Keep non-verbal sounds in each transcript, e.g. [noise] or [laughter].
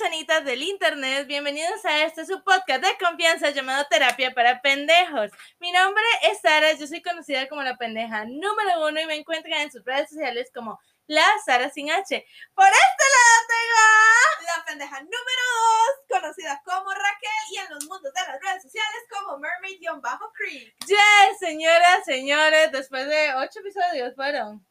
Personitas del internet, bienvenidos a este su podcast de confianza llamado Terapia para Pendejos. Mi nombre es Sara, yo soy conocida como la pendeja número uno y me encuentran en sus redes sociales como la Sara sin H. Por este lado tengo La pendeja número dos, conocida como Raquel y en los mundos de las redes sociales como Mermaid-Creek. Yes, señoras, señores, después de ocho episodios fueron.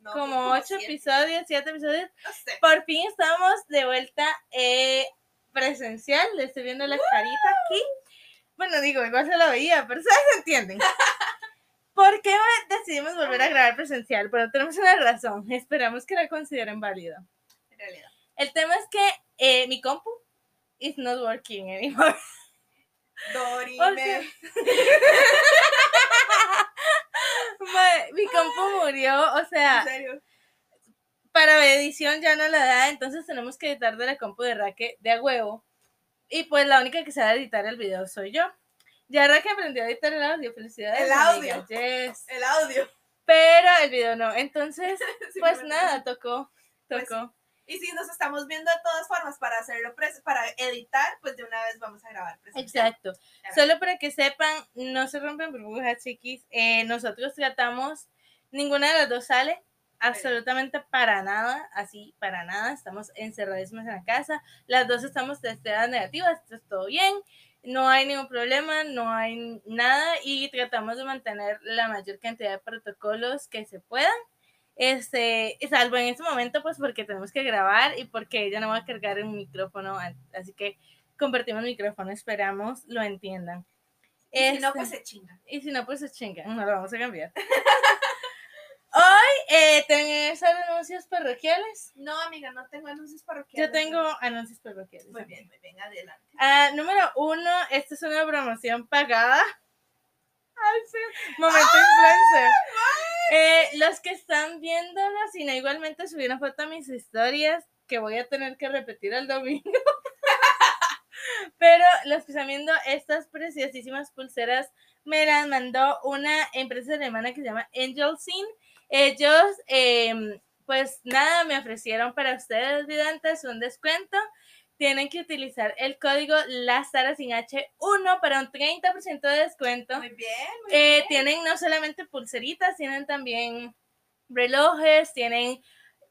No, como ocho siete, episodios, siete episodios. No sé. Por fin estamos de vuelta eh, presencial. Le estoy viendo la carita aquí. Bueno, digo, igual se la veía, pero [laughs] ustedes entienden. ¿Por qué decidimos volver a grabar presencial? Bueno, tenemos una razón. Esperamos que la consideren válida. En realidad. El tema es que eh, mi compu is not working anymore. Dori, O me- sea, Mi compu murió, o sea, en serio. para edición ya no la da, entonces tenemos que editar de la compu de Raque de a huevo. Y pues la única que sabe editar el video soy yo. Ya Raque aprendió a editar el audio, felicidades. El amiga, audio. yes. El audio. Pero el video no. Entonces, [laughs] pues nada, tocó, Pues, tocó. Y si nos estamos viendo de todas formas para hacerlo, para editar, pues de una vez vamos a grabar. presencial. Exacto. Solo para que sepan, no se rompen burbujas, chiquis. Eh, nosotros tratamos, ninguna de las dos sale, absolutamente para nada, así, para nada. Estamos encerradísimas en la casa. Las dos estamos testeadas negativas, todo bien. No hay ningún problema, no hay nada y tratamos de mantener la mayor cantidad de protocolos que se puedan. Este, salvo en este momento, pues porque tenemos que grabar y porque ella no va a cargar un micrófono, así que compartimos micrófono, esperamos lo entiendan. Y si no, Este, pues se chingan. y si no, pues se chingan, no lo vamos a cambiar. [laughs] Hoy eh, tenemos anuncios parroquiales. No, amiga, no tengo anuncios parroquiales. Yo tengo anuncios parroquiales. Muy bien, muy bien, adelante. Ah, número uno, esta es una promoción pagada. Momento influencer. Eh, los que están viéndolo, si no, igualmente subí una foto a mis historias que voy a tener que repetir el domingo. [laughs] Pero los que están viendo estas preciosísimas pulseras me las mandó una empresa alemana que se llama Angel Scene. Ellos, em, pues nada, me ofrecieron para ustedes, videntes, un descuento. Tienen que utilizar el código LAZARA sin H1 para un 30% de descuento. Muy bien, muy Eh, bien. tienen no solamente pulseritas, tienen también relojes, tienen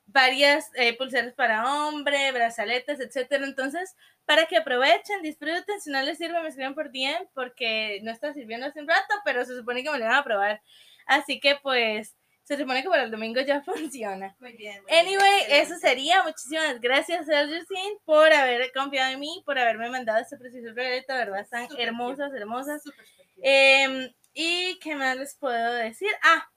varias eh, pulseras para hombre, brazaletes, etcétera. Entonces, para que aprovechen, disfruten, si no les sirve, me escriben por DM porque no está sirviendo hace un rato, pero se supone que me lo van a probar. Así que pues, se supone que para el domingo ya [laughs] funciona. Muy bien. muy Anyway, eso sería. Muchísimas gracias, Sergio por haber confiado en mí, por haberme mandado este precioso regalo. Verdad, están Súper hermosas, hermosas. Súper bien. Em, ¿Y qué más les puedo decir? Ah,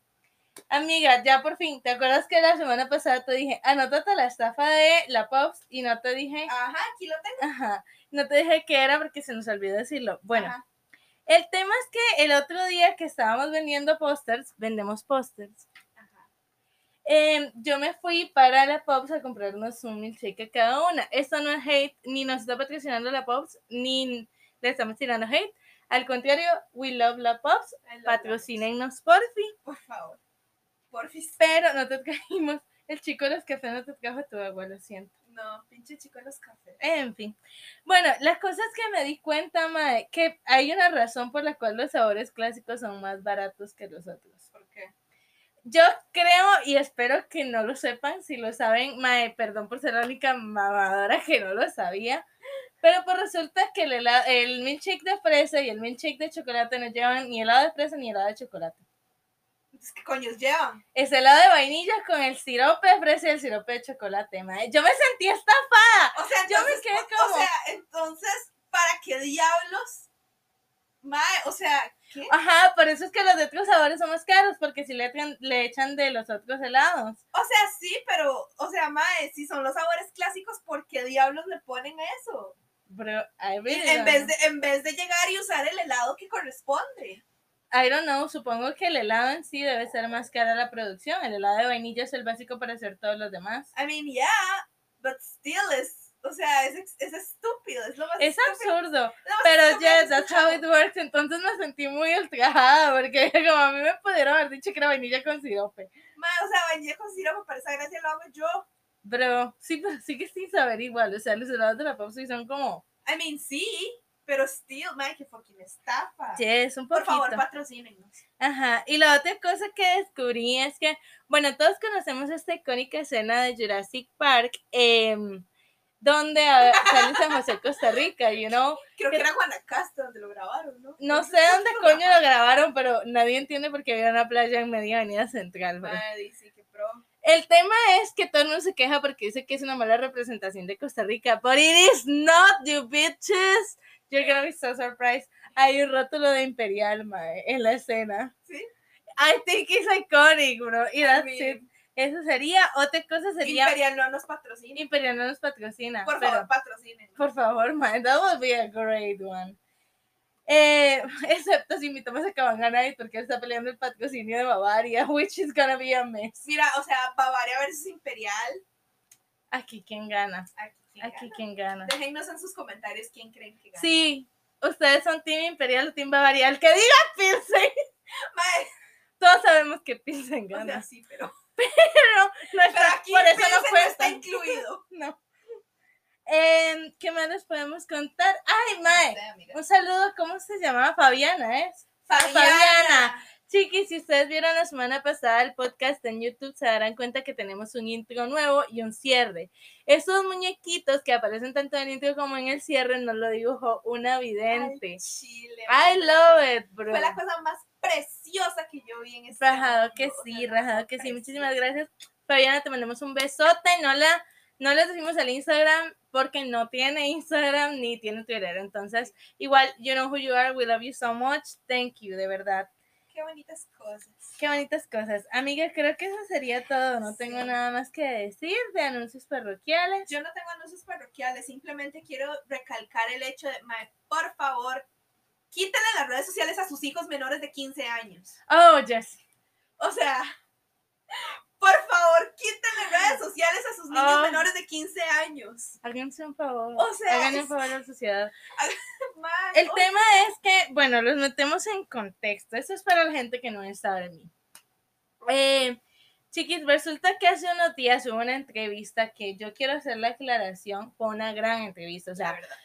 amiga, ya por fin, ¿te acuerdas que la semana pasada te dije, anótate la estafa de la Pops y no te dije, Ajá, aquí lo tengo. ajá, no te dije qué era porque se nos olvidó decirlo. Bueno, Ajá. el tema es que el otro día que estábamos vendiendo pósters, vendemos pósters. Em, yo me fui para la Pops a comprarnos un milkshake a cada una. Esto no es hate, ni nos está patrocinando la Pops, ni le estamos tirando hate. Al contrario, we love la Pops. Patrocínennos, por fin. that. Por favor. Porfis. Pero no te trajimos. El chico de los cafés no te trajo tu agua, lo siento. No, pinche chico de los cafés. En fin. Bueno, las cosas que me di cuenta, Mae, que hay una razón por la cual los sabores clásicos son más baratos que los otros. ¿Por qué? Yo creo y espero que no lo sepan. Si lo saben, Mae, perdón por ser la única mamadora que no lo sabía. Pero pues resulta que el, hela- el milkshake de fresa y el milkshake de chocolate no llevan ni helado de fresa ni helado de chocolate. ¿qué coños llevan? Es helado de vainilla con el sirope de fresa y el sirope de chocolate, mae. Yo me sentí estafada. O sea, Yo me quedé como- O sea, entonces, ¿para qué diablos Mae, o sea, ¿qué? Ajá, por eso es que los de otros sabores son más caros, porque si le, echan- le echan de los otros helados. O sea, sí, pero, o sea, mae, si son los sabores clásicos, ¿por qué diablos le ponen eso? I really En vez, de, en vez de llegar y usar el helado que corresponde. I don't know, supongo que el helado en sí debe ser más cara la producción. El helado de vainilla es el básico para hacer todos los demás. I mean, yeah, but still es, o sea, es, es estúpido, es lo más Es estúpido- absurdo, más pero yes, que that's how it works. Entonces me sentí muy ultrajada porque [laughs] como a mí me pudieron haber dicho que era vainilla con sirope. Mae, o sea, vainilla con sirope, para esa gracia lo hago yo. Pero sí, pero sigue sin saber igual. O sea, los helados de la Pepsi son como, I mean, sí, pero still, mae, que fucking estafa. yes, un Por poquito. favor, patrocínenos. Ajá, y la otra cosa que descubrí es que, bueno, todos conocemos esta icónica escena de Jurassic Park, em, donde sale San José, Costa Rica, you know. Creo que era Guanacaste donde lo grabaron, ¿no? No sé dónde coño lo grabaron, pero nadie entiende por qué había una playa en media avenida central. Mae, dice que pro. El tema es que todo el mundo se queja porque dice que es una mala representación de Costa Rica, but it is not, you bitches. You're gonna be so surprised. Hay un rótulo de Imperial, mae, en la escena. ¿Sí? I think it's iconic, bro. Y that's mean- it. Eso sería. Otra cosa sería. Imperial no nos patrocina. Imperial no nos patrocina. Por favor, patrocínenos. por favor, man. That would be a great one. Eh, [laughs] excepto si invitamos a Cabanganay porque él está peleando el patrocinio de Bavaria, [laughs] which is gonna be a mess. Mira, o sea, Bavaria versus Imperial. Aquí, ¿quién gana? Aquí, ¿quién Aquí, gana? ¿quién gana? Déjennos en sus comentarios quién creen que gana. Sí, ustedes son Team Imperial o Team Bavaria. El que diga [laughs] Pilsen, todos sabemos que Pilsen o gana. sea, sí, pero, pero no pero está, aquí por eso no está incluido. [laughs] No. Em, ¿Qué más les podemos contar? Ay, Mae. Un saludo, ¿cómo se llamaba? Fabiana, ¿eh? Fabiana. Fabiana. Chiquis, si ustedes vieron la semana pasada el podcast en YouTube, se darán cuenta que tenemos un intro nuevo y un cierre. Estos muñequitos que aparecen tanto en el intro como en el cierre nos lo dibujó una vidente. Ay, Chile. I love it, bro. Fue la cosa más preciosa que yo vi en este Rajado que sí, rajado que sí. Muchísimas gracias. Fabiana, te mandamos un besote. No la, no les decimos el Instagram porque no tiene Instagram ni tiene Twitter. Entonces, igual, you know who you are. We love you so much. Thank you, de verdad. Qué bonitas cosas. Qué bonitas cosas. Amiga, creo que eso sería todo. No tengo Sí. nada más que decir de anuncios parroquiales. Yo no tengo anuncios parroquiales, simplemente quiero recalcar el hecho de, por favor, quítenle las redes sociales a sus hijos menores de 15 años. Oh, yes. O sea, por favor, quítenle redes sociales a sus niños Oh. menores de 15 años. Háganse un favor. O sea, un favor a la sociedad. [laughs] El tema es que, bueno, los metemos en contexto. Eso es para la gente que no está de mí. Eh, chiquis, resulta que hace unos días hubo una entrevista que yo quiero hacer la aclaración. Fue una gran entrevista. O La sea, verdad.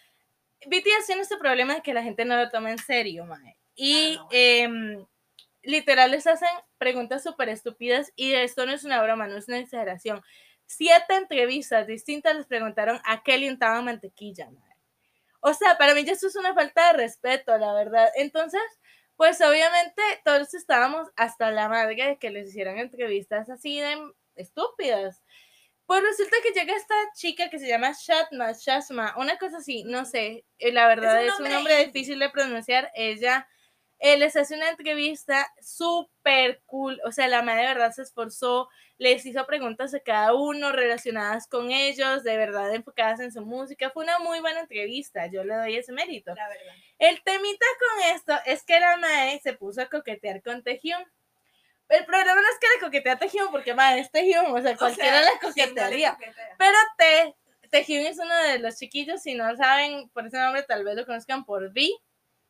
BTS tiene este problema de que la gente no lo toma en serio, mae. Y Ah, no. em, literal les hacen preguntas súper estúpidas y esto no es una broma, no es una exageración. Siete entrevistas distintas les preguntaron a qué le untaban mantequilla, mae. O sea, para mí ya esto es una falta de respeto, la verdad. Entonces, pues obviamente todos estábamos hasta la madre de que les hicieran entrevistas así de estúpidas. Pues resulta que llega esta chica que se llama Shatma, Shasma, una cosa así, no sé, eh, la verdad un es un nombre difícil de pronunciar. Ella eh, les hace una entrevista súper cool, o sea, la madre de verdad se esforzó, les hizo preguntas a cada uno relacionadas con ellos, de verdad enfocadas en su música. Fue una muy buena entrevista, yo le doy ese mérito. La verdad. El temita con esto es que la Mae se puso a coquetear con Tejión. El problema no es que le coquetea a Tejión, porque Mae es Tejión, o sea, O cualquiera sea, ¿quién no le coquetearía. coquetea? Pero Te, Tejión es uno de los chiquillos, si no saben por ese nombre, tal vez lo conozcan por V,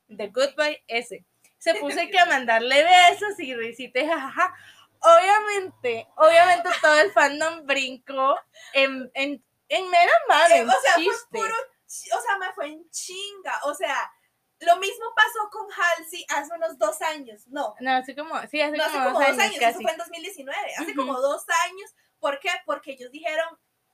de Goodbye, ese. Se puso que a mandarle besos y risita y jajaja. Obviamente, obviamente todo el fandom brincó en, en, en mera madre, en o sea, fue puro, o sea, me fue en chinga. O sea, lo mismo pasó con Halsey hace unos dos años. No, No, hace como, sí, hace no hace como, como dos años, eso casi. fue en 2019, hace Ujú. como dos años. ¿Por qué? Porque ellos dijeron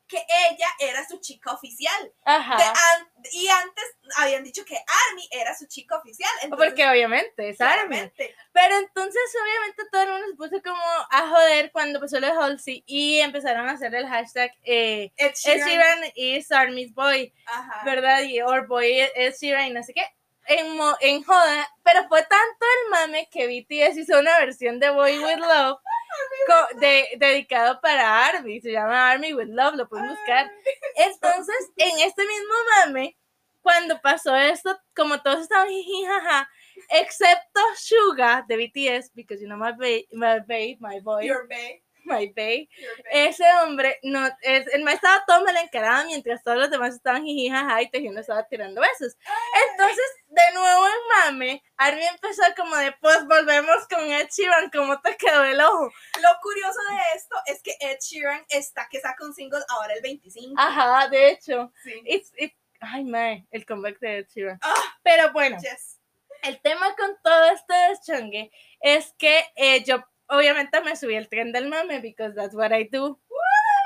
que ella era su chica oficial. Ajá. De an- y antes habían dicho que Army era su chica oficial. Entonces, Porque obviamente es claramente, Pero entonces obviamente todo el mundo se puso como a joder cuando pasó lo de Halsey y empezaron a hacer el hashtag eh, Ed Ed Sheeran, Sheeran is Army's boy, ajá. ¿verdad? Y or boy es Sheeran y no sé qué. En, en joda, pero fue tanto el mame que BTS hizo una versión de Boy With Love co- de, dedicado para ARMY, se llama ARMY With Love, lo pueden buscar. Entonces, en este mismo mame, cuando pasó esto, como todos estaban jiji, jaja, excepto Suga de BTS, because you know my babe, my babe, my boy, Your bae, my bae. ese hombre, no, es, el maestro estaba todo mal encarado mientras todos los demás estaban jiji, jaja, y Tejiendo estaba tirando besos. Entonces, de nuevo en mame, Army empezó como de, pues volvemos con Ed Sheeran, ¿cómo te quedó el ojo? Lo curioso de esto es que Ed Sheeran está que saca un single ahora el 25. Ajá, de hecho, Sí. it's, it- ay, mae, el comeback de Ed Sheeran. Ah, Pero bueno, yes. el tema con todo este deschongue es que eh, yo obviamente me subí al tren del mame because that's what I do.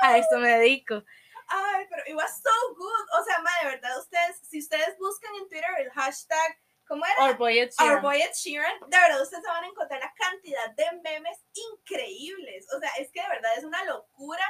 A esto me dedico. Ay, pero it was so good. O sea, ma, de verdad, ustedes, si ustedes buscan en Twitter el hashtag, ¿cómo era? Or boy Ed Our Sheeran. Boy Ed Sheeran, de verdad ustedes se van a encontrar la cantidad de memes increíbles. O sea, es que de verdad es una locura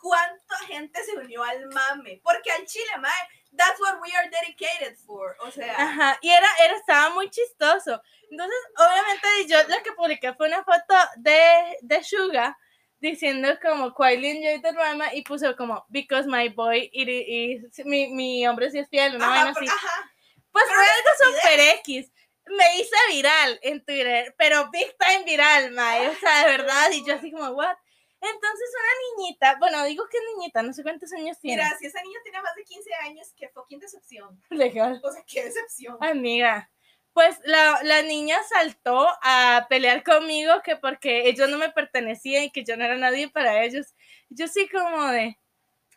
cuánta gente se unió al mame. Porque al chile, mae, that's what we are dedicated for. O sea, Ajá, y era, era, estaba muy chistoso. Entonces, obviamente, yo lo que publiqué fue una foto de, de Suga diciendo como quietly enjoy the drama y puso como because my boy y, y- mi, mi hombre sí es fiel, una ajá, vaina por- así. ajá. Pues pero fue algo super X. Me hice viral en Twitter, pero big time viral, mae. O sea, de verdad. Y yo así como, what? Entonces una niñita, bueno, digo que niñita, no sé cuántos años tiene. Mira, si esa niña tiene más de 15 años, qué fucking decepción. [laughs] Legal. O sea, qué decepción. Amiga, pues la, la niña saltó a pelear conmigo que porque ellos no me pertenecían y que yo no era nadie para ellos. Yo sí como de,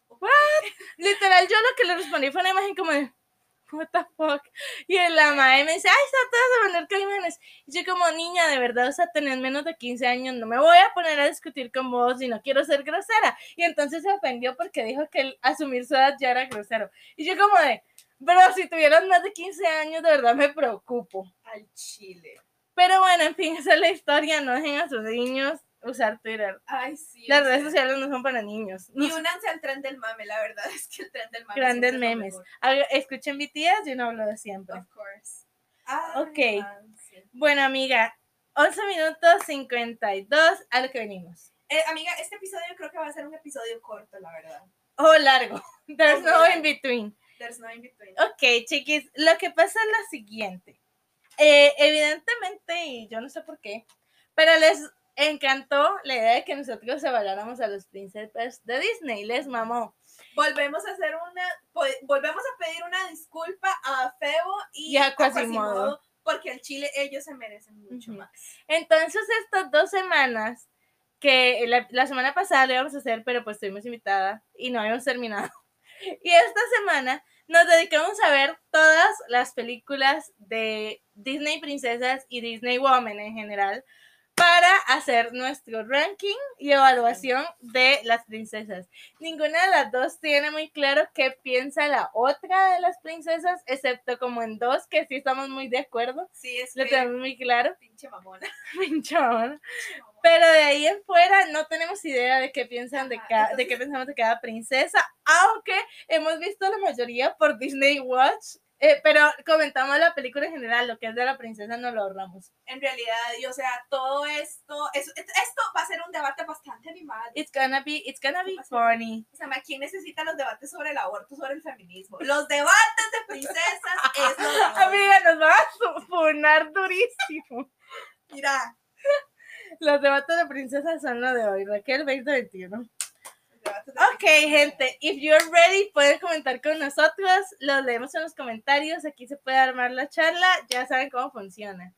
what? Literal, yo lo que le respondí fue una imagen como de, what the fuck. Y la madre me dice, ay, está todas a poner caimanes. Y yo como niña, de verdad, o sea, tenés menos de 15 años, no me voy a poner a discutir con vos y no quiero ser grosera. Y entonces se ofendió porque dijo que el asumir su edad ya era grosero. Y yo como de, Bro, si tuvieras más de 15 años, de verdad me preocupo. Al chile. Pero bueno, en fin, esa es la historia. No dejen a sus niños usar Twitter. Ay, sí. Las o redes sea, sociales no son para niños. Y únanse al tren del mame, la verdad [laughs] es que el tren del mame. Grandes memes. Escuchen BTS, yo no hablo de siempre. Of course. Ay, Ok. man, sí. Bueno, amiga, 11 minutos 52 a lo que venimos. Eh, amiga, este episodio creo que va a ser un episodio corto, la verdad. Oh, largo. [laughs] There's no in between. There's no in between. Ok, chiquis, lo que pasa es lo siguiente. Eh, evidentemente, y yo no sé por qué, pero les encantó la idea de que nosotros evaluáramos a los príncipes de Disney. Les mamó. Volvemos a hacer una, po- volvemos a pedir una disculpa a Febo y, Y a Quasimodo. porque al Chile ellos se merecen mucho más. Entonces, estas dos semanas, que la, la semana pasada lo íbamos a hacer, pero pues estuvimos invitada y no habíamos terminado. [laughs] Y esta semana nos dedicamos a ver todas las películas de Disney Princesas y Disney Women en general para hacer nuestro ranking y evaluación de las princesas. Ninguna de las dos tiene muy claro qué piensa la otra de las princesas, excepto como en dos que sí estamos muy de acuerdo. Sí, es Lo tenemos muy claro. pinche mamona. [laughs] Pinchón. Pero de ahí en fuera no tenemos idea de qué piensan de, Ajá, ca- de qué pensamos de cada princesa, aunque hemos visto la mayoría por Disney Watch, eh, pero comentamos la película en general, lo que es de la princesa no lo ahorramos. En realidad, y, o sea, todo esto, es- esto va a ser un debate bastante animado. It's gonna be, it's gonna be funny. O sea, ¿quién necesita los debates sobre el aborto, sobre el feminismo? Los debates de princesas es lo de. [laughs] Amiga, nos va a funar durísimo. Mira, Los debates de princesas son lo de hoy, Raquel 2021. Ok, gente, if you're ready, pueden comentar con nosotros, los leemos en los comentarios, aquí se puede armar la charla, ya saben cómo funciona.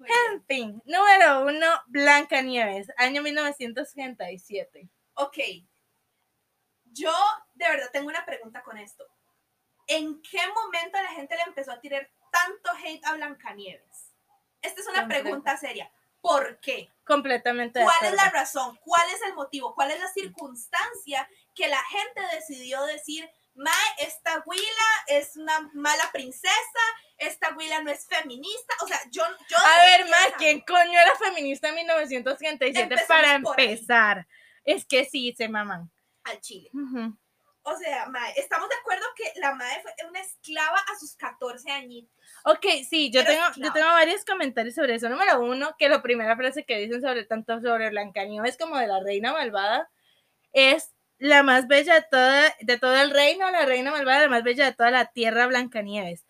En fin, número uno, Blanca Nieves, año 1937. Ok. Yo de verdad tengo una pregunta con esto. ¿En qué momento la gente le empezó a tirar tanto hate a Blancanieves? Esta es una pregunta seria. ¿Por qué? Completamente ¿Cuál es la razón? ¿Cuál es el motivo? ¿Cuál es la circunstancia que la gente decidió decir, Mae, esta Willa es una mala princesa, esta Willa no es feminista? O sea, yo... yo A ver, saber. ¿quién coño era feminista en 1937 Empecemos para empezar? Es que sí, se maman. Al Chile. Ujú. O sea, mae, estamos de acuerdo que la madre fue una esclava a sus 14 añitos. Ok, sí, yo Pero tengo, yo tengo varios comentarios sobre eso. Número uno, que la primera frase que dicen sobre tanto sobre Blancanieves como de la reina malvada es la más bella de, toda, de todo el reino, la reina malvada, la más bella de toda la tierra, Blancanieves.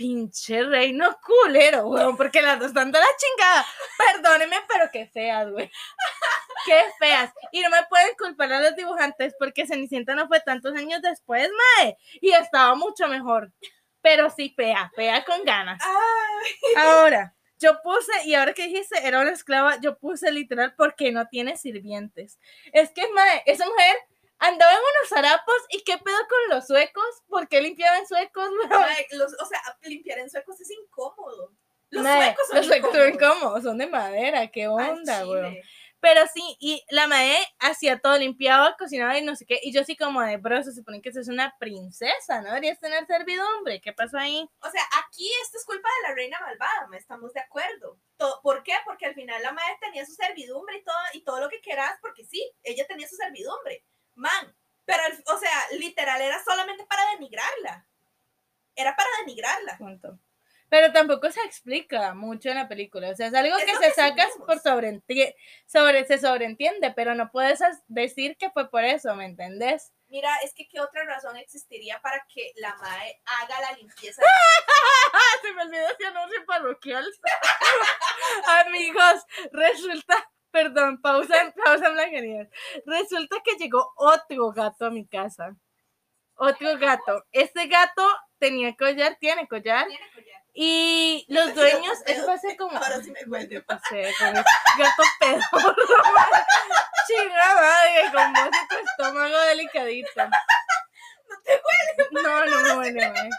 Pinche reino culero, weón, porque las dos están de la chingada. Perdónenme, pero qué feas, güey. [laughs] Qué feas. Y no me pueden culpar a los dibujantes porque Cenicienta no fue tantos años después, mae. Y estaba mucho mejor. Pero sí, fea, fea con ganas. Ay, Ahora, yo puse, y ahora que dijiste, era una esclava, yo puse literal porque no tiene sirvientes. Es que, mae, esa mujer andaba en unos harapos y qué pedo con los suecos, ¿por qué limpiaban suecos, [laughs] weón? mae, los- o sea, limpiar en suecos es incómodo. Los Mae, suecos son los suecos son incómodos. incómodos, son de madera, qué onda, weón. Pero sí, y la mae hacía todo, limpiaba, cocinaba y no sé qué, y yo así como de, bro, se supone que eso es una princesa, ¿no? Deberías tener servidumbre, ¿qué pasó ahí? O sea, aquí esto es culpa de la reina malvada, ¿me estamos de acuerdo? ¿Por qué? Porque al final la madre tenía su servidumbre y todo, y todo lo que quieras, porque sí, ella tenía su servidumbre. Man, pero, o sea, literal, era solamente para denigrarla. Era para denigrarla. punto. Pero tampoco se explica mucho en la película. O sea, es algo Es que se que saca sentimos. por sobre, se sobreentiende, pero no puedes decir que fue por eso, ¿me entendés? Mira, es que qué otra razón existiría para que la madre haga la limpieza. [laughs] Se me olvidó ese anuncio parroquial. [laughs] Amigos, resulta, perdón, pausa, pausa en Blancanieves. Resulta que llegó otro gato a mi casa. Otro gato. Este gato tenía collar, tiene collar. Tiene collar. Y los dueños, eso hace como. Ahora sí me huele. Yo pasé con el gato pedorro. Chinga madre, con vos y tu estómago delicadito. No te huele. No, no me huele.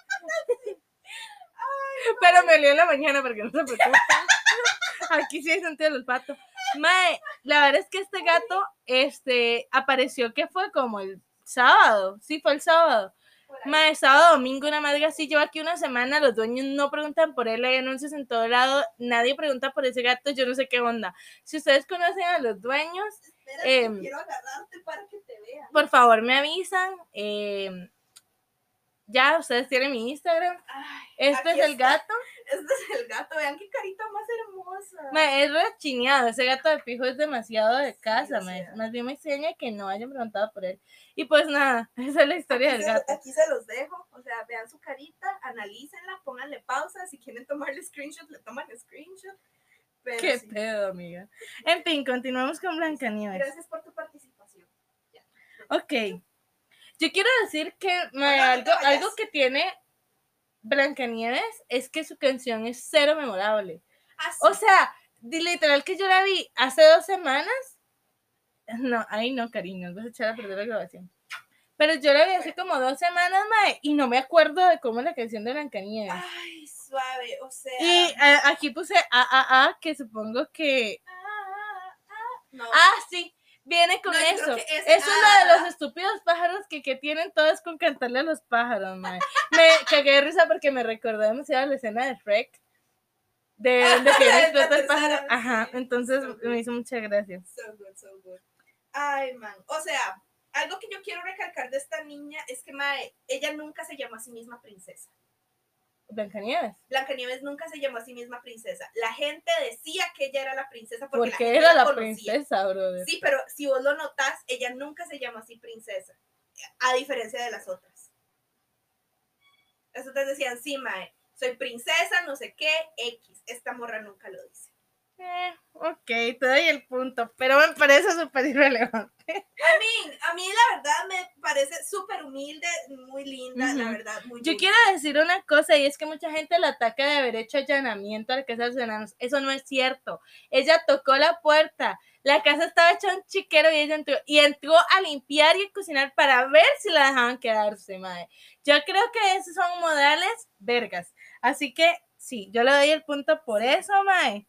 Pero me olió en la mañana porque no se preocupen. Aquí sí hay sentido del olfato. Mae, la verdad es que este gato, este, apareció que fue como el sábado. Sí, fue el sábado. Mae, sábado, domingo, una madre así, lleva aquí una semana, los dueños no preguntan por él, hay anuncios en todo lado, nadie pregunta por ese gato, yo no sé qué onda. Si ustedes conocen a los dueños, Espera, em, quiero agarrarte para que te vean. por favor me avisan. eh, ya, ustedes tienen mi Instagram. Ay, Este es el está. gato. Este es el gato. Vean qué carita más hermosa. Mae, es rechineado, ese gato de fijo es demasiado de Sí, casa, mae. sea. Más bien me extraña que no hayan preguntado por él. Y pues nada, [laughs] esa es la historia aquí, del se, gato. aquí se los dejo. O sea, vean su carita, analícenla, pónganle pausa. Si quieren tomarle screenshot, le toman screenshot. Pero Qué sí. pedo, amiga. En fin, continuamos con Blancanieves. Gracias por tu participación. Ok. Yo quiero decir que mae, No, no algo, vayas. algo que tiene Blancanieves es que su canción es cero memorable. Ah, sí. O sea, literal que yo la vi hace dos semanas. No, ahí no, cariño, vas a echar a perder la grabación. Pero yo la vi hace como dos semanas, mae, y no me acuerdo de cómo es la canción de Blancanieves. Ay, suave. O sea. Y aquí puse AAA, que supongo que. Ah, ah, ah. No. Ah, sí, viene con No, eso. es Es uno de los estúpidos pájaros que, que tienen todos con cantarle a los pájaros, mae. Me [laughs] cagué de risa porque me recordó demasiado la escena de Shrek. De [laughs] donde que explota el pájaro. Ajá, entonces So me hizo mucha gracia. So good, so good. Ay, man. O sea, algo que yo quiero recalcar de esta niña es que, mae, ella nunca se llamó a sí misma princesa. Blancanieves. Blancanieves nunca se llamó a sí misma princesa. La gente decía que ella era la princesa porque, la gente era la princesa, brother. Sí, pero si vos lo notas, ella nunca se llamó así princesa, a diferencia de las otras. Las otras decían, sí, mae, soy princesa, no sé qué, X. Esta morra nunca lo dice. Eh, ok, te doy el punto, pero me parece súper irrelevante. A mí, a mí la verdad me parece súper humilde, muy linda, la verdad, muy Yo quiero decir una cosa y es que mucha gente la ataca de haber hecho allanamiento a la casa de los enanos. Eso no es cierto. Ella tocó la puerta. La casa estaba hecha un chiquero y ella entró y entró a limpiar y a cocinar para ver si la dejaban quedarse, madre. Yo creo que esos son modales vergas. Así que sí, yo le doy el punto por eso, mae.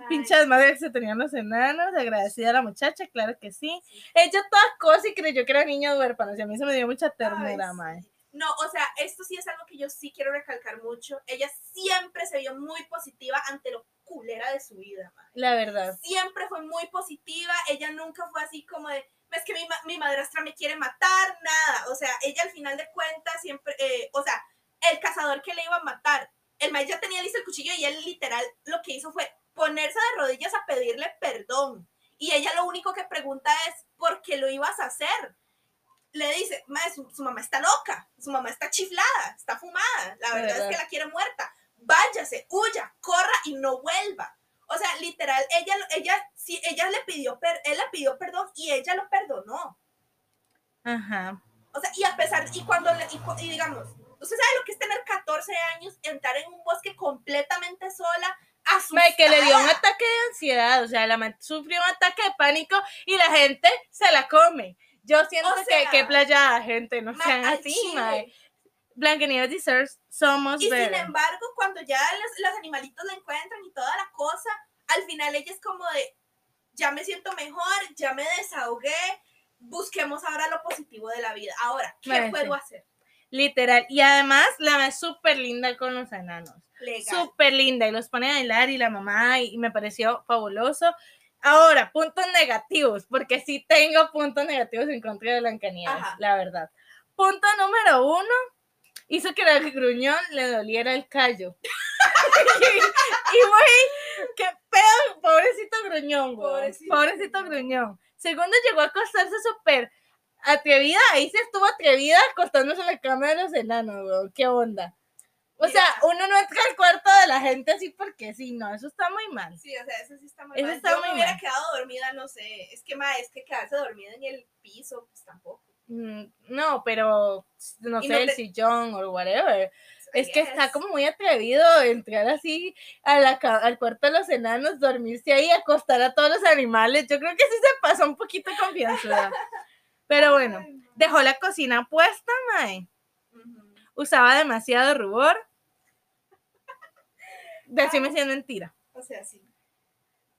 Ay, Pinchas madres que se tenían los enanos, agradecida a la muchacha, claro que sí. Ella toda cosa y creyó que era niño huérfano, y a mí se me dio mucha ternura, mae. No, o sea, esto sí es algo que yo sí quiero recalcar mucho. Ella siempre se vio muy positiva ante lo culera de su vida, mae. La verdad. Siempre fue muy positiva, ella nunca fue así como de, es que mi, ma- mi madrastra me quiere matar, nada. O sea, ella al final de cuentas siempre, eh, o sea, el cazador que le iba a matar, el maíz ya tenía listo el cuchillo y él literal lo que hizo fue ponerse de rodillas a pedirle perdón. Y ella lo único que pregunta es, ¿por qué lo ibas a hacer? Le dice, "Mae, su, su mamá está loca, su mamá está chiflada, está fumada, la verdad ¿Verdad? es que la quiere muerta. Váyase, huya, corra y no vuelva. O sea, literal, ella, ella, sí, ella le pidió, per- él le pidió perdón y ella lo perdonó. Ajá. O sea, y a pesar, y cuando, le, y digamos, usted sabe lo que es tener 14 años, entrar en un bosque completamente sola, asustada. Que le dio un ataque de ansiedad, o sea, la sufrió un ataque de pánico y la gente se la come. Yo siento O que qué playa gente, no sean así, mae. Blancanieves deserves somos Y sin embargo, cuando ya los, los animalitos la encuentran y toda la cosa, al final ella es como de, ya me siento mejor, ya me desahogué, busquemos ahora lo positivo de la vida. Ahora, ¿qué puedo hacer? Literal. Y además, la mae es súper linda con los enanos. Súper linda. Y los pone a bailar y la mamá, y, y me pareció fabuloso. Ahora, puntos negativos, porque sí tengo puntos negativos en contra de Blancanieves, Ajá. la verdad. Punto número uno, hizo que al gruñón le doliera el callo. [laughs] y güey, qué pedo, pobrecito gruñón, güey. Pobrecito. Pobrecito gruñón. Segundo, llegó a acostarse súper atrevida, ahí se estuvo atrevida acostándose en la cama de los enanos, güey. ¿Qué onda? O sea, uno no entra al cuarto de la gente así porque sí, no, eso está muy mal. Sí, o sea, eso sí está muy Eso mal. está Yo muy me hubiera mal. quedado dormida, no sé. Es que, ma, es que quedarse dormida en el piso, pues tampoco. Mm, No, pero no Y sé, no el sillón o whatever. Es que está como muy atrevido entrar así a la, al cuarto de los enanos, dormirse ahí, acostar a todos los animales. Yo creo que sí se pasó un poquito confianzuda. [laughs] Pero bueno, dejó la cocina puesta, mae. Usaba demasiado rubor. Decime si es mentira. O sea, sí.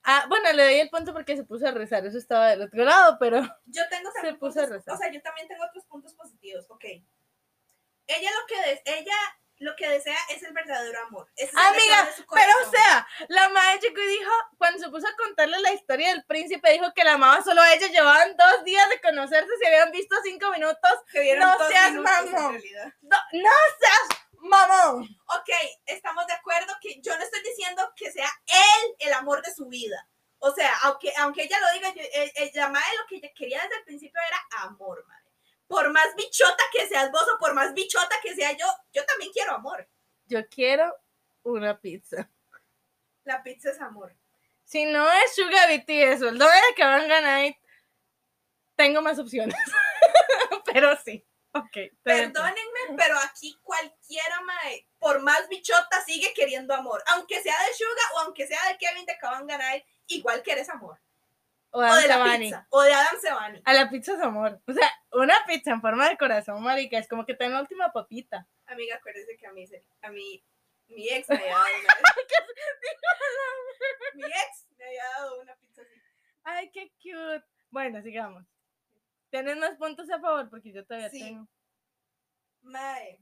Ah, bueno, le doy el punto porque se puso a rezar. Eso estaba del otro lado, pero Yo tengo Se también puso a rezar. o sea, yo también tengo otros puntos positivos. Ok. Ella lo que ella lo que desea es el verdadero amor. Es Amiga, Pero, o sea, la madre llegó y dijo, cuando se puso a contarle la historia del príncipe, dijo que la amaba solo a ella. Llevaban dos días de conocerse, se habían visto cinco minutos. Se no seas mamón. No, no seas mamón. Ok, estamos de acuerdo que yo no estoy diciendo que sea él el amor de su vida. O sea, aunque, aunque ella lo diga, yo, eh, eh, la madre lo que ella quería desde el principio era amor, madre. Por más bichota que seas vos o por más bichota que sea yo, yo también quiero amor. Yo quiero una pizza. La pizza es amor. Si no es Sugar BTS o el doble de que van a ganar, tengo más opciones. [laughs] pero sí. Ok. Perdónenme, pero aquí cualquiera, mae, por más bichota, sigue queriendo amor. Aunque sea de Suga o aunque sea de Kevin de Caban Ganar, igual quieres amor. O de la Savani. pizza. O de Adam Sebani. A la pizza es amor. O sea, una pizza en forma de corazón, marica, es como que te dan la última papita. Amiga, acuérdese que a mí, a mí, mi ex me había dado una. [laughs] Mi ex me había dado una pizza así. Ay, qué cute. Bueno, sigamos. ¿Tienes más puntos a favor? Porque yo todavía Sí. tengo. Mae.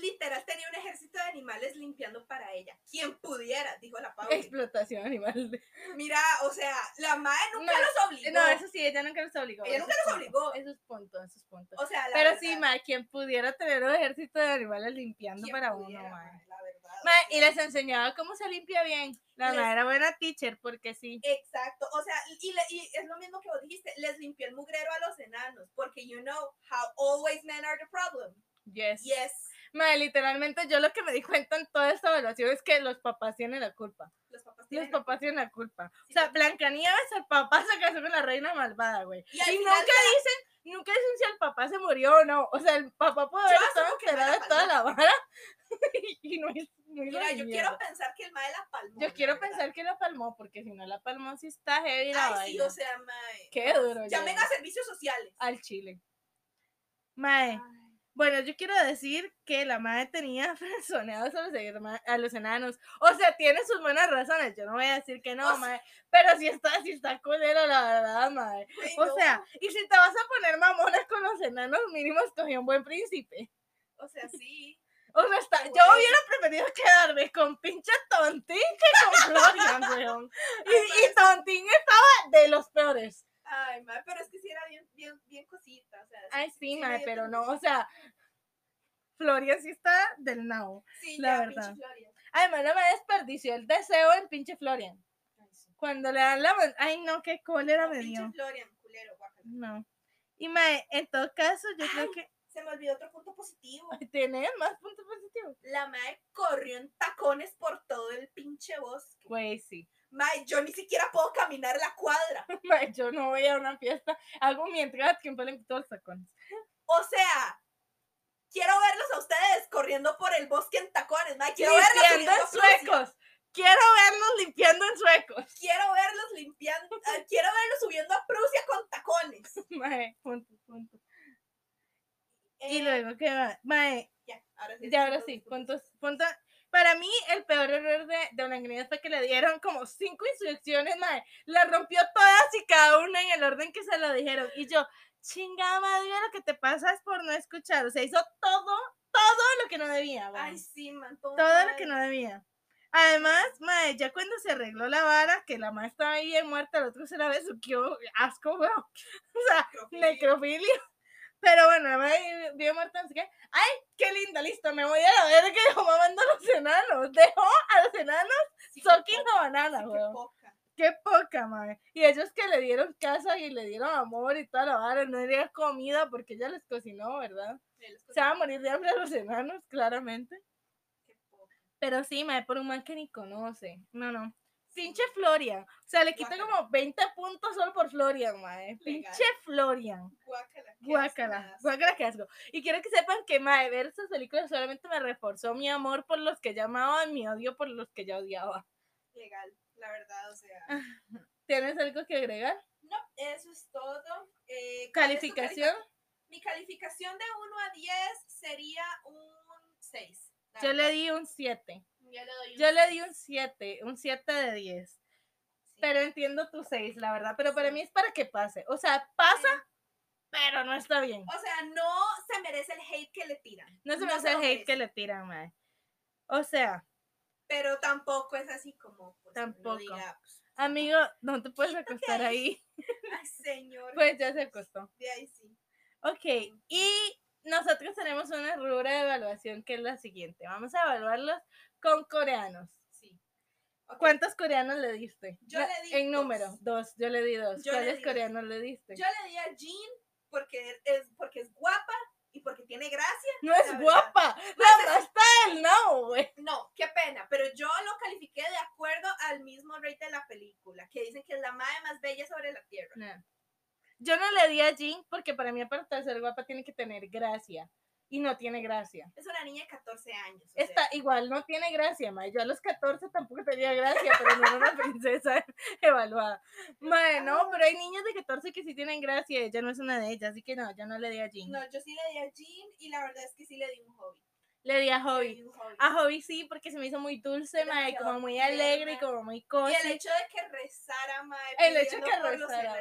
Literal tenía un ejército de animales limpiando para ella. Quien pudiera, dijo la Pauli. Explotación animal. Mira, o sea, la mae nunca No, los obligó. No, eso sí, ella nunca los obligó. Ella nunca los obligó. Esos puntos, esos puntos. O sea, la Pero verdad, sí, ma, quien pudiera tener un ejército de animales limpiando para pudiera, uno, ma. la verdad, Ma, y les enseñaba cómo se limpia bien. La Les- ma era buena teacher, porque sí. Exacto, o sea, y, le- y es lo mismo que vos dijiste, les limpió el mugrero a los enanos, porque you know how always men are the problem. Yes. Yes, Ma, literalmente yo lo que me di cuenta en toda esta evaluación es que los papás tienen la culpa. los papás Los tienen... papás tienen la culpa. Sí, O sea, Blancanieves, el papá se casó con la reina malvada, güey. Y nunca dicen, nunca dicen si el papá se murió o no. O sea, el papá puede haber estado enterado de toda la vara. [laughs] y no es hizo Mira, yo mierda. quiero pensar que el mae la palmó. Yo quiero verdad. pensar que la palmó, porque si no la palmó, sí está heavy la Ay, sí, vaina. o sea, mae. Qué duro. Llamen ya. a servicios sociales. Al chile. Mae. Bueno, yo quiero decir que la madre tenía [laughs] frenzoneados a los, herma- a los enanos. O sea, tiene sus buenas razones. Yo no voy a decir que no, O sea- mae. Pero sí está, sí está culero, la verdad. Güey, O no. sea, y si te vas a poner mamona con los enanos, mínimo escogí un buen príncipe. O sea, sí. O sea, está, yo hubiera preferido quedarme con pinche Tontín que con Florian, weón. [laughs] Y, y Tontín estaba de los peores. Ay, mae, pero es que sí era bien, bien, bien cosita. O sea, Ay, sí, dio pero no, o sea, Florian sí está del nabo. Sí, la ya, verdad. pinche Florian. Además, no me desperdició el deseo en pinche Florian. Ay, sí. Cuando le dan la... Ay, no, qué cólera No, me pinche dio. Florian, culero, guácala. No. Y mae, en todo caso, yo creo que Se me olvidó otro punto positivo. tiene más puntos positivos. La mae corrió en tacones por todo el pinche bosque. Güey, sí. Mae, yo ni siquiera puedo caminar la cuadra. [laughs] Mae, yo no voy a una fiesta, hago mi entrada tiempo le quito los tacones. O sea, quiero verlos a ustedes corriendo por el bosque en tacones, mae. Quiero verlos limpiando subiendo en suecos. Quiero verlos limpiando en suecos. Quiero verlos limpiando, ah, quiero verlos subiendo a Prusia con tacones. [laughs] Mae, punto, punto. Y Eh, luego, ¿qué va? Mae, Ya, ahora sí. ya ahora sí, puntos, punto. Para mí, el peor error de, de Blancanieves fue que le dieron como cinco instrucciones, mae. La rompió todas y cada una en el orden que se lo dijeron. Y yo, chingada madre, lo que te pasa es por no escuchar. O sea, hizo todo, todo lo que no debía. Ay, sí, man. Todo, todo lo que no debía. Además, mae, ya cuando se arregló la vara, que la madre estaba ahí bien muerta, el otro se la besuqueó, asco, weón. [laughs] O sea, Necrofilia. necrofilia. Pero bueno, madre bien muerta, así que, ay, qué linda, listo, me voy a la verga y dejó mamando a los enanos. Dejó a los enanos Sí, la banana, sí, qué weón. poca. Qué poca, madre. Y ellos que le dieron casa y le dieron amor y toda la vara, no le dieron comida porque ella les cocinó, ¿verdad? Se van a morir de hambre a los enanos, claramente. Qué poca. Pero sí, mae, por un man que ni conoce. No, no. Pinche Florian. O sea, le quita como 20 puntos solo por Florian, mae. Pinche Florian. Guácala. Guácala. Guácala, qué asco. Y quiero que sepan que, mae, ver esas películas solamente me reforzó mi amor por los que ya amaba y mi odio por los que ya odiaba. Legal, la verdad, o sea. [laughs] ¿Tienes algo que agregar? No, eso es todo. Eh, ¿cuál es tu ¿Calificación? califica- Mi calificación de 1 a 10 sería un 6. Yo le di un 7. Yo le doy un Yo le seis. di un 7, un 7 de 10. Sí. Pero entiendo tu 6, la verdad. Pero para mí es para que pase. O sea, pasa, pero no está bien. O sea, no se merece el hate que le tiran. No se me hace lo el hate que merece, le tiran, mae. O sea, Pero tampoco es así como. Pues, Tampoco. diga, pues, amigo, no te puedes acostar ahí. [laughs] Ay, señor. Pues ya se acostó. De ahí sí. Ok, y nosotros tenemos una rubra de evaluación que es la siguiente. Vamos a evaluarlos con coreanos. Sí. ¿Cuántos coreanos le diste? Yo La- le di En dos. número, dos. Yo le di dos. Yo le ¿Cuáles dos. coreanos le diste? Yo le di a Jean porque es, porque es guapa y porque tiene gracia. no es verdad. guapa. No está del no, güey. No, qué pena, pero yo lo califiqué de acuerdo al mismo rate de la película, que dicen que es la madre más bella sobre la tierra. No. Yo no le di a Jean porque para mí, aparte de ser guapa, tiene que tener gracia. Y no tiene gracia. Es una niña de 14 años. sea, Está igual, no tiene gracia, Mae. Yo a los 14 tampoco tenía gracia, pero no era una [laughs] princesa [laughs] evaluada. Mae, no, pero hay niñas de 14 que sí tienen gracia. Ella no es una de ellas, así que no, yo no le di a Jean. No, yo sí le di a Jean y la verdad es que sí le di un hobby. Le di a Hobby. di un hobby. A Hobby sí, porque se me hizo muy dulce, mae, como muy alegre y como muy Y cozy. el hecho de que rezara, mae, El hecho pidiendo que los rezara.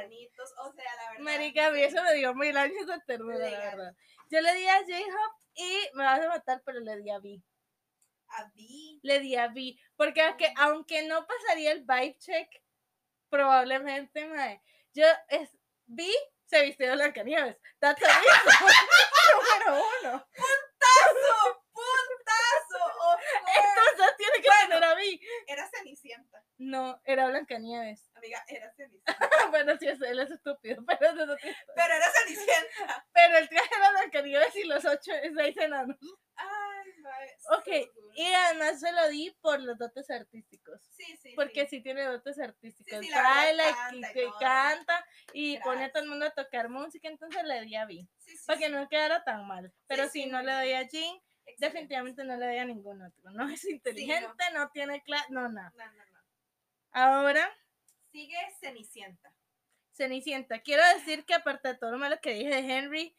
o sea, la verdad. Marica, a mí eso me dio mil años de ternura, la verdad. Yo le di a J-Hop y me vas a matar, pero le di a B. A Vi. Le di a B. Porque aunque, aunque no pasaría el vibe check, probablemente, mae, yo es B se vistió de Blancanieves. That's a reason. [laughs] [laughs] Número uno. ¡Puntazo! ¡Puntazo! Of course. Entonces tiene Era Cenicienta, No, era Blancanieves. amiga, era Cenicienta. [laughs] bueno, sí, es- él es estúpido, [laughs] pero historia. Pero era Cenicienta. Pero el traje era Blancanieves y los ocho, seis enanos. Ay, mae. Ok, y además se lo di por los dotes artísticos. Sí, sí. Porque sí. sí tiene dotes artísticos. Sí, sí, Baila y- canta y que todo. canta y pone a Gracias. todo el mundo a tocar música, entonces le di a Vi. Para que no quedara tan mal. Pero si no le doy a Jean. Definitivamente no le doy a ningún otro. No [laughs] es inteligente, no. tiene clase, no, no. No, no, no. Ahora, Sigue Cenicienta. Cenicienta. Quiero decir que aparte de todo lo malo que dije de Henry,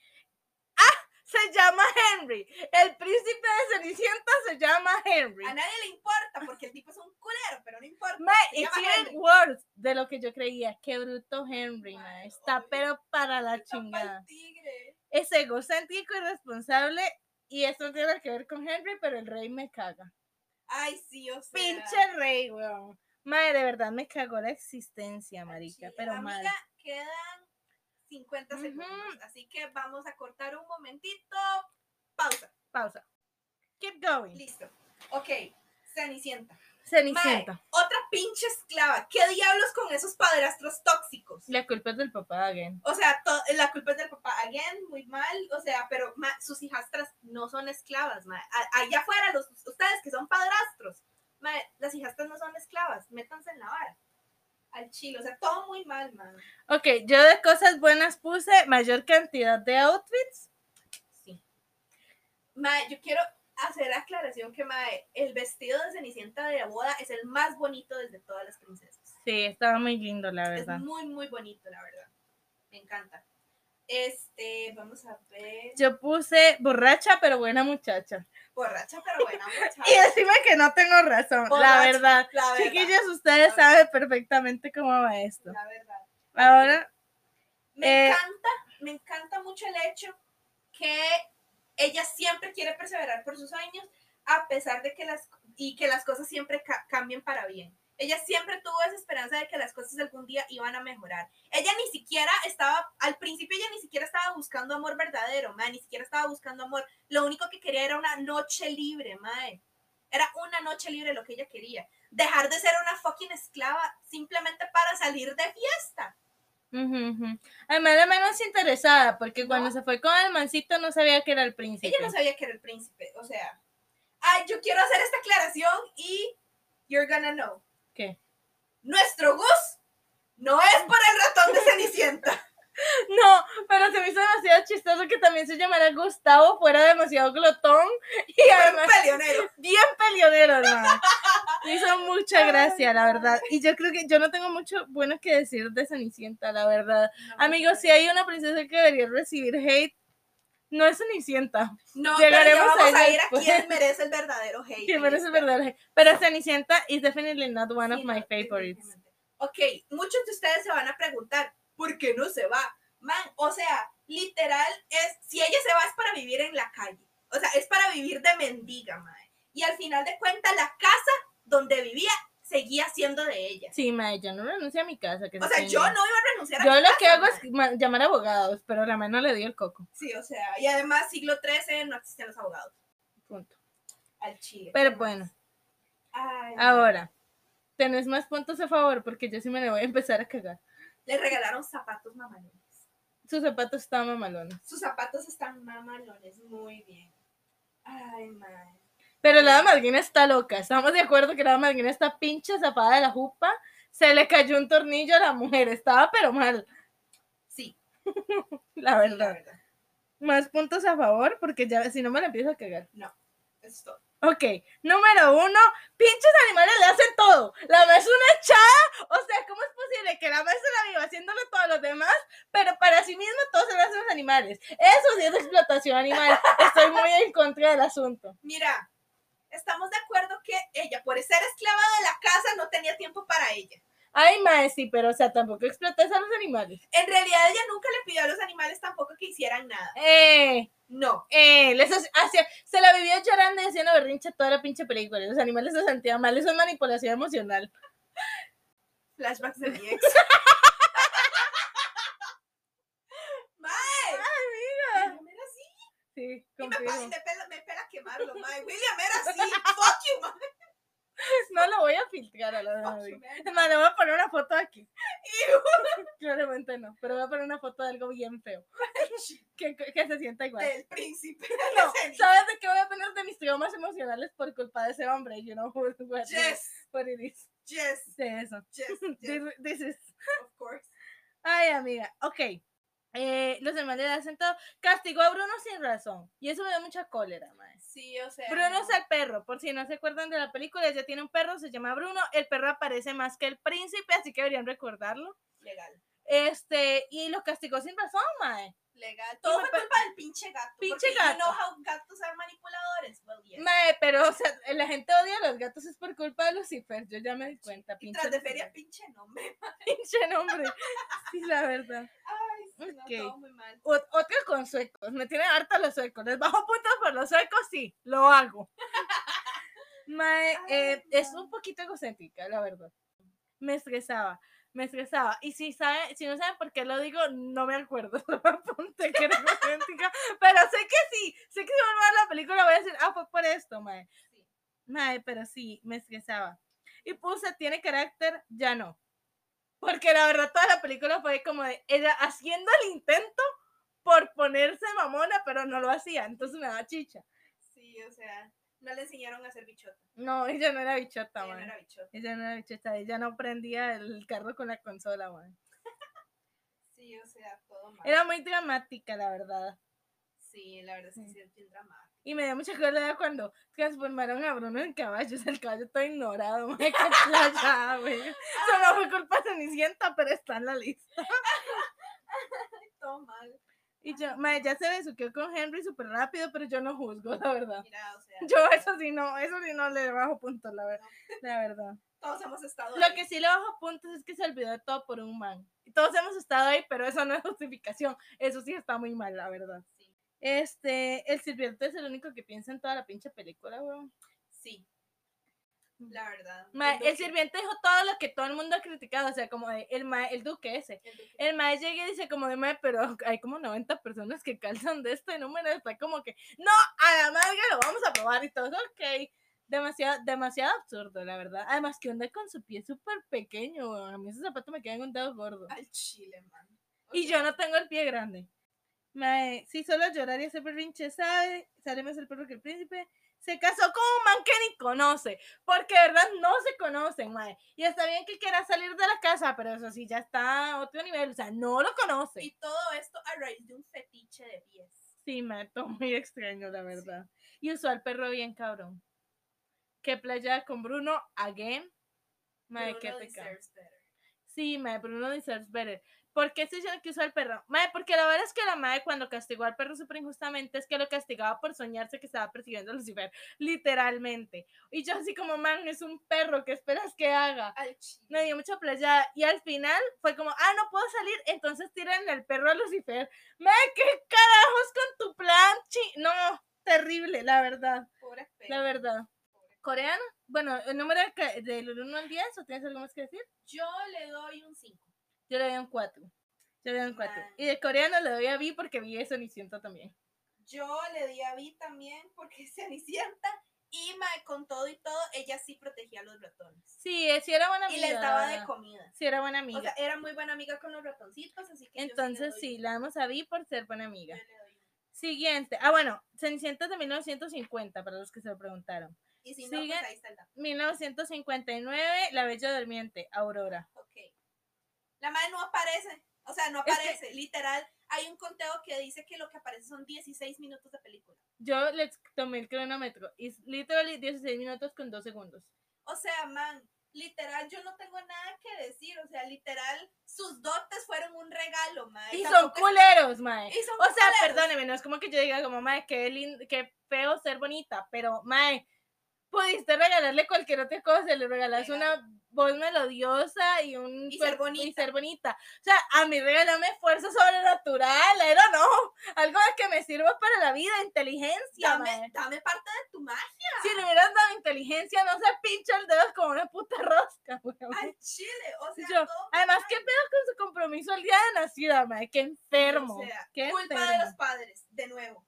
¡ah! Se llama Henry. El príncipe de Cenicienta se llama Henry. A nadie le importa porque el tipo es un culero, pero no importa. Ma, it's even worse de lo que yo creía. Qué bruto Henry, ma. Está obvio. pero para la Está pa'l chingada. tigre. Es egocéntrico y responsable y esto no tiene que ver con Henry, pero el rey me caga. Ay, sí, o sea. Pinche rey, weón. Madre, de verdad me cagó la existencia, marica, pero amiga, mal. quedan 50 Ujú. segundos, así que vamos a cortar un momentito. Pausa. Pausa. Keep going. Listo. Ok, Cenicienta. Mae, Cenicienta. otra pinche esclava. ¿Qué diablos con esos padrastros tóxicos? La culpa es del papá, again. O sea, la culpa es del papá. Again, muy mal. O sea, pero ma, sus hijastras no son esclavas. ma. A- allá afuera, los, ustedes que son padrastros, ma, las hijastras no son esclavas. Métanse en la vara. Al chile. O sea, todo muy mal, man. Ok, yo de cosas buenas puse mayor cantidad de outfits. Sí. Ma, yo quiero hacer aclaración que ma, el vestido de Cenicienta de boda es el más bonito desde todas las princesas. Sí, estaba muy lindo, la Es verdad. muy, muy bonito, la verdad. Me encanta. Este, vamos a ver. Yo puse borracha, pero buena muchacha. Borracha, pero buena [laughs] muchacha. Y decime que no tengo razón, la verdad. La verdad. Chiquillos, ustedes La saben perfectamente cómo va esto. La verdad. Ahora, Me Eh, encanta, me encanta mucho el hecho que ella siempre quiere perseverar por sus sueños, a pesar de que las, y que las cosas siempre ca- cambien para bien. Ella siempre tuvo esa esperanza de que las cosas algún día iban a mejorar. Ella ni siquiera estaba, al principio ella ni siquiera estaba buscando amor verdadero, mae, ni siquiera estaba buscando amor. Lo único que quería era una noche libre, mae. Era una noche libre lo que ella quería. Dejar de ser una fucking esclava simplemente para salir de fiesta. Ujú, ujú. además la menos interesada, porque cuando se fue con el mancito no sabía que era el príncipe. Ella no sabía que era el príncipe, o sea. Ay, yo quiero hacer esta aclaración y you're gonna know. ¿Qué? Nuestro Gus no es por el ratón de Cenicienta. [laughs] [laughs] No, pero se me hizo demasiado chistoso que también se llamara Gustavo, fuera demasiado glotón y además un peleonero. bien peleonero, ¿no? [laughs] Me hizo mucha gracia, la verdad. Y yo creo que yo no tengo mucho bueno que decir de Cenicienta, la verdad. Amigos, si hay una princesa que debería recibir hate, no es Cenicienta. no, llegaremos pero vamos a ir a quién [laughs] merece el verdadero hate. Que en merece el verdadero hate. Pero Cenicienta is definitely not one of Sí, my no, favorites. Ok, muchos de ustedes se van a preguntar, ¿por qué no se va? Man, o sea, literal es, si ella se va es para vivir en la calle. O sea, es para vivir de mendiga, mae. Y al final de cuentas, la casa donde vivía seguía siendo de ella. Sí, mae, yo no renuncio a mi casa. Que O se sea, tenga. yo no iba a renunciar a Yo mi lo casa, que hago mae. es ma- llamar abogados, pero la mano le dio el coco. Sí, o sea, y además siglo XIII no existen los abogados. Punto. Al chile. Pero bueno, Ay, ahora, tenés más puntos a favor porque yo sí me le voy a empezar a cagar. Le regalaron zapatos mamalones. Sus zapatos estaban mamalones. Sus zapatos están mamalones, muy bien. Ay, man. Pero la madrina está loca. Estamos de acuerdo que la madrina está pinche zapada de la jupa. Se le cayó un tornillo a la mujer. Estaba pero mal, Sí, [laughs] la sí, la verdad. verdad. Más puntos a favor porque ya si no me la empiezo a cagar. No, eso es todo. Ok, número uno, pinches animales le hacen todo. La ma es una echada, o sea, ¿cómo es posible que la ma se la viva haciéndolo todo a los demás, pero para sí misma todo se lo hacen los animales? Eso sí es explotación animal. [laughs] Estoy muy en contra del asunto. Mira, estamos de acuerdo que ella, por ser esclava de la casa, no tenía tiempo para ella. Ay, mae, sí, pero o sea, tampoco explotas a los animales. En realidad, ella nunca le pidió a los animales tampoco que hicieran nada. Eh, No. eh, les hacía- se la vivió llorando y haciendo berrinche toda la pinche película. Los animales se sentían mal, eso es manipulación emocional. Flashbacks de mi ex. [laughs] Sí, Y me, me pela quemarlo, mae. William era así. Fuck you, mae. [laughs] No lo voy a filtrar a la man. Es más, le voy a poner una foto aquí. [laughs] Claramente no, pero voy a poner una foto de algo bien feo. [laughs] Que, que se sienta igual. Del príncipe. No, ¿sabes de qué voy a poner de mis traumas emocionales por culpa de ese hombre? You know what, what, Yes, what it is. yes, De eso. yes, yes, This, this is. of course. Ay, amiga. Ok. Eh, los demás le hacen todo. Castigó a Bruno sin razón. Y eso me da mucha cólera, mae. Sí, o sea. Bruno es el perro, por si no se acuerdan de la película, ella tiene un perro, se llama Bruno, el perro aparece más que el príncipe, así que deberían recordarlo. Legal, Este, y lo castigó sin razón, mae. legal. Todo fue pa- culpa del pinche gato. Pinche porque gato. Know how gatos are manipuladores. Well, yes. Mae, pero, o sea, la gente odia a los gatos es por culpa de Lucifer, yo ya me di cuenta, y pinche tras de feria, pinche nombre. [laughs] pinche nombre. Sí, la verdad. Ay, No, Ok. todo muy mal. Con suecos. Me tienen harta los suecos. Les bajo puntos por los suecos, sí, lo hago. [laughs] Mae, eh, Ay, es no. un poquito egocéntrica, la verdad. Me estresaba, me estresaba. Y si, sabe, si no saben por qué lo digo, no me acuerdo. [laughs] Apunté que era egocéntrica. Pero sé que sí, sé que si vuelvo a ver la película voy a decir, ah, fue por esto, mae. Sí. Mae, pero sí, me estresaba. Y puse, tiene carácter, ya no. Porque la verdad toda la película fue como de ella haciendo el intento por ponerse mamona, pero no lo hacía. Entonces me daba chicha. Sí, o sea, no le enseñaron a hacer bichota. No, ella no era bichota, Ella no era bichota. Ella no era bichota, ella no prendía el carro con la consola, man. [laughs] Sí, o sea, todo mal. Era muy dramática, la verdad. Sí, la verdad es que Sí. sí es bien dramático. Y me dio mucha cólera cuando transformaron a Bruno en caballo. O sea, el caballo todo ignorado, man. Qué playa, güey. Eso no fue culpa de Cenicienta, pero está en la lista. [laughs] Todo mal. Y yo, mae, ya se besuqueó con Henry súper rápido, pero yo no juzgo, la verdad. Mira, o sea, Yo eso sí no, eso sí no le bajo puntos, la, ver- la verdad. todos hemos estado Lo ahí. que sí le bajo puntos es que se olvidó de todo por un man. Todos hemos estado ahí, pero eso no es justificación. Eso sí está muy mal, la verdad. Este, el sirviente es el único que piensa en toda la pinche película, weón. sí. La verdad. Ma, El sirviente dijo todo lo que todo el mundo ha criticado, o sea, como de, el, ma- el duque ese. el duque. El llega y dice como de mae, pero hay como 90 personas que calzan de este número. Está como que, no, a la madre lo vamos a probar y todo. Ok. Demasiado, demasiado absurdo, la verdad. Además, que onda con su pie súper pequeño. weón. A mí ese zapato me queda en un dedo gordo. Al chile, man. Y yo no tengo el pie grande. Mae, sí, solo llorar y hacer berrinche, ¿sabe? Sale más el perro que el príncipe. Se casó con un man que ni conoce. Porque, de verdad, no se conocen, mae. Y está bien que quiera salir de la casa, pero eso sí, ya está a otro nivel. O sea, no lo conoce. Y todo esto a raíz de un fetiche de pies. Sí, me todo muy extraño, la verdad. Y usó al perro bien cabrón. Que playa con Bruno, again. Mae, qué pecado. Sí, mae, Bruno deserves better. ¿Por qué estoy diciendo que usó al perro? Mae, porque la verdad es que la madre cuando castigó al perro súper injustamente es que lo castigaba por soñarse que estaba persiguiendo a Lucifer, literalmente. Y yo así como, man, es un perro, ¿qué esperas que haga? Chile. Me dio mucha playa y al final fue como, ah, no puedo salir, entonces tiran el perro a Lucifer. Mae, ¿qué carajos con tu plan? chi-?" No, terrible, la verdad, Pobre perro. la verdad. pobre. ¿Coreano? Bueno, el número de del 1 al 10, ¿o tienes algo más que decir? Yo le doy un 5. Yo le doy un 4. Yo le doy un 4. Man. Y de coreano le doy a Vi porque Vi es Cenicienta también. Yo le di a Vi también porque es Cenicienta. Y con todo y todo, ella sí protegía a los ratones. Sí, eh, sí era buena Y amiga. les la daba de comida. Sí, era buena amiga. O sea, era muy buena amiga con los ratoncitos, así que Entonces sí, doy- la damos a Vi por ser buena yo amiga. le doy un- Siguiente. Ah, bueno, Cenicienta de 1950, para los que se lo preguntaron. Y si no, pues ahí está el dato. 1959, La Bella Durmiente, Aurora. Ok. La madre no aparece. O sea, no que- aparece. Literal, hay un conteo que dice que lo que aparece son 16 minutos de película. Yo les tomé el cronómetro. Y literally 16 minutos con 2 segundos. O sea, man, literal, yo no tengo nada que decir. O sea, literal, sus dotes fueron un regalo, man. Y son culeros, mae. Y son O sea, culeros. perdóneme, no es como que yo diga como, mae, qué, lindo, qué feo ser bonita, pero, mae, pudiste regalarle cualquier otra cosa, le regalas una voz melodiosa y un Y ser bonita. y ser bonita. O sea, a mí regálame fuerza sobrenatural, don't know, [laughs] algo que me sirva para la vida, inteligencia, Dame, dame parte de tu magia. Si le hubieras dado inteligencia, no se pincha el dedo como una puta rosca, [laughs] weón. Al chile. O sea, Yo, todo además. ¿qué pedo con su compromiso el día de nacida, mae? Qué enfermo. O sea, qué culpa de los padres, de nuevo.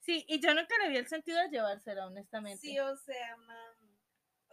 Sí, y yo nunca le vi el sentido de llevársela, honestamente. Sí, o sea, man.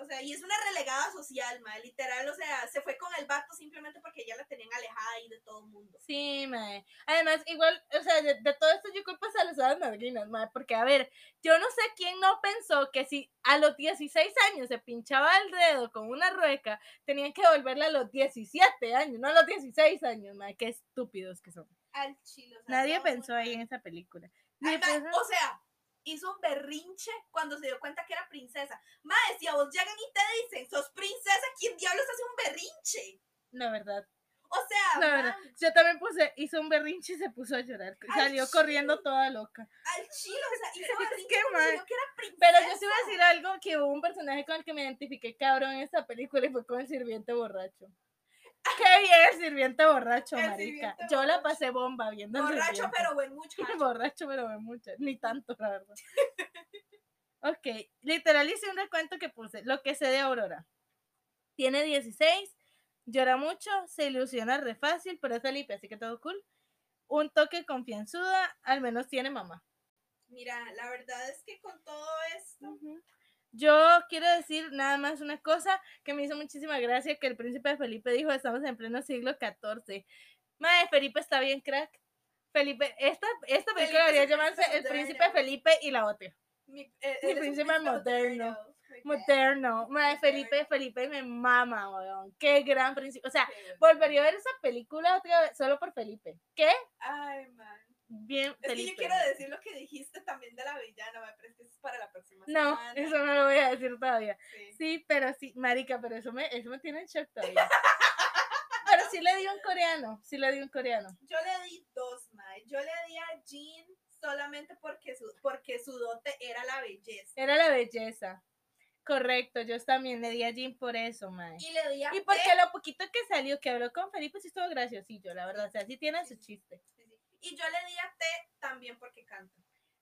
O sea, y es una relegada social, man. Literal, o sea, se fue con el vato simplemente porque ya la tenían alejada ahí de todo el mundo. Sí, mae. Además, igual, o sea, de, de todo esto yo culpo a las hadas madrinas, mae, porque, a ver, yo no sé quién no pensó que si a los 16 años se pinchaba el dedo con una rueca, tenían que devolverla a los 17 años, no a los 16 años, mae, qué estúpidos que son. Al chile. o sea, Nadie pensó ahí en esa película. Ma, o sea, hizo un berrinche cuando se dio cuenta que era princesa. Madre, si a vos llegan y te dicen, sos princesa, ¿quién diablos hace un berrinche? La verdad, O sea, la verdad. Yo también puse, hizo un berrinche y se puso a llorar. Salió corriendo toda loca. al chile, o sea, [laughs] hizo berrinche que era princesa. Pero yo sí voy a decir algo, que hubo un personaje con el que me identifiqué cabrón en esta película y fue con el sirviente borracho. [laughs] Qué bien el sirviente borracho, El marica. sirviente Yo la pasé bomba viendo el Borracho, sirviente. pero buen muchacho. [laughs] borracho, pero de mucho. Ni tanto, la verdad. [laughs] ok, literal hice un recuento que puse. Lo que sé de Aurora. Tiene 16, llora mucho, se ilusiona re fácil, pero es Felipe, así que todo cool. Un toque confianzuda, al menos tiene mamá. Mira, la verdad es que con todo esto, Yo quiero decir nada más una cosa que me hizo muchísima gracia que el príncipe Felipe dijo, estamos en pleno siglo XIV. Madre, Felipe está bien crack. Felipe, esta, esta película Felipe debería el llamarse príncipe El príncipe. Felipe y la otra. mi, eh, un príncipe moderno. Moderno. Madre, Felipe. Felipe me mama, weón. Qué gran príncipe. O sea, volvería a ver esa película otra vez solo por Felipe. ¿Qué? Ay, man. Bien, Es que yo quiero decir lo que dijiste también de la villana, es que eso es para la próxima No, semana. eso no lo voy a decir todavía. Sí. Sí, pero sí, marica, pero eso me, eso me tiene en shock todavía. [laughs] pero sí le di un coreano, sí le di un coreano. Yo le di dos, mae. Yo le di a Jean solamente porque su, porque su dote era la belleza. Era la belleza. Correcto, yo también le di a Jim por eso, mae. Y le di a Y porque Ted- lo poquito que salió, que habló con Felipe, sí estuvo graciosillo, la verdad. O sea, sí tiene su chiste. Sí, sí. Y yo le di a T también porque canta.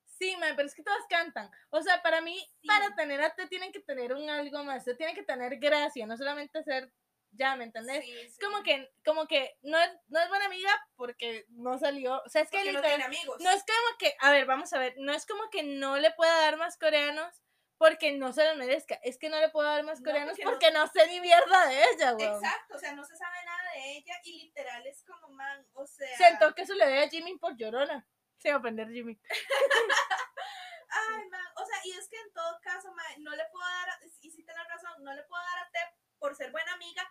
Sí, mae, pero es que todas cantan. O sea, para mí, Sí. para tener a T tienen que tener un algo más. Te tiene que tener gracia, no solamente ser, ya, ¿me entendés? Sí, Es como que, como que no es, no es buena amiga porque no salió. O sea, es que Porque no tiene amigos. No es como que, a ver, vamos a ver, no es como que no le pueda dar más coreanos porque no se los merezca, es que no le puedo dar más No, coreanos porque no- porque no, sé ni mierda de ella, weón. Exacto, o sea, no se sabe nada de ella y literal es como, man, o sea... Siento que eso le dé a Jimmy por llorona. Se va a ofender Jimmy. Ay, man, o sea, y es que en todo caso, man, no le puedo dar, y si tienes razón, no le puedo dar a T por ser buena amiga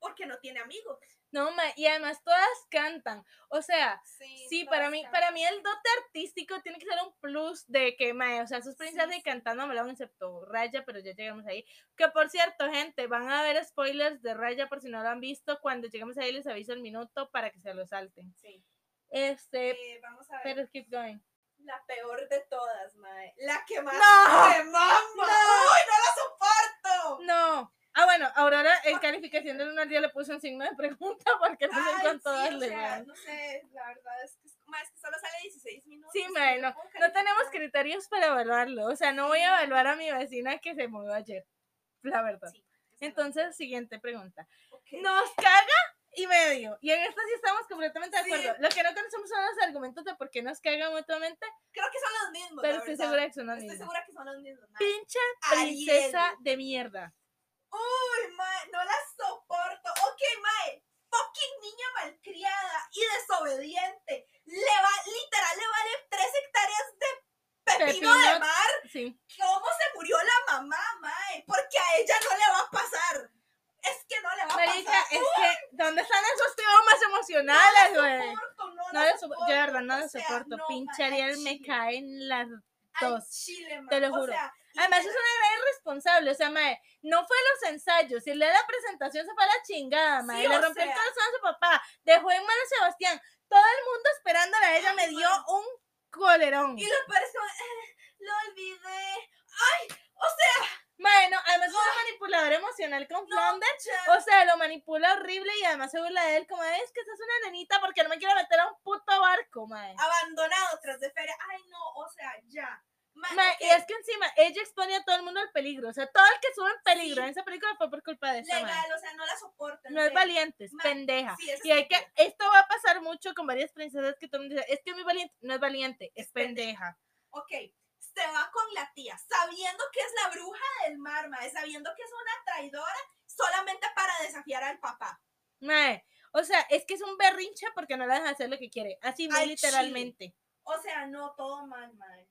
porque no tiene amigos. No, ma, y además todas cantan. O sea, Sí, para mí, cantan. para mí el dote artístico tiene que ser un plus de que, ma, o sea, sus princesas Sí, cantando me lo han excepto Raya, pero ya llegamos ahí. Que por cierto, gente, van a ver spoilers de Raya por si no lo han visto. Cuando lleguemos ahí les aviso el minuto para que se lo salten. Sí. Este, Eh, vamos a ver. pero keep going. La peor de todas, mae. La que más ¡No! me mama. ¡Uy, no la soporto! No. Ah, bueno, Aurora en calificación del 1 al día le puse un signo de pregunta porque no sé con sí, todas o sea, no sé, la verdad es que, es- es que solo sale 16 minutos. Sí, yo no, no tenemos criterios para evaluarlo. O sea, no voy a evaluar a mi vecina que se movió ayer. La verdad. Sí. Entonces, siguiente pregunta. Ok. Nos caga y medio. Y en esta sí estamos completamente de Sí. acuerdo. Lo que no conocemos son los argumentos de por qué nos caga mutuamente, Creo que son los mismos. pero estoy verdad. segura que son los Estoy mismos. segura que son los mismos. mae. Pinche Ariel. princesa de mierda. Uy, mae, no la soporto. Ok, mae. Fucking niña malcriada y desobediente. Le va, literal, le vale tres hectáreas de pepino, Pepino. de mar. Sí. ¿Cómo se murió la mamá, mae? Porque a ella no le va a pasar. Es que no le va a Marica, pasar. es que, ¿dónde están esos traumas emocionales, güey? soporto, no, No le soporto, soporto, yo de verdad no le sea, soporto. no, Pinche Ariel me chile, cae en las dos. chile, te lo o juro. sea, Además, es una gran irresponsable. O sea, mae, no fue los ensayos. Si le da la presentación, se fue a la chingada, mae. Sí, le rompió el sea. corazón a su papá. Dejó en manos a Sebastián. Todo el mundo esperándola a ella me dio un colerón. Y lo como, eh, lo olvidé. Ay, o sea, Mae, no, además es una manipuladora emocional con no, Flanders. ya. O sea, lo manipula horrible y además se burla de él como es que sos una nenita porque no me quiero meter a un puto barco, mae. abandonado tras de feria. Ay, no, o sea, ya. Ma- y es que encima ella expone a todo el mundo al peligro. O sea, todo el que sube en peligro Sí. en esa película fue por culpa de esa legal, o sea, no la soporto. en No es valiente, es Ma- pendeja. sí, y hay que, esto va a pasar mucho con varias princesas que todo el mundo dice, es que es muy valiente, no es valiente, es Es pendeja. pendeja. Ok, se va con la tía, sabiendo que es la bruja del mar, mae, sabiendo que es una traidora solamente para desafiar al papá. Mae, o sea, es que es un berrinche porque no la deja hacer lo que quiere, así muy Al literalmente. O sea, no, todo mal, mae.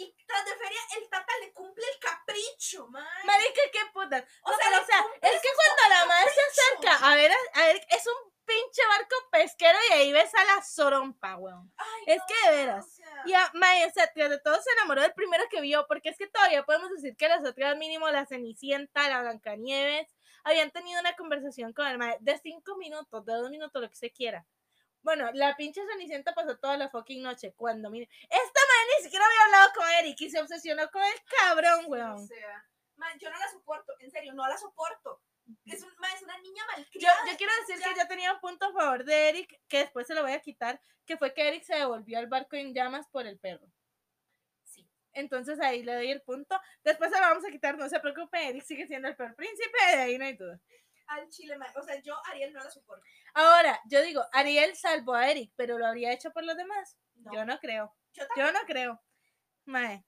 Y tras de feria, el tata le cumple el capricho, mae. Marica, qué puta. O No, sea, pero, o sea, es que cuando la madre se acerca, a ver, a ver, es un pinche barco pesquero y ahí ves a la sorompa, weón. Ay, es no, que de veras. o sea, Y a, o sea, de todo se enamoró del primero que vio, porque es que todavía podemos decir que las otras, mínimo la Cenicienta, la Blancanieves, habían tenido una conversación con el mae de cinco minutos, de dos minutos, lo que se quiera. Bueno, la pinche Cenicienta pasó toda la fucking noche cuando, mire, esta mae ni siquiera había hablado con Eric y se obsesionó con el cabrón, O weón. sea, man, yo no la soporto, en serio, no la soporto. Es, un, mae, es una niña Yo, malcriada. yo quiero decir ya- que yo tenía un punto a favor de Eric, que después se lo voy a quitar, que fue que Eric se devolvió al barco en llamas por el perro. Sí. Entonces ahí le doy el punto. Después se lo vamos a quitar, no se preocupe, Eric sigue siendo el peor príncipe, de ahí no hay duda. Al chile. O sea, yo Ariel no la soporto. Ahora, yo digo, Ariel salvó a Eric, pero lo habría hecho por los demás. No, Yo no creo. yo. Yo no creo. Mae.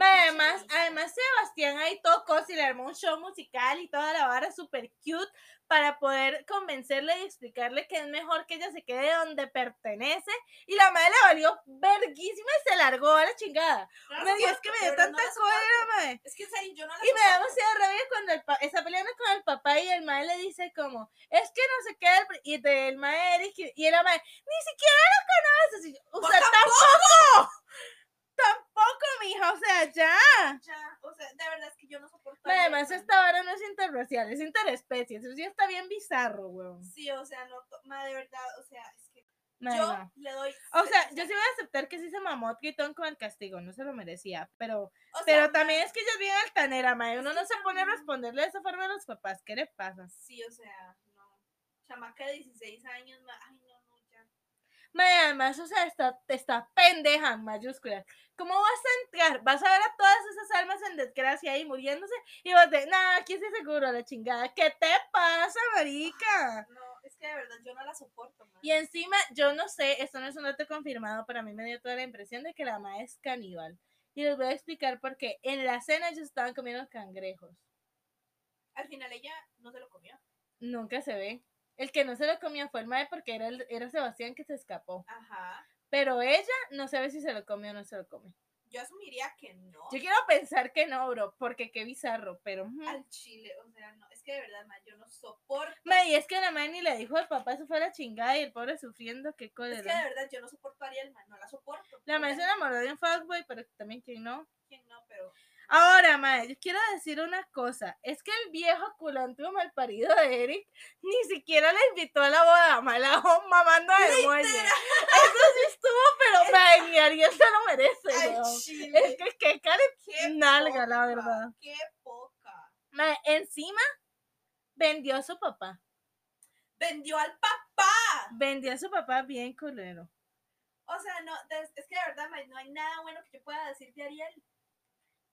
Además, además Sebastián ahí tocó, y le armó un show musical y toda la vara super cute para poder convencerle y explicarle que es mejor que ella se quede donde pertenece. Y la madre le valió verguísima y se largó a la chingada. No la Me dio, es que me dio tanta no la cólera, mae. Es que yo no la Y me da demasiada rabia cuando el pa- está peleando con el papá y el mae le dice como, es que no se queda el... pri-", Y del Eric y- el mae, ni siquiera lo conoces. Y o sea, tampoco. Tampoco, mija, o sea, ya. Ya, o sea, de verdad es que yo no soporto. Además, esta vara no es interracial, es interespecies. Eso sí está bien bizarro, weón. Sí, o sea, no, mae, de verdad, o sea, es que yo le doy. O sea, yo sí voy a aceptar que sí se mamó Tritón con el castigo, no se lo merecía, pero, o sea, pero también es que ella es bien altanera, mae, uno no se pone a responderle de esa forma a los papás, ¿qué le pasa? Sí, o sea, no. Chamaca de 16 años, ay, ya. Mae, además, o sea, está, está pendeja en mayúsculas. ¿Cómo vas a entrar? Vas a ver a todas esas almas en desgracia ahí muriéndose y vas de, nah, aquí estoy seguro, la chingada. ¿Qué te pasa, marica? No, es que de verdad yo no la soporto, mae. Y encima, yo no sé, esto no es un dato confirmado, pero a mí me dio toda la impresión de que la mamá es caníbal. Y les voy a explicar por qué. En la cena ellos estaban comiendo cangrejos. Al final ella no se lo comió. Nunca se ve. El que no se lo comió fue el mae porque era, el- era Sebastián que se escapó. Ajá. Pero ella no sabe si se lo comió o no se lo come. Yo asumiría que no. Yo quiero pensar que no, bro, porque qué bizarro, pero... Al chile, o sea, no. Es que de verdad, mae, yo no soporto. Ma, y es que la madre ni le dijo al papá, eso fue la chingada y el pobre sufriendo, qué Es que de cólera. verdad yo no soporto a Ariel, mae, no la soporto. La madre se enamoró de un fuckboy, pero también que no. ¿quién no? Pero. Ahora, madre, yo quiero decir una cosa. Es que el viejo culantro malparido de Eric ni siquiera le invitó a la boda, ma, la mamando de muelle. Eso sí estuvo, pero madre, ni Ariel se lo merece, weón. chile. Es que qué cara qué nalga, la poca, verdad. Qué poca. Madre, encima vendió a su papá. Vendió al papá. Vendió a su papá bien culero. O sea, no, es que de verdad, mae, no hay nada bueno que yo pueda decir de Ariel.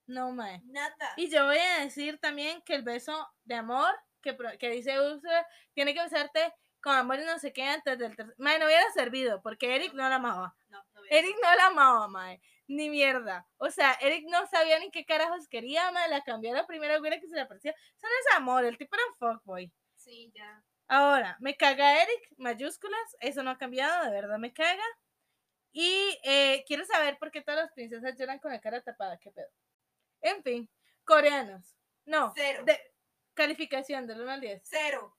No, mae. Nada. Y yo voy a decir también que el beso de amor que, que dice Ursula tiene que besarte con amor y no sé qué antes del tercer. Mae, no hubiera servido porque Eric no la amaba. No, no Eric no la amaba, mae. Ni mierda. O sea, Eric no sabía ni qué carajos quería, mae. La cambió a la primera güera que se le apareció. Eso no es amor, el tipo era un fuckboy. Sí, ya. Ahora, me caga Eric, mayúsculas. Eso no ha cambiado, de verdad me caga. Y eh, quiero saber por qué todas las princesas lloran con la cara tapada. ¿Qué pedo? En fin, coreanos. No, Cero. de calificación del 1 al 10. Cero.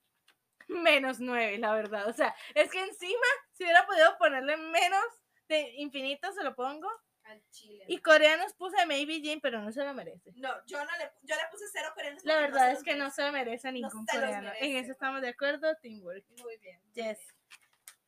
Menos 9, la verdad. O sea, es que encima, si hubiera podido ponerle menos de infinito, se lo pongo. Al chile. Y coreanos puse Maybe Jane, pero no se lo merece. No, yo no le, yo le puse cero coreanos. La verdad es que no se lo merece ningún coreano. En eso estamos de acuerdo, teamwork. Muy bien. muy Yes. bien.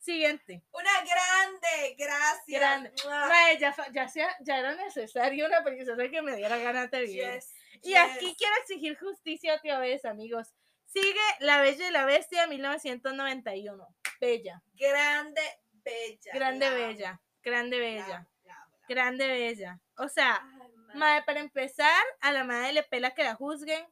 Siguiente. Una grande, gracias. Grande. Mae, ya, ya, sea- ya era necesario una princesa que me diera ganas de vivir. Yes, Y yes. aquí quiero exigir justicia otra vez, amigos. Sigue La Bella y la Bestia 1991. Bella. Grande, bella. Grande la Bella. Grande la Bella. la la. Grande Bella. O sea, Ay, madre, para empezar, a la madre le pela que la juzguen.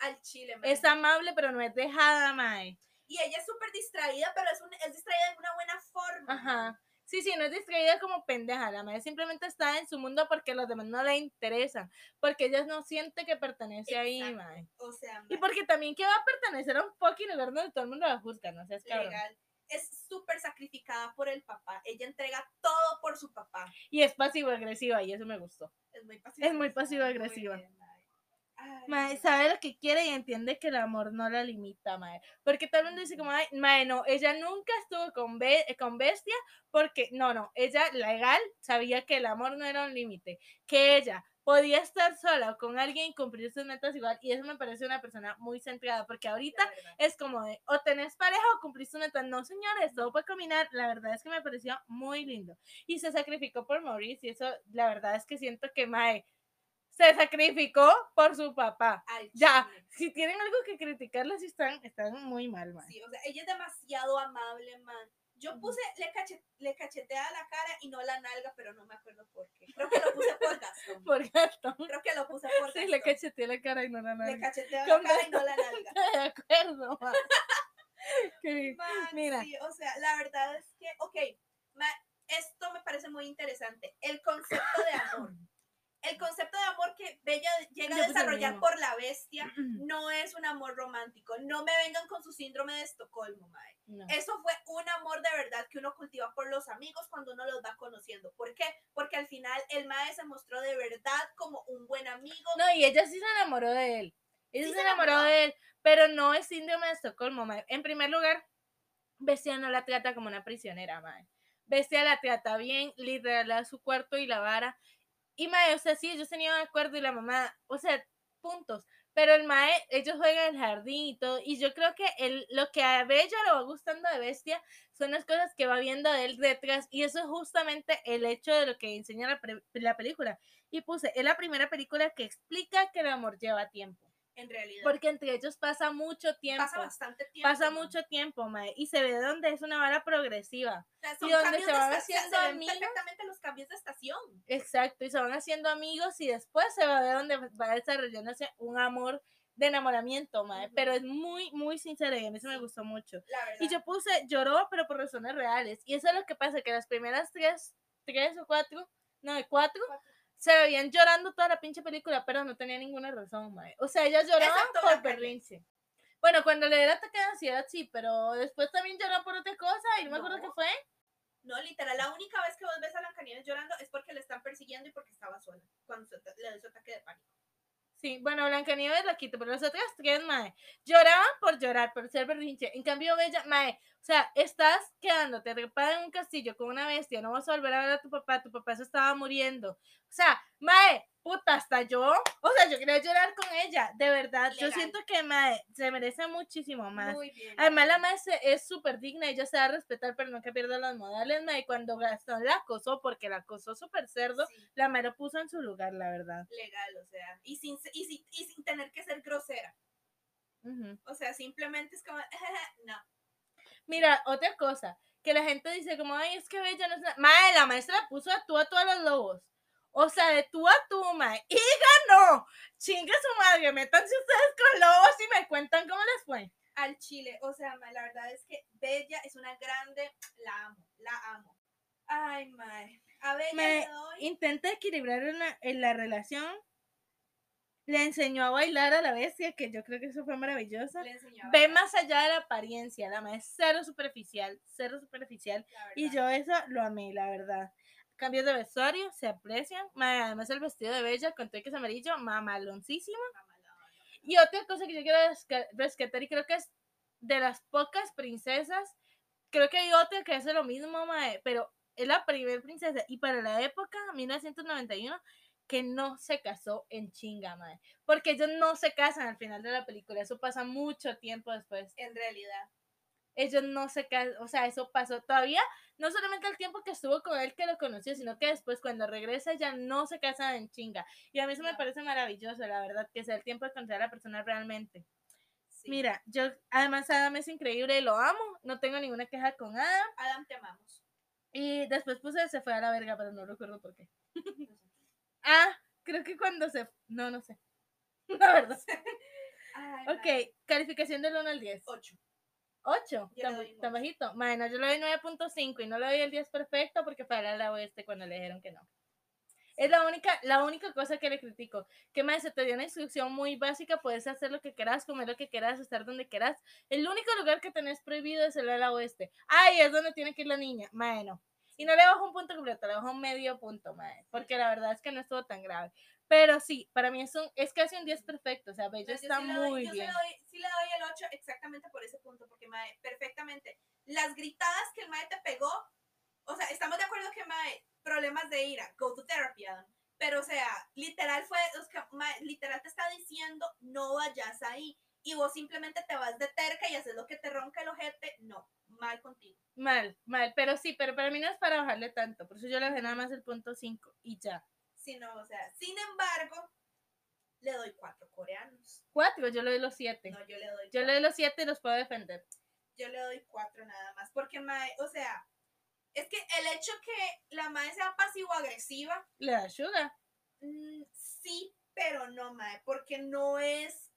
Al chile, mae. Es amable, pero no es dejada, madre. Y ella es súper distraída, pero es, un, es distraída de una buena forma. Ajá. Sí, sí, no es distraída como pendeja. La madre simplemente está en su mundo porque los demás no le interesan. Porque ella no siente que pertenece ahí, Exacto. madre. O sea, Y porque también que va a pertenecer a un fucking lugar donde todo el mundo la juzga, no seas cabrón. legal. Es súper sacrificada por el papá. Ella entrega todo por su papá. Y es pasivo-agresiva y eso me gustó. Es muy pasiva. Es muy pasivo-agresiva. Mae. Sabe lo que quiere y entiende que el amor no la limita, mae. Porque todo el mundo dice como, ay, mae, no, ella nunca estuvo con, Be- con Bestia porque, no, no, ella legal sabía que el amor no era un límite, que ella podía estar sola o con alguien y cumplir sus metas igual y eso me parece una persona muy centrada porque ahorita es como de o tenés pareja o cumplís tu meta. No, señores, todo puede combinar. La verdad es que me pareció muy lindo. Y se sacrificó por Maurice y eso, la verdad es que siento que Mae se sacrificó por su papá. Ya, si tienen algo que criticarle, sí están, están muy mal, mae. Sí, o sea, ella es demasiado amable, man. Yo puse, le, cache, le cachetea la cara y no la nalga, pero no me acuerdo por qué. Creo que lo puse por Gastón. [laughs] Por Gastón. Creo que lo puse por Sí, le Gastón. cacheteé la cara y no la Le nalga. cachetea la cara y no la nalga. [laughs] De acuerdo, mae. [laughs] Que- Man, Mira. sí, o sea, la verdad es que, ok, ma- esto me parece muy interesante. El concepto de amor. [clears throat] El concepto de amor que Bella llega a desarrollar por la bestia no es un amor romántico. No me vengan con su síndrome de Estocolmo, mae. No. Eso fue un amor de verdad que uno cultiva por los amigos cuando uno los va conociendo. ¿Por qué? Porque al final el mae se mostró de verdad como un buen amigo. No, y ella sí se enamoró de él. Ella Sí se se enamoró enamoró. de él, pero no es síndrome de Estocolmo, mae. En primer lugar, Bestia no la trata como una prisionera, mae. Bestia la trata bien, literal, le da su cuarto y la vara. Y mae, o sea, sí, ellos tenían un acuerdo y la mamá, o sea, puntos. Pero el mae, ellos juegan en el jardín y todo. Y yo creo que el, lo que a Bella le va gustando de Bestia son las cosas que va viendo de él detrás. Y eso es justamente el hecho de lo que enseña la, la película. Y puse, es la primera película que explica que el amor lleva tiempo. En realidad. Porque entre ellos pasa mucho tiempo. pasa bastante tiempo. Pasa mae. mucho tiempo, mae. Y se ve de donde es una vara progresiva. O sea, y donde se van haciendo se amigos. perfectamente los cambios de estación. Exacto. Y se van haciendo amigos y después se va a ver donde va desarrollándose un amor de enamoramiento, mae. Ujú. Pero es muy, muy sincero y a mí se me gustó mucho. La verdad. Y yo puse, lloró, pero por razones reales. Y eso es lo que pasa, que las primeras tres, tres o cuatro, no, cuatro, Cuatro. Se veían llorando toda la pinche película, pero no tenía ninguna razón, mae. O sea, ellas lloraban Excepto por berrinche. Bueno, cuando le era ataque de ansiedad, sí, pero después también lloró por otra cosa y no me acuerdo qué fue. No, literal, la única vez que vos ves a Blancanieves llorando es porque le están persiguiendo y porque estaba sola. Cuando le dio su ataque de pánico. Sí, bueno, Blancanieves la quito, pero las otras tres, mae, lloraban por llorar, por ser berrinche. En cambio, Bella, mae, o sea, estás quedándote atrapada en un castillo con una bestia, no vas a volver a ver a tu papá, tu papá se estaba muriendo. O sea, mae, puta, hasta yo, o sea, yo quería llorar con ella, de verdad. Yo siento que, mae, se merece muchísimo más. Muy bien. Además, la mae es súper digna, ella se va a respetar, pero no que pierda los modales, mae. Cuando Gastón la acosó, porque la acosó súper cerdo, Sí, la mae lo puso en su lugar, la verdad. legal, o sea. Y sin, y, sin, y sin tener que ser grosera. O sea, simplemente es como, [laughs] no. Mira, otra cosa, que la gente dice como, ay, es que Bella no es... la-". Mae, la maestra puso a tú a todos los lobos. O sea, de tú a tú, mae. [laughs] Y ganó. Chingue su madre, métanse ustedes con lobos y me cuentan cómo les fue. Al chile, o sea, ma, la verdad es que Bella es una grande, la amo, la amo. Ay, mae. A Bella Me le doy. intenta equilibrar en la, en la relación. Le enseñó a bailar a la bestia, que yo creo que eso fue maravilloso. Ve más allá de la apariencia, la mae es cero superficial, cero superficial. Y yo eso lo amé, la verdad. Cambios de vestuario, se aprecian. Además el vestido de Bella con todo que es amarillo, mamaloncísimo. Y otra cosa que yo quiero resca- rescatar y creo que es de las pocas princesas, creo que hay otra que hace lo mismo, mae, pero es la primera princesa y para la época, 1991, que no se casó en chinga, mae. Porque ellos no se casan al final de la película, eso pasa mucho tiempo después En realidad. ellos no se casan, o sea, eso pasó todavía, no solamente el tiempo que estuvo con él que lo conoció, sino que después cuando regresa ya no se casan en chinga. Y a mí eso me parece maravilloso, la verdad, que sea el tiempo de conocer a la persona realmente. Sí. Mira, yo, además Adam es increíble y lo amo, no tengo ninguna queja con Adam. Adam, te amamos. Y después puse se fue a la verga, pero no recuerdo por qué. [laughs] No sé. Ah, creo que cuando se, no, no sé. [laughs] La verdad. Ay, Ok, calificación del 1 al 10. 8. 8, Yo le tan, bajito. Bueno, yo le doy 9.5 y no le doy el 10 perfecto porque para la oeste cuando le dijeron que no. Es la única, la única cosa que le critico. Que más se te dio una instrucción muy básica, puedes hacer lo que quieras, comer lo que quieras, estar donde quieras. El único lugar que tenés prohibido es el ala oeste. Ay, es donde tiene que ir la niña. Bueno. Y no le bajo un punto completo, le bajo un medio punto, mae, porque la verdad es que no estuvo tan grave. Pero sí, para mí es, un, es casi un 10 perfecto, o sea, Bello está sí le doy- muy yo bien. Sí le, doy, sí le doy el 8 exactamente por ese punto, porque mae, perfectamente. Las gritadas que el mae te pegó, o sea, estamos de acuerdo que mae, problemas de ira, go to therapy, Adam. Pero, o sea, literal fue, o sea, mae, literal te está diciendo, no vayas ahí. Y vos simplemente te vas de terca y haces lo que te ronca el ojete. No, mal contigo. Mal, mal, pero sí, pero para mí no es para bajarle tanto, por eso yo le dejé nada más el punto 5 y ya. Sí, no, o sea, sin embargo, le doy cuatro coreanos. Cuatro, yo le doy los siete. No, yo le doy Yo le cuatro. doy los siete y los puedo defender. yo le doy cuatro nada más. Porque, mae, o sea, es que el hecho que la mae sea pasivo-agresiva, Le da Suga. mm, sí, pero no, mae, porque no es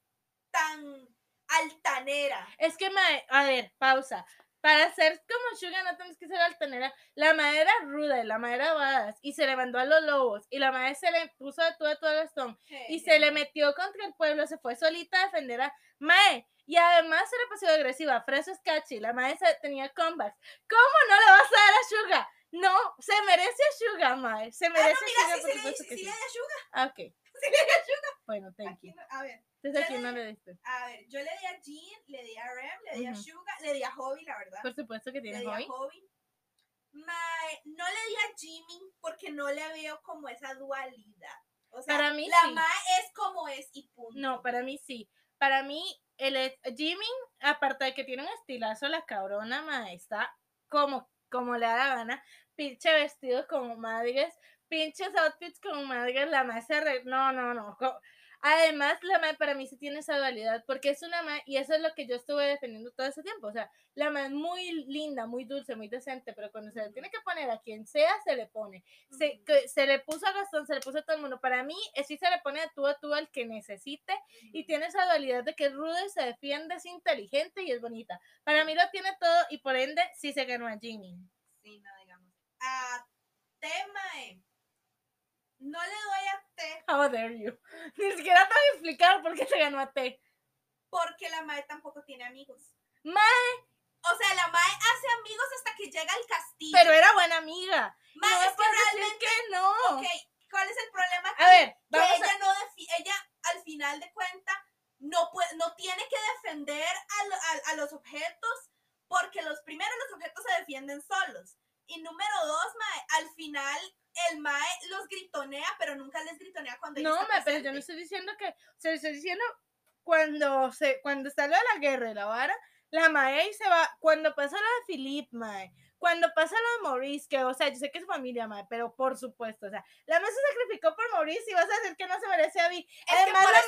tan altanera. Es que, mae, a ver, pausa. Para ser como Suga no tienes que ser altanera. La madre era ruda, y la madre era badass, y se le mandó a los lobos, y la madre se le puso de todo, de todo el Stone, y se le metió contra el pueblo, se fue solita a defender a Mae, y además se le pasó agresiva, Freso es catchy, la madre se- tenía comebacks. ¿Cómo no le vas a dar a Suga? No, se merece a Suga, Mae, se Ah, merece no, a mira, Suga, sí, por sí, le, que sí sí. le di a Suga. Ah, ok, Le di a bueno, thank Aquí you. a ver, Entonces aquí no le diste. a ver, yo le di a Jean, le di a Rem, le di a Ujú. Suga, le di a Hobby, la verdad. Por supuesto que tiene a hobby. Hobby. Mae, no le di a Jimmy porque no le veo como esa dualidad. O sea, Para mí la sí. mae es como es y punto. No, para mí sí. Para mí, el e- Jimmy, aparte de que tiene un estilazo, la cabrona, mae, está como, como le da la gana. Pinche vestido como madres, pinches outfits como madres, la se re- No, no, no. Además, la mae para mí sí tiene esa dualidad, porque es una mae, y eso es lo que yo estuve defendiendo todo ese tiempo. O sea, la mae es muy linda, muy dulce, muy decente, pero cuando se le tiene que poner a quien sea, se le pone. Se, que se le puso a Gastón, se le puso a todo el mundo. Para mí, eh, sí se le pone a tú a tú al que necesite y tiene esa dualidad de que es ruda y se defiende, es inteligente y es bonita. Para mí lo tiene todo y por ende sí se ganó a Jimmy. Sí, no digamos. A Temae. No le doy a T How dare you. [laughs] Ni siquiera te voy a explicar por qué se ganó a T. porque la Mae tampoco tiene amigos. Mae, O sea, la Mae hace amigos hasta que llega al castillo. pero era buena amiga. Mae, no es que realmente. que no. Ok, ¿cuál es el problema? A ver, que vamos a... ella no ella al final de cuentas no puede, no tiene que defender a, a- a los objetos porque los primeros los objetos se defienden solos y número dos mae, al final el mae los gritonea pero nunca les gritonea cuando No, mae, pero yo no estoy diciendo que... O sea, estoy diciendo cuando se cuando está lo de la guerra y la vara, la mae ahí se va... Cuando pasa lo de Philip, mae, cuando pasa lo de Maurice, que, o sea, yo sé que es familia, mae, pero por supuesto, o sea, la mae se sacrificó por Maurice y vas a decir que no se merece a Vi. Además, la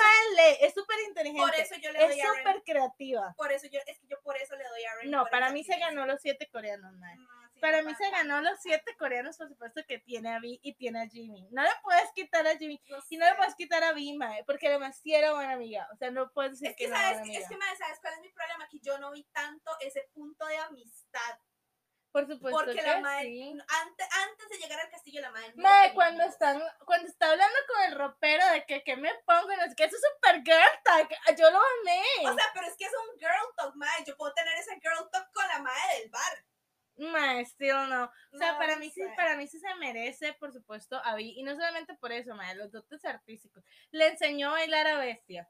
mae es súper inteligente, por eso yo le doy es súper creativa. por eso yo es que yo por eso le doy a Ren No, para mí se ganó los siete coreanos, mae. Sí, Para no mí se ganó los siete coreanos, por supuesto, que tiene a Vi y tiene a Jimmy. No le puedes quitar a Jimmy. No Y no le puedes quitar a Vi, mae, porque además sí era buena amiga. O sea, no puedes decir Es que, no sabes, buena es que mae, ¿sabes cuál es mi problema? Que yo no vi tanto ese punto de amistad. Por supuesto Porque que la madre, sí. antes, antes de llegar al castillo, la madre. no Mae, tenía cuando están, cuando está hablando con el ropero de que, que me pongo, y no sé qué, eso es super girl talk, yo lo amé. O sea, pero es que es un girl talk, mae. Yo puedo tener ese girl talk con la madre del bar. Mae, still no. O sea, No, para mí sí, sé. para mí sí se merece, por supuesto, a Vi. Y no solamente por eso, mae, los dotes artísticos. Le enseñó a bailar a Bestia.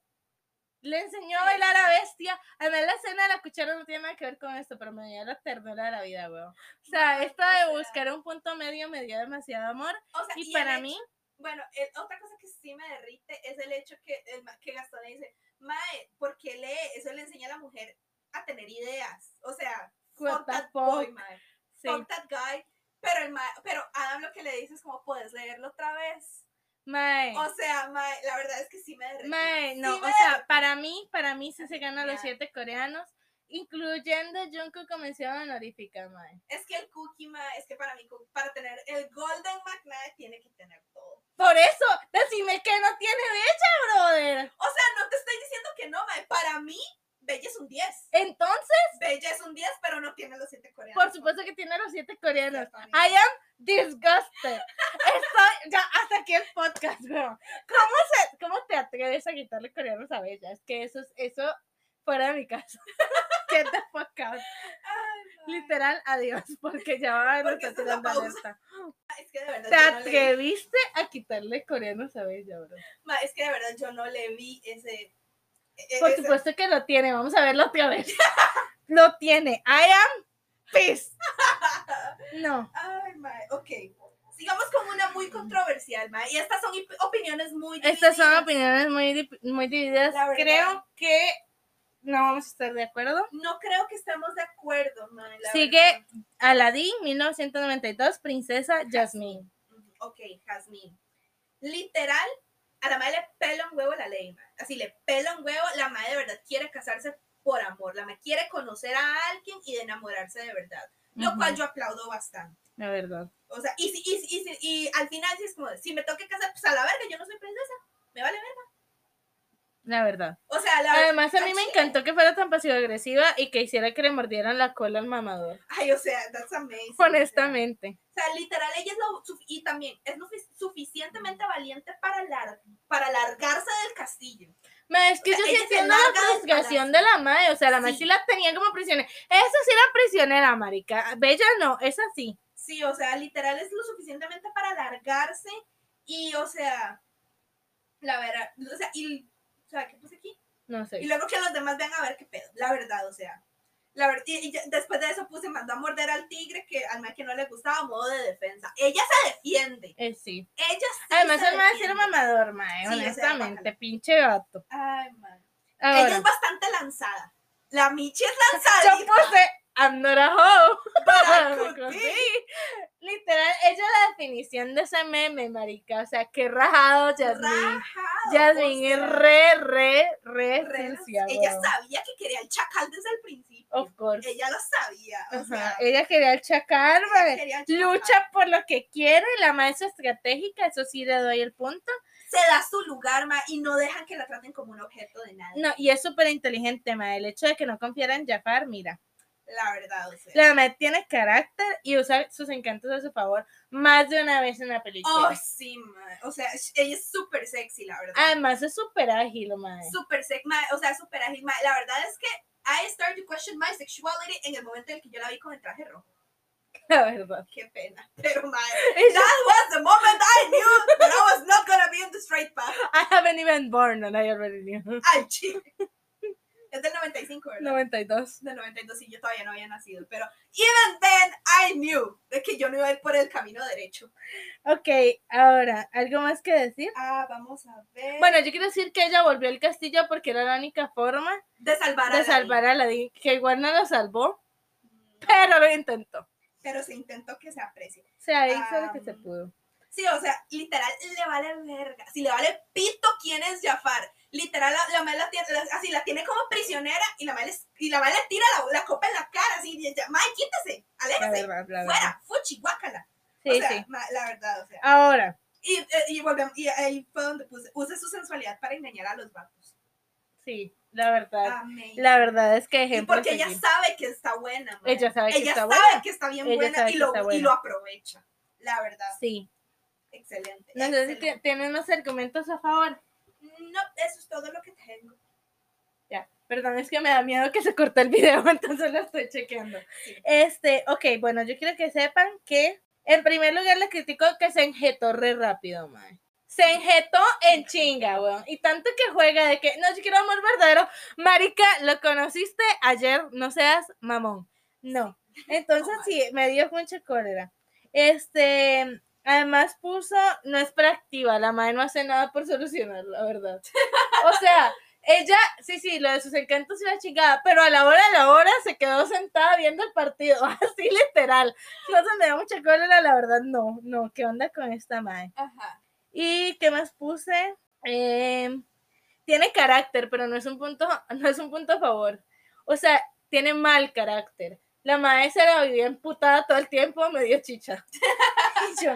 Le enseñó a bailar a Bestia. Además, la escena de la cuchara no tiene nada que ver con esto, pero me dio la ternura de la vida, weón. O sea, No, esto de buscar un punto medio me dio demasiado amor. O sea, Y el para hecho- mí, Bueno, el- otra cosa que sí me derrite es el hecho que, el ma- que Gastón le dice, mae, ¿por qué lee? Eso le enseña a la mujer a tener ideas. O sea, fuck that boy, mae. sí. Fuck that guy. Pero, el mae- pero Adam lo que le dice es como, ¿puedes leerlo otra vez? Mae. O sea, mae, la verdad es que sí me. Mae, Sí no, o sea, para mí, para mí sí se ganan los Ya. siete coreanos, incluyendo Jungkook como mención honorífica, mae. Es que el cookie, mae, es que para mí, para tener el Golden McKnight tiene que tener todo. Por eso, decime que no tiene bella, brother. O sea, no te estoy diciendo que no, mae. Para mí, Bella es un 10. Entonces, Bella es un 10, pero no tiene los 7 coreanos. por supuesto que tiene los siete coreanos. I am disgusted. Estoy, ya, hasta aquí el podcast, bro. ¿Cómo, se, ¿Cómo te atreves a quitarle coreanos a Bella? Es que eso es, eso fuera de mi casa. [laughs] Get the fuck out. Ay, mae. Literal, adiós, porque ya va a haber esta es alerta. Es que de verdad ¿Te no le atreviste a quitarle coreanos a Bella, bro? ma, es que de verdad yo no le vi ese. E- Por supuesto que lo tiene, vamos a verlo otra vez. [laughs] lo tiene. I am pissed. [laughs] No. Ay, mae, ok. Sigamos con una muy controversial, mae. Y estas son op- opiniones muy Estas son divididas. opiniones muy, muy divididas. Creo que no vamos a estar de acuerdo. No creo que estemos de acuerdo, la Sigue verdad. Aladdin, 1992, Princesa Jasmine. Ok, Jasmine. Literal, a la madre le pela un huevo la ley, mae. Así le pela un huevo, la madre de verdad quiere casarse por amor, la madre quiere conocer a alguien y de enamorarse de verdad, lo cual yo aplaudo bastante. La verdad. O sea, y, si- y, si- y, si- y al final sí es como, si me toque casar, pues a la verga, yo no soy princesa, me vale verga. La verdad. O sea, la Además, a mí me encantó que fuera tan pasivo-agresiva y que hiciera que le mordieran la cola al mamador. Ay, o sea, that's amazing. Honestamente. O sea, literal, ella es lo y también es lo suficientemente valiente para, lar- para largarse del castillo. Ma, es que O sea, yo sí entiendo la frustración de la madre. O sea, la madre Sí. la tenía como prisionera. Esa sí era prisionera, marica. Bella no, esa sí. Sí, o sea, literal es lo suficientemente para largarse y, o sea, la verdad, o sea, y, o sea, ¿qué puse aquí? No Y sé. luego que los demás vean a ver qué pedo, la verdad, o sea. La verdad, y, después de eso puse, mandó a morder al tigre que al que no le gustaba, modo de defensa. Ella se defiende. Eh, sí. Ella sí Además, se el era defiende. mamador, mae. Sí, honestamente. pinche gato. Ay, man. Ella es bastante lanzada. La Michi es yo lanzadita. puse I'm not a hoe. But I. Literal, ella es la definición de ese meme, marica. O sea, qué rajado, Jasmine. Rajado, Jasmine o es re, re, re, re- Ella sabía que quería el chacal desde el principio. Of course. Ella lo sabía. O Ajá, sea, Ella quería el chacal, ella mae. quería el chacal. Lucha por lo que quiere, la maestra estratégica, eso sí le doy el punto. Se da su lugar, ma, y no dejan que la traten como un objeto de nada. No, y es súper inteligente, ma. El hecho de que no confiara en Jafar, mira. La verdad, o sea. La madre tiene carácter y usa sus encantos a su favor más de una vez en la película. Oh, sí, ma. O sea, ella es súper sexy, la verdad. Además es súper ágil, madre. Súper sexy, ma, o sea, súper ágil. ma. La verdad es que I started to question my sexuality en el momento en el que yo la vi con el traje rojo. La verdad. Qué pena. Pero, ma, [laughs] Ella- that was the moment I knew that I was not gonna be in the straight path. I haven't even born and I already knew. Al chile. Es del 95, ¿verdad? 92. Del 92, sí, yo todavía no había nacido. Pero, even then, I knew de que yo no iba a ir por el camino derecho. Ok, ahora, ¿algo más que decir? Ah, vamos a ver. Bueno, yo quiero decir que ella volvió al castillo porque era la única forma de salvar a de salvar a Aladdin, que igual no lo salvó, pero lo intentó. Pero se intentó que se aprecie. O sea, hizo lo que se pudo. Sí, o sea, literal, le vale verga. Si le vale pito quién es Jafar. Literal, la, la madre la tiene, así la tiene como prisionera y la madre, y la madre le tira la, la copa en la cara. Así, y Mae, quítese, aléjese, la verdad. fuera, fuchi, guácala. Sí, o sea, sí. ma- la verdad, o sea. Ahora, Y, eh, y, volvemos, y ahí fue donde puse, use su sensualidad para engañar a los vatos. sí, la verdad. Amazing. La verdad es que Y ejemplo. a porque ella sabe que está buena. mae. Ella sabe que Ella está sabe buena. que está bien Ella buena y lo, está y buena. lo aprovecha. La verdad. Sí. Excelente. No sé si ti- tienen unos argumentos a favor. No, eso es todo lo que tengo. Ya, perdón, es que me da miedo que se corte el video, [laughs] entonces lo estoy chequeando. Sí. Este, ok, bueno, yo quiero que sepan que en primer lugar le critico que se enjetó re rápido, mae. Se enjetó en chinga, weón. Y tanto que juega de que, no, yo quiero amor verdadero. Marica, lo conociste ayer, no seas mamón. No. Entonces sí, me dio mucha cólera. Este, además puso, no es proactiva, la madre no hace nada por solucionarlo, la verdad. O sea, ella, sí, sí, lo de sus encantos y la chingada, pero a la hora de la hora se quedó sentada viendo el partido, [laughs] así literal. Entonces me da mucha cólera, la verdad, no, no, ¿qué onda con esta madre? Ajá. ¿Y qué más puse? Eh, tiene carácter, pero no es un punto, [laughs] no es un punto a favor. O sea, tiene mal carácter. La maestra la vivía emputada todo el tiempo, me dio chicha. [laughs] y yo,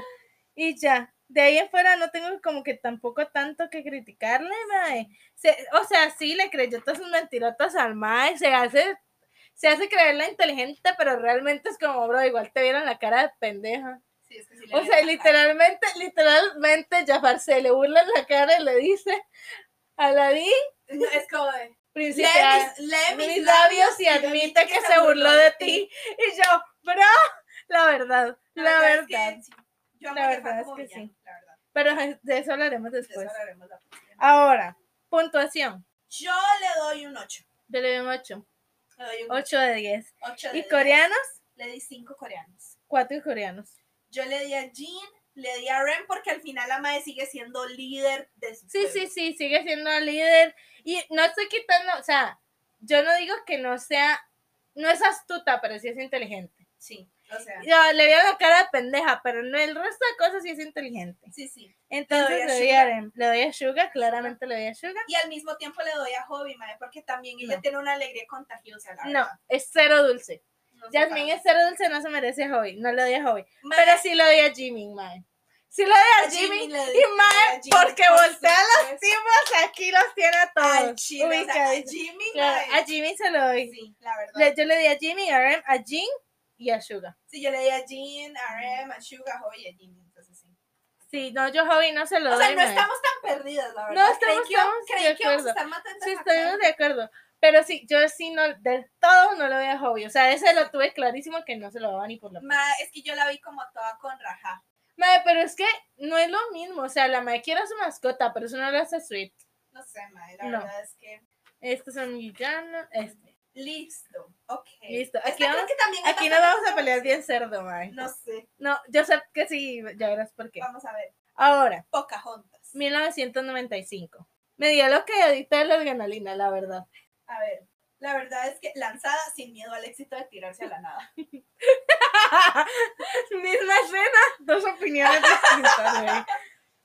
y ya. De ahí en fuera no tengo como que tampoco tanto que criticarle, mae. Se- o sea, sí le creyó todas sus mentirotas al mae, se hace, se hace creerla inteligente, pero realmente es como, bro, igual te vieron la cara de pendeja. Sí, es que sí le O sea, literalmente, literalmente, Jafar se le burla en la cara y le dice, Aladín, es como de. Lee mis, lee mis, mis labios y admite que se burló de ti. Y yo, bro, la verdad, la verdad. Yo La verdad es que villano, sí. La verdad. Pero de eso hablaremos De eso después. hablaremos la. Ahora, puntuación. Yo le doy un 8. Yo le doy un 8. Le doy un 8 de 10. 8 de ¿Y 10. coreanos? Le di 5 coreanos. 4 coreanos. Yo le di a Jean, le di a Ren porque al final la madre sigue siendo líder de su Sí, pueblo. sí, sí, sigue siendo líder. Y no estoy quitando, o sea, yo no digo que no sea, no es astuta, pero sí es inteligente. Sí. O sea, Yo le veo la cara de pendeja, pero no el resto de cosas sí es inteligente. sí, sí. Entonces Le le doy a doy Suga. a, le doy a Suga, claramente le doy a Suga. Y al mismo tiempo le doy a Hobby, mae, porque también ella No. tiene una alegría contagiosa, la No, es cero dulce. No Jasmine es cero dulce, no se merece a Hobby. No le doy a Hobby. Pero sí le doy a Jimmy, mae. Sí le doy a, A Jimmy Jimmy. le doy- Y mae, a Jimmy, porque por voltea los tipos, aquí los tiene a todos. chile, o sea, a. Jimmy, Claro, a Jimmy se lo doy. Sí, la verdad. Le- yo le di a Jimmy, a Rem, a Jean y a Suga. Sí, yo le di a Jean, a Rem, a Suga, Hobby y a Jimmy, entonces sí. Sí, no, yo Hobby no se lo O doy. sea, no estamos tan perdidas, la verdad. No, creí estamos- que, íbamos- estamos creí de que íbamos a acuerdo. estar atentas Sí, estamos de acuerdo. Pero sí, yo sí no, del todo no lo voy a Hobby. O sea, ese lo tuve clarísimo que no se lo daba ni por la Ma, es que yo la vi como toda con raja. Mae, pero es que no es lo mismo. O sea, la mae quiere a su mascota, pero eso no lo hace sweet. No sé, ma, la No. verdad es que. Estos son villanos. Este. Listo, ok. Listo, aquí creo vamos- Aquí a pelear bien cerdo, mae. No sé, No, yo sé que sí, ya verás por qué. vamos a ver. Ahora, Pocahontas. 1995. Me dio lo que de la adrenalina, la verdad. A ver, la verdad es que lanzada sin miedo al éxito de tirarse a la nada. [laughs] Misma escena, dos opiniones distintas, güey.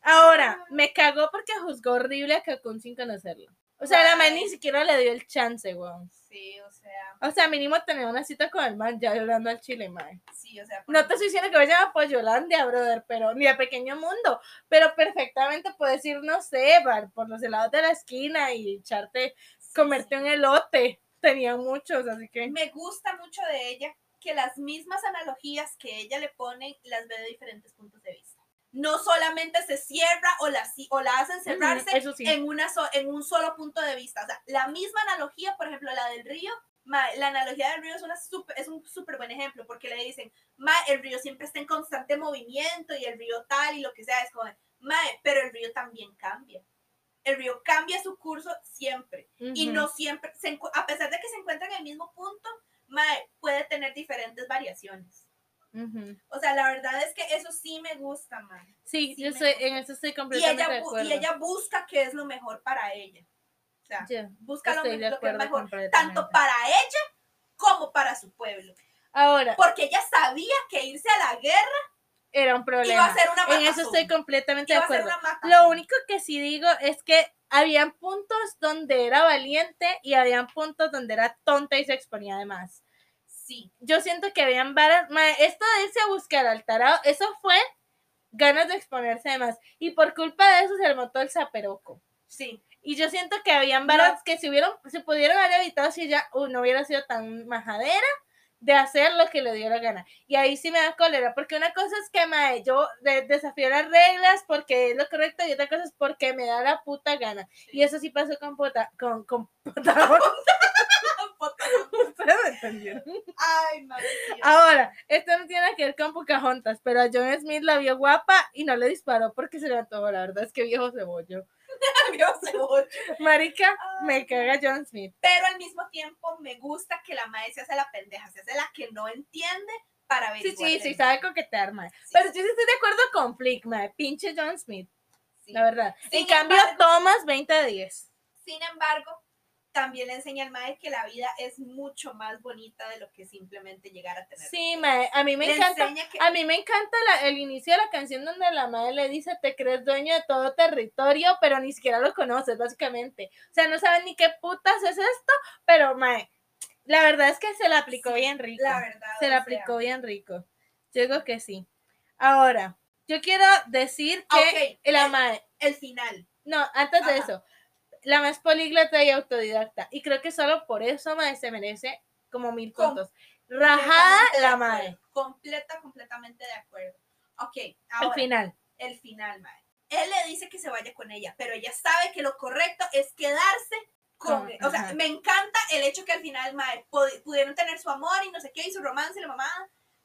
Ahora, me cagó porque juzgó horrible a Kakun sin conocerlo. O sea, la man ni siquiera le dio el chance, weón. Sí, o sea, O sea, mínimo tener una cita con el man ya hablando al chile, mae. sí, o sea. No te estoy diciendo que vayan a Pollolandia, brother, pero ni a Pequeño Mundo, pero perfectamente puedes ir, no sé, bar- por los helados de la esquina y echarte, comerte un elote. Tenía muchos, así que. Me gusta mucho de ella que las mismas analogías que ella le pone las ve de diferentes puntos de vista. No solamente se cierra o la, o la hacen cerrarse sí. en, una so- en un solo punto de vista. O sea, la misma analogía, por ejemplo, la del río, ma, la analogía del río es, una súper- es un súper buen ejemplo porque le dicen, ma, el río siempre está en constante movimiento y el río tal y lo que sea, es como, ma, pero el río también cambia. El río cambia su curso siempre y no siempre, se a pesar de que se encuentra en el mismo punto, mae, puede tener diferentes variaciones. O sea, la verdad es que eso sí me gusta, mae. Sí, Sí yo soy, gusta. en eso estoy Y completamente ella, de acuerdo. y ella busca qué es lo mejor para ella. O sea, busca lo, de lo que es mejor, tanto para ella como para su pueblo. Ahora, Porque ella sabía que irse a la guerra era un iba a problema. ser una En eso estoy completamente de Iba ser acuerdo. Lo único que sí digo es que habían puntos donde era valiente y habían puntos donde era tonta y se exponía de más. Sí, Yo siento que habían varas, ma, esto de irse a buscar al tarado, eso fue ganas de exponerse de más. Y por culpa de eso se le montó el zaperoco. sí. Y yo siento que habían varas que se hubieran, se pudieron haber evitado si ella uh, no hubiera sido tan majadera de hacer lo que le dio la gana. Y ahí sí me da cólera, porque una cosa es que mae, yo de- desafío las reglas porque es lo correcto y otra cosa es porque me da la puta gana. Y eso sí pasó con Pota, con, con [laughs] Pota- Ustedes me entendieron. Ay, madre mía. Ahora, esto no tiene nada que ver con Pocahontas, pero a John Smith la vio guapa y no le disparó porque se levantó, la verdad es que viejo cebollo. [laughs] Dios, cebolla. Marica, me caga John Smith. pero al mismo tiempo me gusta que la madre se hace la pendeja, se hace la que no entiende para Sí, averiguar. sí, sí, mí. sabe coquetear, mae. Sí, Pero sí, yo sí estoy de acuerdo con Flick, mae. Pinche John Smith, sí. la verdad. Sin en cambio, embargo- Thomas, 20 de 10. Sin embargo, también le enseña al madre que la vida es mucho más bonita de lo que simplemente llegar a tener. Sí, mae. A mí me Le encanta. que A mí me encanta la- el inicio de la canción donde la madre le dice te crees dueño de todo territorio, pero ni siquiera lo conoces, básicamente. O sea, no saben ni qué putas es esto, pero mae, la verdad es que se la aplicó Sí, bien rico. la verdad. se la sea, aplicó bien rico. Yo digo que sí. Ahora, yo quiero decir que Ok, la el- mae, El final. no, antes de Ajá. eso, la más políglota y autodidacta. Y creo que solo por eso mae se merece como mil puntos. Rajada la mae. Completa, completamente de acuerdo. Ok, ahora, final. el final, mae. Él le dice que se vaya con ella, pero ella sabe que lo correcto es quedarse con Con- él. O sea, me encanta el hecho que al final, pod- pudieron tener su amor y no sé qué, y su romance y la mamá,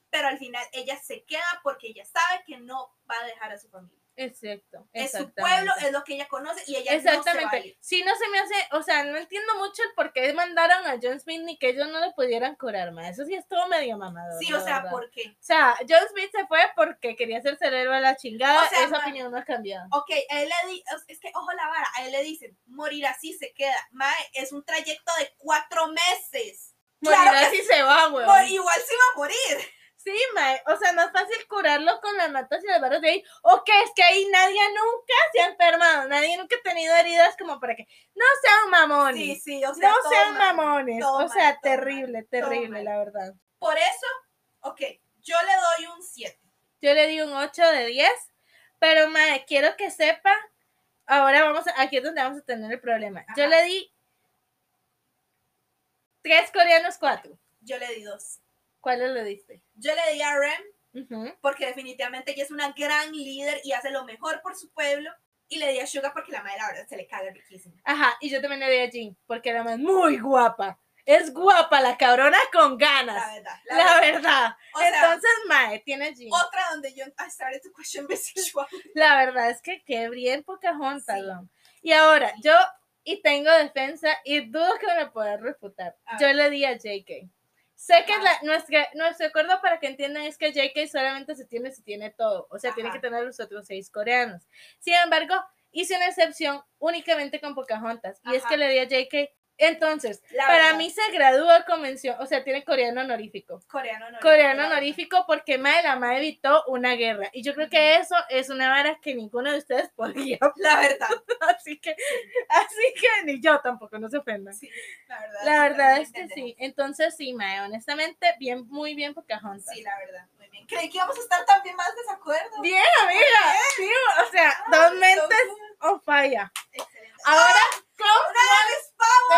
pero al final ella se queda porque ella sabe que no va a dejar a su familia. Exacto. Es su exactamente. pueblo, es lo que ella conoce y ella no se va a Exactamente. ir. Si no se me hace, o sea, no entiendo mucho el por qué mandaron a John Smith ni que ellos no le pudieran curar más. Eso sí estuvo medio mamador. Sí, o sea, verdad. ¿por qué? O sea, John Smith se fue porque quería ser cerebro de la chingada. O sea, Esa opinión no ha cambiado. Ok, a él le di- es que ojo la vara, a él le dicen, morir así se queda. Mae, es un trayecto de cuatro meses. Morirá Claro que si se va, güey. Igual se iba a morir. Sí, mae, o sea, más fácil curarlo con las matas y las barras de ahí. O que es que ahí nadie nunca se ha enfermado, nadie nunca ha tenido heridas como para que no sean mamones. Sí, sí, o sea, no todo sean mamones. o sea, terrible, terrible, la verdad. Por eso, ok, yo le doy un 7. Yo le di un 8 de 10, pero mae, quiero que sepa, ahora vamos a, aquí es donde vamos a tener el problema. Yo le di 3 coreanos, 4. Yo le di 2. ¿Cuáles le diste? Yo le di a Rem Ujú. porque definitivamente ella es una gran líder y hace lo mejor por su pueblo. Y le di a Suga porque la madre, la verdad, se le caga riquísimo. Ajá, y yo también le di a Jean, porque la más muy guapa. Es guapa la cabrona con ganas. La verdad. La, verdad. O sea, Entonces, Mae, tiene Jean. otra donde yo I started to question. La verdad es que qué bien Pocahontas. Sí. Y ahora, yo, y tengo defensa, y dudo que me pueda refutar. Yo le di a JK. Sé que la, nuestra, nuestro acuerdo para que entiendan es que JK solamente se tiene si tiene todo. O sea, tiene Ajá. que tener los otros seis coreanos. Sin embargo, hice una excepción únicamente con Pocahontas. Y es que le di a JK. Entonces, La para verdad. mí se gradúa convención, o sea, tiene coreano honorífico. Coreano no. Coreano honorífico porque Mae la Mae evitó una guerra. Y yo creo que eso es una vara que ninguno de ustedes podría. La verdad. [laughs] Así que, así que ni yo tampoco, no se ofendan. Sí, la verdad. La verdad es que sí. Entonces sí, Mae, honestamente, bien, muy bien Pocahontas. Sí, la verdad. Muy bien. Creí que íbamos a estar también más desacuerdo. Bien, amiga. Sí, o sea, Ah, dos mentes on fire. Excelente. Ahora, Una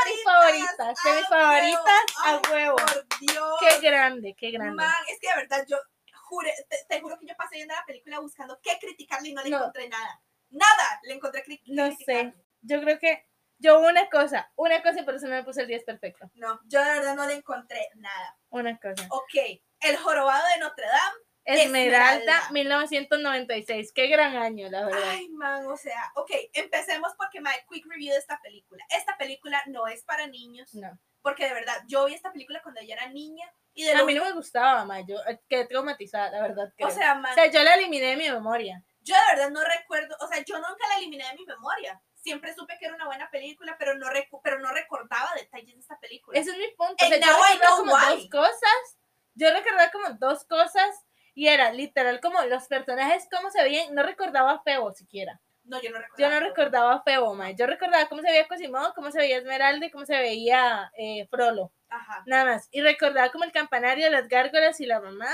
de mis favoritas. de mis favoritas a huevo. Por Dios. Qué grande, qué grande. Man, es que de verdad yo juré, te, te juro que yo pasé viendo la película buscando qué criticarle y no le No. encontré nada. Nada, le encontré cri- No criticarle. sé. Yo creo que yo una cosa, una cosa y por eso no me puse el 10 perfecto. No, yo de verdad no le encontré nada. Una cosa. Ok, El jorobado de Notre Dame. Esmeralda, Esmeralda. 1996. Qué gran año, la verdad. Ay, man, o sea, ok, empecemos porque my quick review de esta película. Esta película no es para niños, No. porque de verdad, yo vi esta película cuando yo era niña y de A lo mí no me gustaba, mamá. Yo eh, quedé traumatizada, la verdad. creo. O sea, man, O sea, yo la eliminé de mi memoria. yo de verdad no recuerdo, o sea, yo nunca la eliminé de mi memoria. Siempre supe que era una buena película, pero no, recu- pero no recordaba detalles de esta película. Ese es mi punto. O sea, yo recordaba como why. dos cosas. Yo recordaba como dos cosas. Y era literal como los personajes, cómo se veían. No recordaba feo siquiera. No, yo no recordaba. Yo no recordaba feo, ma. Yo recordaba cómo se veía Cosimo, cómo se veía Esmeralda y cómo se veía eh, Frollo. Ajá. Nada más. Y recordaba como el campanario, las gárgolas y la mamá.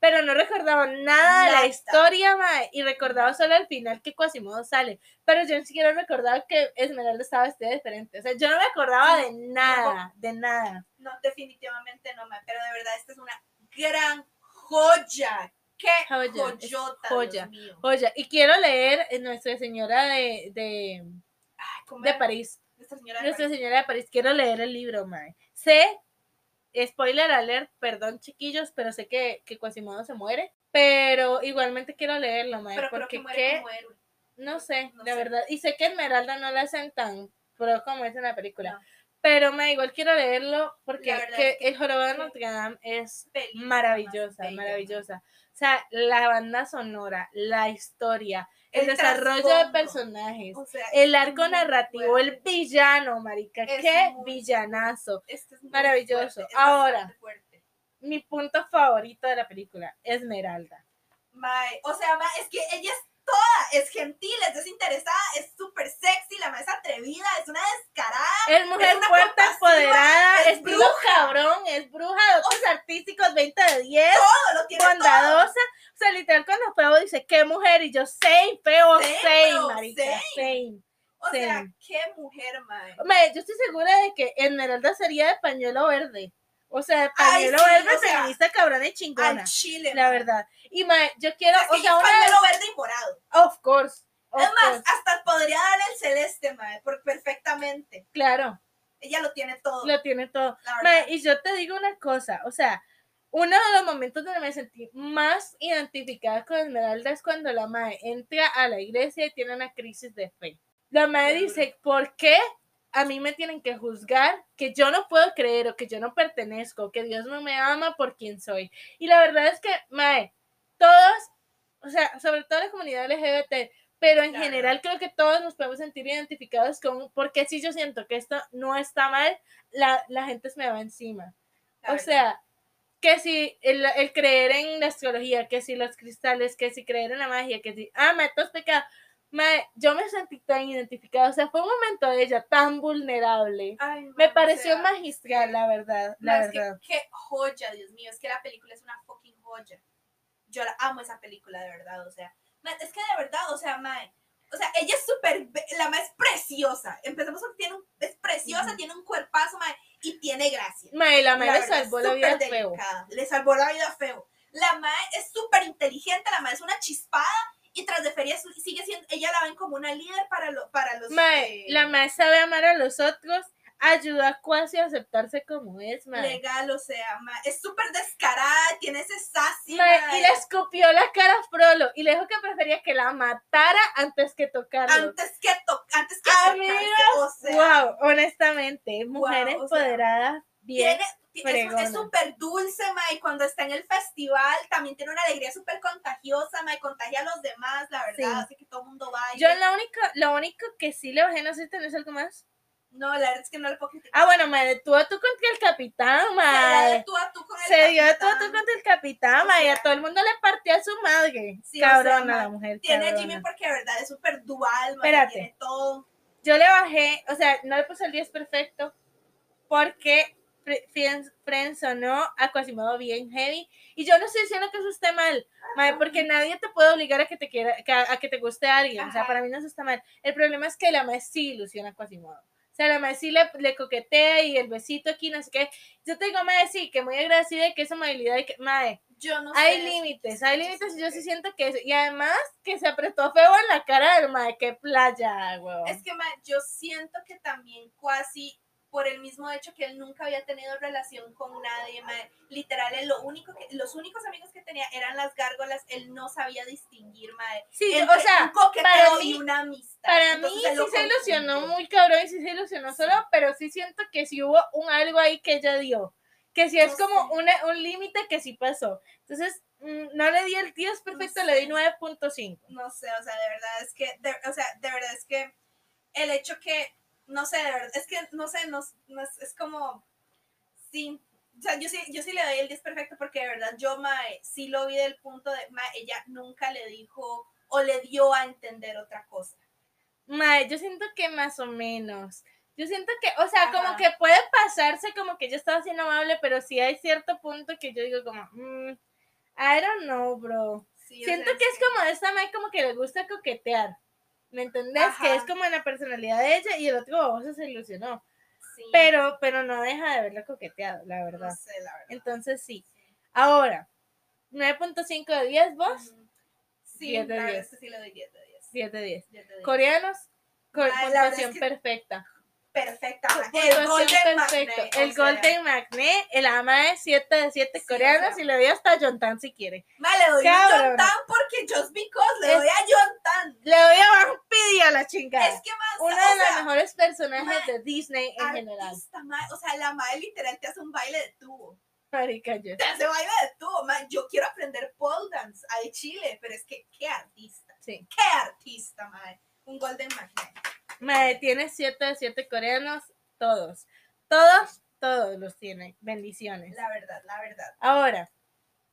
Pero no recordaba nada de la historia, ma. Y recordaba solo al final que Quasimodo sale. Pero yo ni siquiera recordaba que Esmeralda estaba vestida diferente. O sea, yo no me acordaba de nada, de nada. No, definitivamente no, ma, pero de verdad esta es una gran joya. ¡Qué Joya, joyota! joya. Dios mío. Oye, y quiero leer eh, Nuestra Señora de, de, Ay, ¿cómo de? París. Nuestra señora de Nuestra París. Señora de París. Quiero leer el libro, mae. Sé, spoiler alert, perdón chiquillos, pero sé que, que Quasimodo se muere. Pero igualmente quiero leerlo, mae. Pero creo porque que muere qué, como héroe. no sé, no la sé. verdad. Y sé que Esmeralda no la hacen tan pro como es en la película. No. Pero mae, igual quiero leerlo porque que es que- el jorobado de Notre Dame es maravillosa, maravillosa. O sea, la banda sonora, la historia, el, El desarrollo de personajes, O sea, el arco narrativo, el villano, marica, Es qué muy villanazo. Este es maravilloso. fuerte, Ahora. fuerte. Mi punto favorito de la película, Esmeralda. O sea, es que ella es toda, es gentil, es desinteresada, es súper sexy, la más atrevida, es una descarada. Es mujer una fuerte, empoderada, es bruja. cabrón, es bruja, dotes artísticos, 20 de 10, Todo lo tiene todo. bondadosa. O sea, literal, cuando Feo dice, qué mujer, y yo, same, Feo, Same, same, marica, same. same. O sea, qué mujer, mae. Hombre, yo estoy segura de que Esmeralda sería de pañuelo verde. O sea, pañuelo sí, verde, o sea, feminista, cabrona y chingona. Al chile, La verdad. Y mae, yo quiero, Es que o sea, vez, pañuelo verde y morado. of course. of Es más, hasta podría darle el celeste, mae, perfectamente. claro, Ella lo tiene todo. lo tiene todo. Mae, y yo te digo una cosa, o sea, uno de los momentos donde me sentí más identificada con Esmeralda es cuando la mae entra a la iglesia y tiene una crisis de fe. La mae Qué dice, ¿por qué a mí me tienen que juzgar que yo no puedo creer o que yo no pertenezco, que Dios no me ama por quien soy? Y la verdad es que, mae, todos, o sea, sobre todo la comunidad LGBT, pero en Claro. general creo que todos nos podemos sentir identificados con, porque si yo siento que esto no está mal, la, la gente se me va encima. O sea, que si el, el creer en la astrología, que si los cristales, que si creer en la magia, que si, ah, me es pecado. Mae, yo me sentí tan identificada, o sea, fue un momento de ella tan vulnerable. Ay, Me o pareció sea, magistral, la verdad, la es que- verdad. qué joya, Dios mío, es que la película es una fucking joya. Yo la amo esa película, de verdad, o sea, ma, es que de verdad, o sea, mae, o sea, ella es súper, la mae es preciosa. Empezamos porque tiene un, es preciosa, Ujú. tiene un cuerpazo, mae, y tiene gracia. Mae, la mae La le verdad, salvó la vida súper feo. delicada, Le salvó la vida feo. La mae es súper inteligente, la mae es una chispada y tras de feria sigue siendo, ella la ven como una líder para, lo, para los... Mae, eh, la mae sabe amar a los otros, ayudó a Quasi a aceptarse como es, mae. legal, o sea, mae, es súper descarada, tiene ese sassy, Mae, mae. y le escupió la cara a Frollo y le dijo que prefería que la matara antes que tocarlo. antes que to antes que o sea, wow, honestamente, mujer Wow, o sea, empoderada, bien. tiene, fregona. es súper dulce, ma, y cuando está en el festival también tiene una alegría súper contagiosa, ma, y contagia a los demás, la verdad, Sí. así que todo el mundo va. Yo lo único, lo único que sí le bajé, no sé si tenés algo más. No, la verdad es que no le puedo criticar. Ah, bueno, madre, tú a tú contra el capitán, Se dio de madre. tú a tú con el Se dio de tú a tú contra el capitán, O madre, y a todo el mundo le partió a su madre. Sí, o sea, Cabrona la mujer, Tiene cabrona. Jimmy porque de verdad es súper dual, ma, Espérate. tiene todo. Yo le bajé, o sea, no le puse el 10 perfecto, porque fre- fren- frenzonó a Quasimodo bien heavy. Y yo no estoy diciendo que eso esté mal, madre, porque nadie te puede obligar a que te quiera, a, a que te guste alguien. O sea, para mí no eso está mal. El problema es que la madre sí ilusiona a Quasimodo. O sea, la madre sí le, le coquetea y el besito aquí, no sé qué. Yo te digo, madre, sí, que muy agradecida y que esa amabilidad y que, madre, Yo no hay sé. límites, hay límites y yo sí siento que, eso- y además que se apretó feo en la cara del madre, qué playa, huevón. Es que ma, yo siento que también casi por el mismo hecho que él nunca había tenido relación con nadie, ma, literal, él lo único que, los únicos amigos que tenía eran las gárgolas, él no sabía distinguir, ma, Sí, entre o sea, un coqueteo para mí- y una amistad. Para Entonces, mí sí se ilusionó muy cabrón y sí se ilusionó solo, pero sí siento que sí hubo un algo ahí que ella dio. Que sí es como sé. una- un límite que sí pasó. Entonces, mm, no le di el 10 perfecto, No le di sé. 9.5. No sé, o sea, de verdad es que, de, o sea, de verdad es que el hecho que, no sé, de verdad, es que, no sé, no, no es, es como, sí, o sea, yo sí, yo sí le doy el 10 perfecto porque de verdad yo, mae, sí lo vi del punto de, mae, ella nunca le dijo o le dio a entender otra cosa. Mae, yo siento que más o menos. Yo siento que, o sea, como que puede pasarse como que yo estaba siendo amable, pero sí hay cierto punto que yo digo como, mm, I don't know, bro. Sí, o Siento sea, que es como esta mae como que le gusta coquetear. ¿Me entendés? Que es como la personalidad de ella y el otro baboso se ilusionó. sí, Pero, pero no deja de haberla coqueteado, la verdad. no sé, la verdad. Entonces sí. Ahora, 9.5 de 10, vos. Sí, 10 de la verdad 10. es que sí le doy 10 de 10. 10 de 10. 10 de 10. Coreanos, con Ay, la es que- perfecta. El Golden. Magnet, el Golden Magnet, el ama es 7 de 7 Sí, coreanos y le doy hasta Jontan si quiere. mae, le doy a. John Tan porque just because, le doy a John Tan. Le doy a Vampiri a la chingada. Es que más, Uno o de los sea, mejores personajes de Disney en general. o sea, la madre literal te hace un baile de tubo. Marica, yo. Te hace baile de tubo, ma. Yo quiero aprender pole dance ahí Chile, pero es que qué artista, Sí. qué artista, madre. Un Golden Magnet. Madre, tiene 7 de 7 coreanos, todos. Todos, todos los tiene. Bendiciones. La verdad, la verdad. Ahora,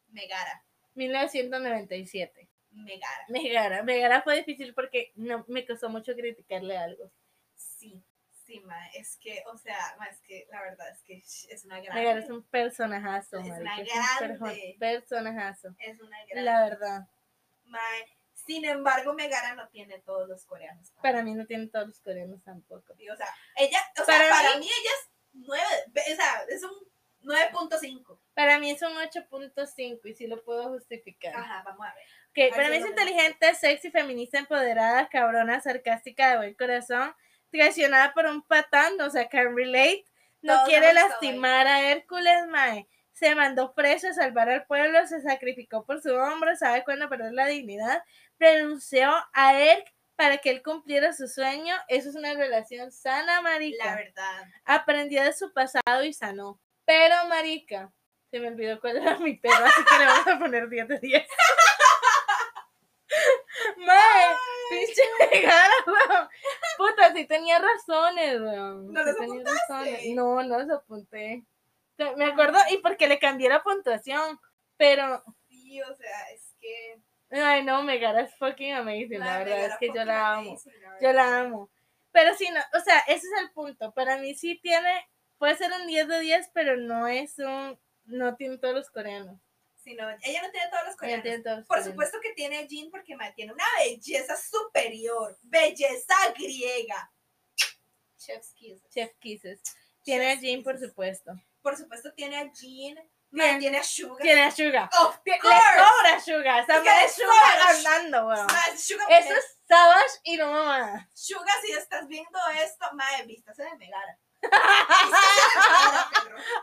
Megara, 1997. Megara. Megara. Megara fue difícil porque no, me costó mucho criticarle algo. Sí, sí, ma. Es que, o sea, ma, es que la verdad es que es una gran. Megara es un personajazo, Es una marica, es un grande. personajazo. Es una gran. La verdad. Mae, Sin embargo, Megara no tiene todos los coreanos. Para mí no tiene todos los coreanos tampoco. O sea, ella, o sea, Para para, mí- mí, ella es 9, o sea, es un 9.5. Para mí es un 8.5 y sí lo puedo justificar. Ajá, vamos a ver. Que para mí es inteligente, sexy, feminista, empoderada, cabrona, sarcástica, de buen corazón, traicionada por un patán, o sea, can relate, no Todos quiere lastimar a Hércules, mae. Se mandó preso a salvar al pueblo, se sacrificó por su hombro, sabe cuándo perder la dignidad, renunció a Erk para que él cumpliera su sueño. Eso es una relación sana, marica. La verdad. Aprendió de su pasado y sanó. Pero, marica, se me olvidó cuál era mi perro, así que le vamos a poner 10 de 10. [laughs] Mae, pinche Megara, weón. Puta, sí tenía razones, weón. ¿No Sí tenía apuntaste? razones. No, no los apunté. Me acuerdo, y porque le cambié la puntuación. Pero, Sí, o sea, es que. Ay no, Megara es fucking amazing, la verdad es que yo la amo. amazing, la Yo la amo. Pero sí, no, o sea, ese es el punto. Para mí sí tiene, puede ser un 10 de 10, pero no es un, no tiene todos los coreanos. Sí, no, ella no tiene todos los coreanos. tiene todos los Por coreanos. supuesto que tiene a Jean porque tiene una belleza superior, belleza griega. Chef's kiss. Chef Kisses. Tiene a Jean, por kisses. supuesto. Por supuesto tiene a Jean, ma, Tiene- a Suga. Tiene a Suga. Of Tie- Le sobra Suga. Esa madre Suga andando, weón. Suga, Eso es Savage y no mamá. Suga, si estás viendo esto, madre, vístase de Megara.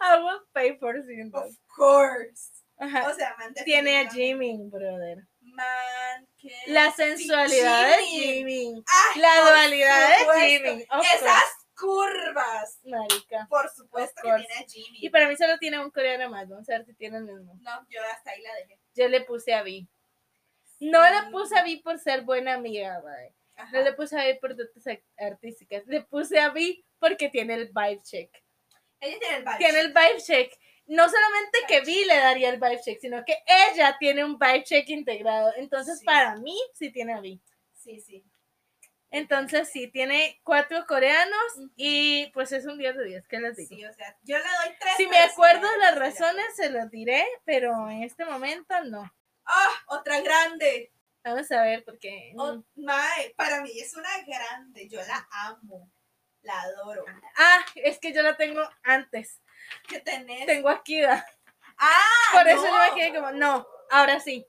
I will pay for seeing Of course. Ajá. O sea, man, Tiene a. Jimin, brother. Man, que La sensualidad de Jimin. Jimin. Ay, La dualidad de. Jimin. Esas curvas. Marica. Por supuesto que tiene a Jimmy. Y para mí solo tiene un coreano más. Vamos a ver si tiene el mismo. No, yo hasta ahí la dejé. Yo le puse a Vi. No Sí. le puse a Vi por ser buena amiga. Ajá. No le puse a Vi por dotes ar- artísticas. Le puse a Vi porque tiene el vibe check. Ella tiene el vibe. Tiene el vibe check. No solamente que Vi le daría el vibe check, sino que ella tiene un vibe check integrado. Entonces, Sí. para mí, sí tiene a Vi. Sí, sí. Entonces, sí, tiene cuatro coreanos y pues es un 10 de 10. ¿Qué les digo? Sí, o sea, yo le doy tres. Si me sí acuerdo las razones, se los diré, pero en este momento no. Ah, otra grande. Vamos a ver, porque. mm, Oh, mae, para mí es una grande. Yo la amo. La adoro. Ah, es que yo la tengo antes. ¿Qué tenés? Tengo aquí. da. Ah, Por eso no. yo me quedé como, no, ahora sí.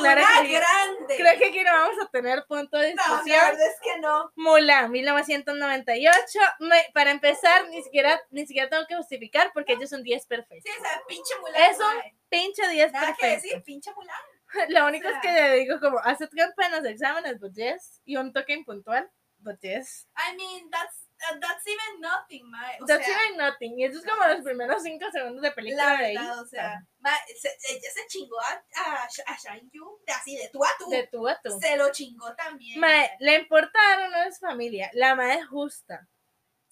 Claro una que grande. Creo que aquí no vamos a tener punto de no, discusión. la verdad es que no. Mulan, 1998. Me- para empezar, ni siquiera, ni siquiera tengo que justificar porque ellos son 10 perfectos. Sí, esa pinche Mulan. Es un. Pinche 10 Nada que perfecto. decir, pinche Mulan. [laughs] Lo único O sea. es que le digo como, hace trampa en los exámenes, but yes. Y un toque impuntual, but yes. I mean, that's, that's even nothing, mae. O That's sea, even nothing. Y eso es como los primeros 5 segundos de película la de ahí. o sea, se- ella se chingó a, a, a Shang Yu, así, de tú a tú. De tú a tú. Se lo chingó también. Mae, le importa dar o no es familia. La madre es justa.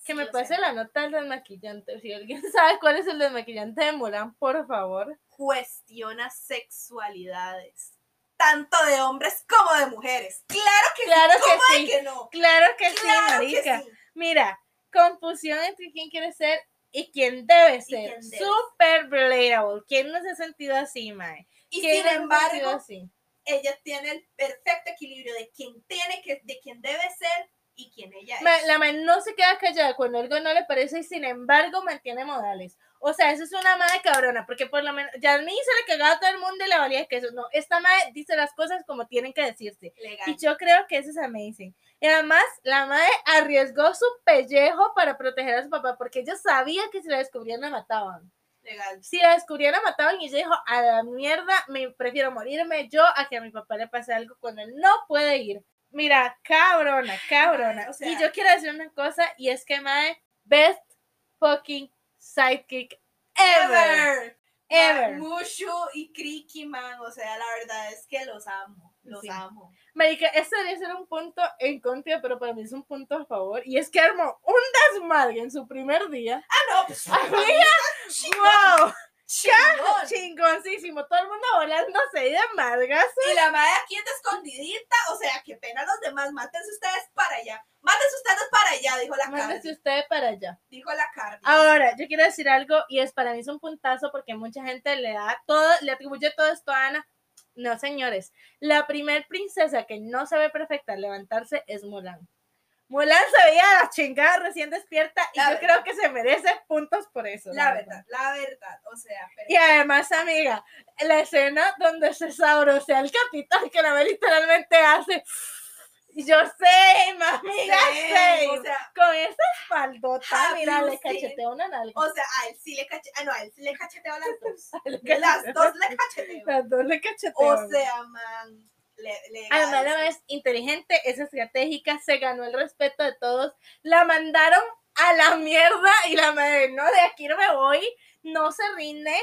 Que Sí, me pase la nota del desmaquillante. Si alguien [laughs] sabe cuál es el desmaquillante de Mulan, por favor. Cuestiona sexualidades. Tanto de hombres como de mujeres. Claro que Claro sí. que ¿Cómo de sí. que no? Claro que sí, que marica. sí. Mira, confusión entre quién quiere ser y quién debe ser. quién Super relatable. ¿Quién no se ha sentido así, mae? Y ¿Quién sin no embargo, así? ella tiene el perfecto equilibrio de quien tiene que, de quien debe ser y quien ella es. Ma- la man no se queda callada cuando algo no le parece y sin embargo mantiene modales. O sea, eso es una madre cabrona, porque por lo menos, ya a mí se le cagaba a todo el mundo y le valía que eso. No, esta madre dice las cosas como tienen que decirse. Legal. Y yo creo que eso es amazing. Y además, la madre arriesgó su pellejo para proteger a su papá, porque ella sabía que si la descubrían la mataban. Legal. Si la descubrían la mataban y ella dijo, a la mierda, me prefiero morirme yo a que a mi papá le pase algo cuando él no puede ir. Mira, cabrona, cabrona. Ay, o sea- y yo quiero decir una cosa, y es que, mae, best fucking sidekick ever. Ever. Mushu y Kriki, man. O sea, la verdad es que los amo. Los Sí. amo. Marica, esto debería ser un punto en contra, pero para mí es un punto a favor. Y es que armó un desmadre en su primer día. Ah, no, pues. Amiga, chingón, ¡Wow! chingón. [laughs] Chingoncísimo. Todo el mundo volándose y de madras. Y la madre aquí está escondidita. O sea, qué pena los demás. Mátense ustedes para allá. Mátense ustedes para allá, dijo la Cardi. usted para allá. Dijo la Cardi. Ahora, yo quiero decir algo y es para mí es un puntazo porque mucha gente le da todo, le atribuye todo esto a Ana. No, señores. La primer princesa que no se ve perfecta al levantarse es Mulan. Mulan se veía a la chingada recién despierta y La yo verdad. creo que se merece puntos por eso. La verdad, la verdad. O sea, pero. Y además, amiga, la escena donde se sabrosea el capitán que la ve literalmente hace. Yo sé, mami, ya sé. o sea, Con esa espaldota, mira, le cachetea una nalga. o sea, a él sí le cacheteó. Ah, no, a él sí le cacheteó a las dos. [laughs] Las dos le cacheteó. Las dos le cacheteó. O sea, man. Le, le Además, la es inteligente, es estratégica, se ganó el respeto de todos. La mandaron a la mierda y la madre, no, de aquí no me voy, no se rinde,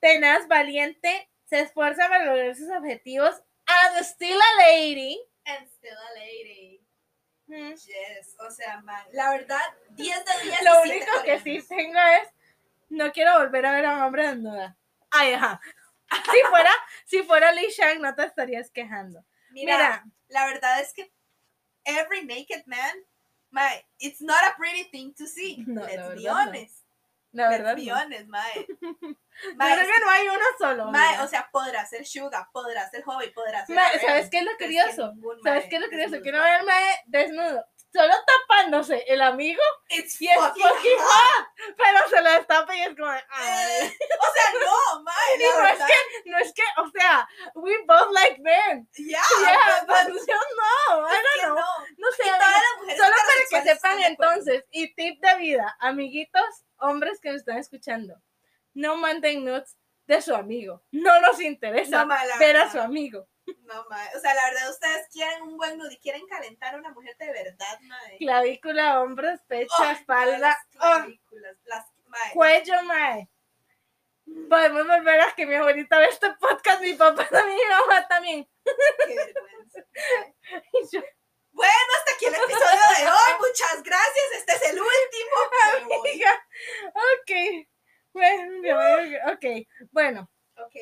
tenaz, valiente, se esfuerza para lograr sus objetivos. And still a lady. And still a lady. Mm. Yes. O sea, man. La verdad, 10 de 10. Lo único que sí tengo es No quiero volver a ver a un hombre desnuda. Ay, ajá. Si fuera, si fuera Lee Shang, no te estarías quejando. Mira, Mira, la verdad es que every naked man, my, it's not a pretty thing to see. No, Let's be no. La verdad. Let's be no. mae. Yo [laughs] Mae, creo que no hay uno solo. mae, mira. o sea, podrá ser Suga, podrá ser Hobby, podrá ser. Mae, ¿Sabes qué es lo es curioso? ningún ¿Sabes qué es lo curioso? desnudo. Que no ve al mae desnudo. Solo tapándose el amigo It's y es fucking fucking hot. hot. Pero se lo destapa y es como, ay. Eh, O sea, no, mae. [laughs] No la es que, no es que, o sea, we both like men. Yeah, [laughs] Yeah, but- but but yo no, I es que don't know. no. No sé, Solo para que sepan entonces, y tip de vida, amiguitos, hombres que nos están escuchando, no manden nudes de su amigo. No nos interesa No, ver a su amigo. No, mae. O sea, la verdad, ustedes quieren un buen nude y quieren calentar a una mujer de verdad, mae. Clavícula, hombros, pecho, Oh, espalda, Las oh, clavículas, las, mae. cuello, mae. Podemos volver a que mi abuelita ve este podcast, mi papá también, mi mamá también. Qué vergüenza. [laughs] Y yo, Bueno, hasta aquí el episodio de hoy. Muchas gracias. Este es el último. [laughs] Amiga, ok. Bueno, ok, bueno, Ok.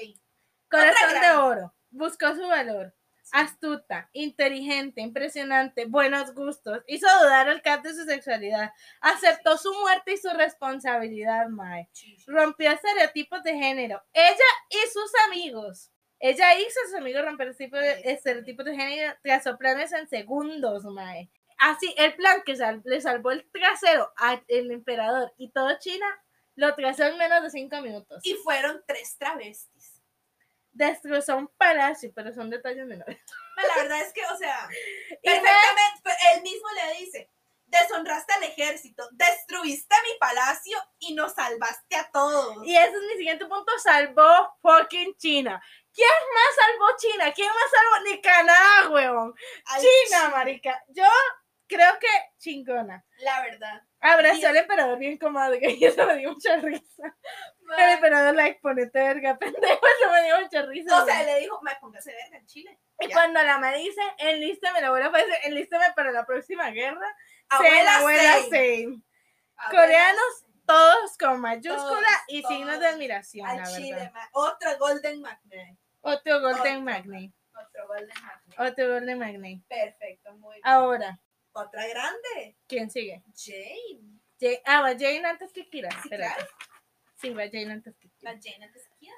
corazón de oro, buscó su valor, astuta, inteligente, impresionante, buenos gustos, hizo dudar al cat de su sexualidad, aceptó su muerte y su responsabilidad, Mae, rompió estereotipos de género, ella y sus amigos. Ella hizo a sus amigos romper estereotipos de, género, trazó planes en segundos, Mae. Así, el plan que sal- le salvó el trasero al emperador y todo China, lo trazó en menos de cinco minutos. Y fueron tres travestis. Destrozó un palacio, pero son detalles menores. [laughs] La verdad es que, o sea, [laughs] perfectamente, pues, él mismo le dice, deshonraste al ejército, destruiste mi palacio y nos salvaste a todos. Y ese es mi siguiente punto, salvó fucking China. ¿Quién más salvó China? ¿Quién más salvó? Ni Canadá. Al China, chi- marica. Yo creo que chingona. La verdad. Abrazó al emperador bien comadre y [laughs] eso me dio mucha risa. Ma, El emperador, like, ponete verga, [laughs] pendejo, eso me dio mucha risa. O sea, weón. le dijo, me póngase verga en Chile. y ya. cuando la me dice, enlístame, la abuela fue enlístame para la próxima guerra. Abuela la abuela same. Coreanos, todos con mayúscula Todos, y signos de admiración, Al la Chile, verdad. ma. Otro Golden Magne. Otro Golden Otro. Magnate. Otro Golden Magne. Otro Golden Magnate. Perfecto, muy bien. Ahora, Otra grande. ¿quién sigue? Jane. Jane- ah, va Jane antes que Kira. Sí, claro. Sí, va Jane antes que Kira. Jane antes que quiera.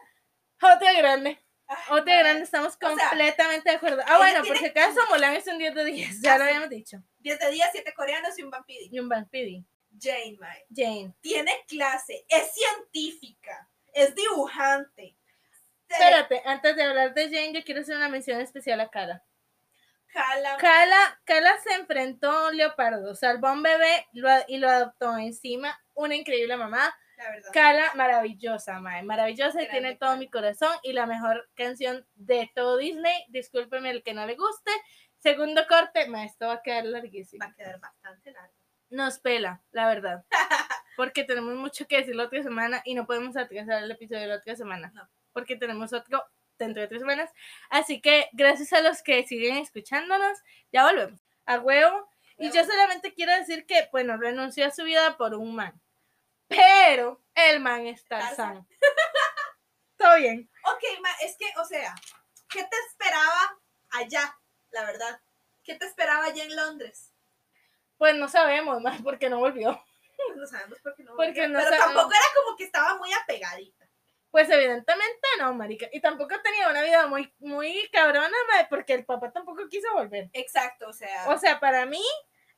Otra grande. Ay, Otra grande, estamos sea, completamente de acuerdo. Ah, bueno, por si acaso, Mulan es un 10 de 10. Ya Ah, lo habíamos dicho. 10 de 10, 7 coreanos y un vampiri. Y un vampiri. Jane, mae. Jane. Tiene clase, es científica, es dibujante. Espérate, antes de hablar de Jane, yo quiero hacer una mención especial a Kala. jala. Kala, Kala se enfrentó a un leopardo, salvó a un bebé lo y lo adoptó encima. Una increíble mamá. La verdad. Kala, maravillosa, mae, maravillosa y tiene todo mi corazón y la mejor canción de todo Disney. Discúlpeme el que no le guste. Segundo corte, mae, esto va a quedar larguísimo. Va a quedar bastante largo. Nos pela, la verdad. [laughs] Porque tenemos mucho que decir la otra semana y no podemos atrasar el episodio de la otra semana. No. Porque tenemos otro dentro de tres semanas. Así que gracias a los que siguen escuchándonos, ya volvemos. A huevo. Y yo solamente quiero decir que, bueno, renunció a su vida por un man. Pero el man está sano. [laughs] Todo bien. Ok, ma, es que, o sea, ¿qué te esperaba allá? La verdad. ¿Qué te esperaba allá en Londres? Pues no sabemos más porque no volvió. Pues no sabemos por qué no. Porque volvió, no pero sabemos. tampoco era como que estaba muy apegadita. Pues evidentemente no, marica. Y tampoco tenía una vida muy, muy cabrona, porque el papá tampoco quiso volver. Exacto, o sea. O sea, para mí,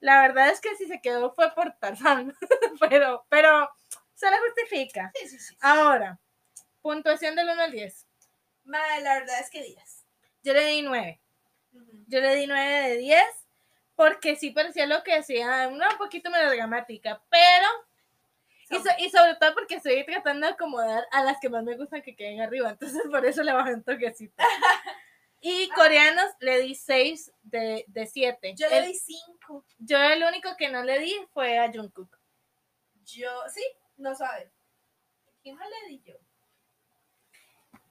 la verdad es que si se quedó fue por Tarzán. [laughs] pero, pero se le justifica. sí, sí, sí. Ahora, puntuación del 1 al 10. Ma, la verdad es que días. Yo le di 9. Ujú. Yo le di 9 de 10 porque sí parecía lo que hacía, una un poquito melodramática, pero... Y, so- y sobre todo porque estoy tratando de acomodar a las que más me gustan que queden arriba, entonces por eso le bajé un toquecito. [laughs] Y coreanos le di 6 de, de 7. Yo le di cinco. Yo el único que no le di fue a Jungkook. Yo, sí, no sabe. ¿Quién más le di yo?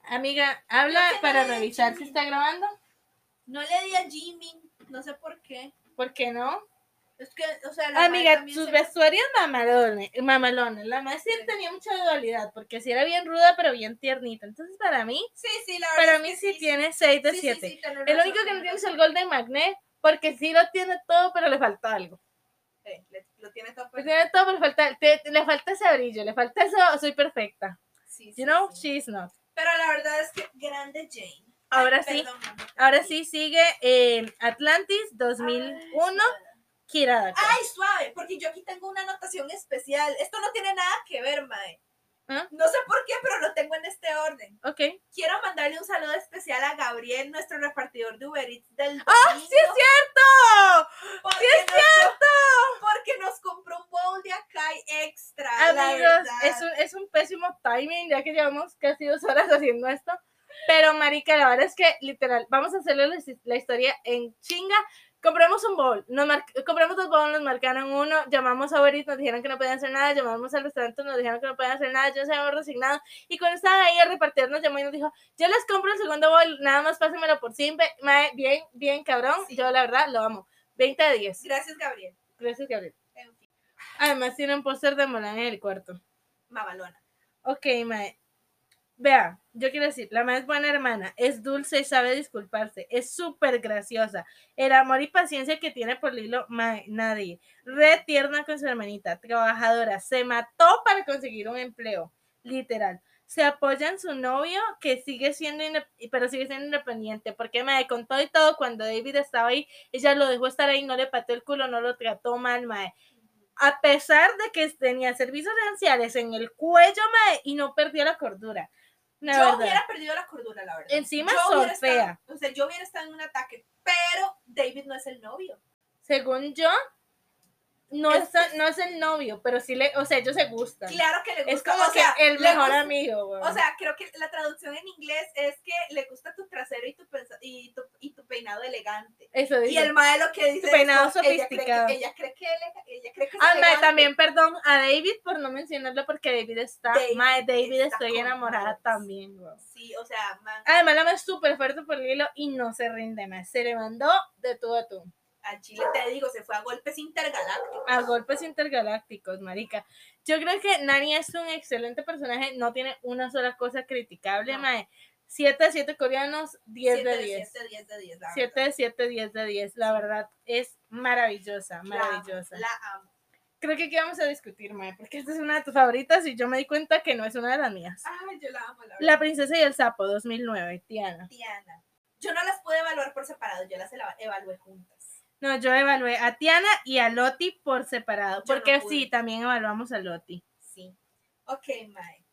Amiga, habla no para revisar si está grabando. No le di a Jimin, no sé por qué. ¿Por qué no? Es que, o sea, la mae Amiga, sus se- vestuarios mamalones, mamalones. La madre sí tenía mucha dualidad, porque sí era bien ruda, pero bien tiernita. Entonces, para mí, Sí, sí, la verdad. para mí sí tiene 6 de Sí, sí, 7. sí, tenés El razón, único que no tiene es el Golden Magnet, porque sí lo tiene todo, pero le falta algo. Sí, le- lo tiene todo Lo perfecto. tiene todo, pero falta, te- le falta ese brillo, le falta eso, soy perfecta. Sí, You know, she's not. Pero la verdad es que grande Jane. Ahora Ay, sí, perdón. Ahora sí sigue eh, Atlantis 2001, Kira. Ay, suave, porque yo aquí tengo una anotación especial. Esto no tiene nada que ver, Mae. ¿Ah? No sé por qué, pero lo tengo en este orden. Ok. Quiero mandarle un saludo especial a Gabriel, nuestro repartidor de Uber Eats del ¡Ah, sí es cierto! ¡Sí es nos- cierto! Porque nos compró un bowl de acai extra. Amigos, es un, es un pésimo timing, ya que llevamos casi dos horas haciendo esto. Pero, marica, la verdad es que, literal, vamos a hacerle la historia en chinga. Compramos un bowl, nos compramos dos bowls, nos marcaron uno, llamamos a Uber nos dijeron que no podían hacer nada, llamamos al restaurante, nos dijeron que no podían hacer nada, yo nos habíamos resignado. Y cuando estaban ahí, el repartidor nos llamó y nos dijo, yo les compro el segundo bowl, nada más pásenmelo por simple. Mae, bien, bien, cabrón. Sí. Yo, la verdad, lo amo. 20 de 10. Gracias, Gabriel. Gracias, Gabriel. Además, tiene un póster de Mulan en el cuarto. mamalona. Ok, Mae. Vea, yo quiero decir, la es buena hermana, es dulce y sabe disculparse, es súper graciosa. El amor y paciencia que tiene por Lilo, nadie. Re tierna con su hermanita, trabajadora, se mató para conseguir un empleo, literal. Se apoya en su novio, que sigue siendo, pero sigue siendo independiente, porque Mae, con todo y todo, cuando David estaba ahí, ella lo dejó estar ahí, no le pateó el culo, no lo trató mal, Mae a pesar de que tenía servicios esenciales en el cuello mae, y no perdió la cordura. La yo verdad. hubiera perdido la cordura, la verdad. Encima sorfea. estado- O sea, yo hubiera estado en un ataque, pero David no es el novio. Según yo, no Es- es, no es el novio, pero sí le, o sea, ellos se gustan. Claro que le gusta. es como o sea, que el mejor gusta- amigo, weón. O sea, creo que la traducción en inglés es que le gusta tu trasero y tu, y tu, y tu peinado elegante. Eso Y dice. el mae lo que dice Tu peinado es como, ella cree sofisticado. que ella cree que, ella cree que es Ah, mae, también, perdón, a David por no mencionarlo porque David está, David mae, David está estoy enamorada también, weón. Sí, o sea, man, Además, la mae es súper fuerte por Lilo y no se rinde más. Se le mandó de tú a tú. Al Chile te digo, se fue a golpes intergalácticos. a golpes intergalácticos, marica. Yo creo que Nani es un excelente personaje, no tiene una sola cosa criticable, No. mae. 7 de 7 coreanos, 10 Siete de 10. 7 de 10 de 10, la 7 de verdad. 7, 10 de 10. La verdad es maravillosa, maravillosa. La amo. Creo que aquí vamos a discutir, mae, porque esta es una de tus favoritas y yo me di cuenta que no es una de las mías. Ay, yo la amo, la verdad. La princesa y el sapo, 2009, Tiana. Tiana. Yo no las pude evaluar por separado, yo las eva- evalué juntas. No, yo evalué a Tiana y a Loti por separado, Yo porque sí, también evaluamos a Loti. Sí. Ok, Mae.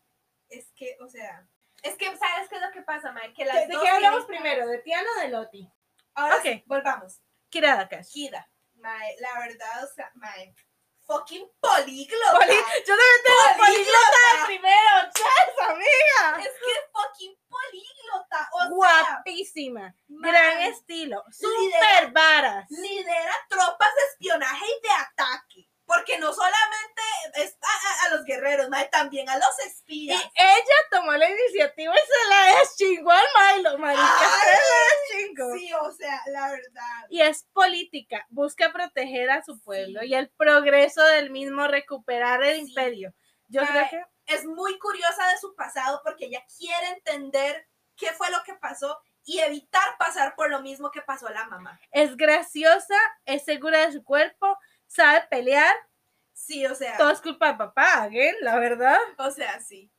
Es que, o sea, es que, ¿sabes qué es lo que pasa, Mae? Que las ¿De, dos qué hablamos tienen- primero? ¿De Tiana o de Loti? Ahora Ok. sí, volvamos. Kira Dakash. Kida. Mae, la verdad, o sea, Mae. Fucking políglota. Poli- yo también tengo Políglota. primero, chas, amiga. Es que es fucking políglota. O Guapísima, gran estilo, super Lidera- varas. lidera tropas de espionaje y de ataque. Porque no solamente es a, a- los guerreros, mae, también a los Y espías. ella tomó la iniciativa y se la deschingó al Milo, marica. Se la deschingó. Sí, o sea, la verdad. Y es política, busca proteger a su pueblo y el progreso del mismo, recuperar el Sí. imperio. Yo Mae, creo que es muy curiosa de su pasado porque ella quiere entender qué fue lo que pasó y evitar pasar por lo mismo que pasó a la mamá. es graciosa, es segura de su cuerpo, sabe pelear, Sí, o sea, todo es culpa de papá, again, la verdad. o sea, sí.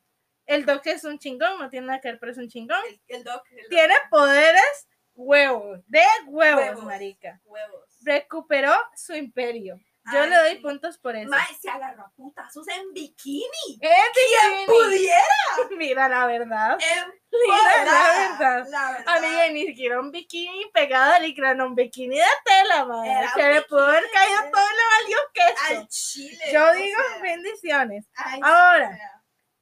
El Doc es un chingón, no tiene nada que ver, pero es un chingón. El, el doc, el doc- Tiene poderes huevos, de huevos, Huevos. marica. huevos. Recuperó su imperio. Yo Ay, le doy puntos por eso. Mae, se agarró a putazos en bikini. ¡Eh, ¿Quién bikini! pudiera? [laughs] Mira la verdad. En Mira la verdad. La verdad. Amiga, ni siquiera un bikini pegado al licra, no, un bikini de tela, madre. Se le pudo haber caído de- todo le valió Al queso. chile. Yo digo sea, bendiciones. ay, Ahora. sea,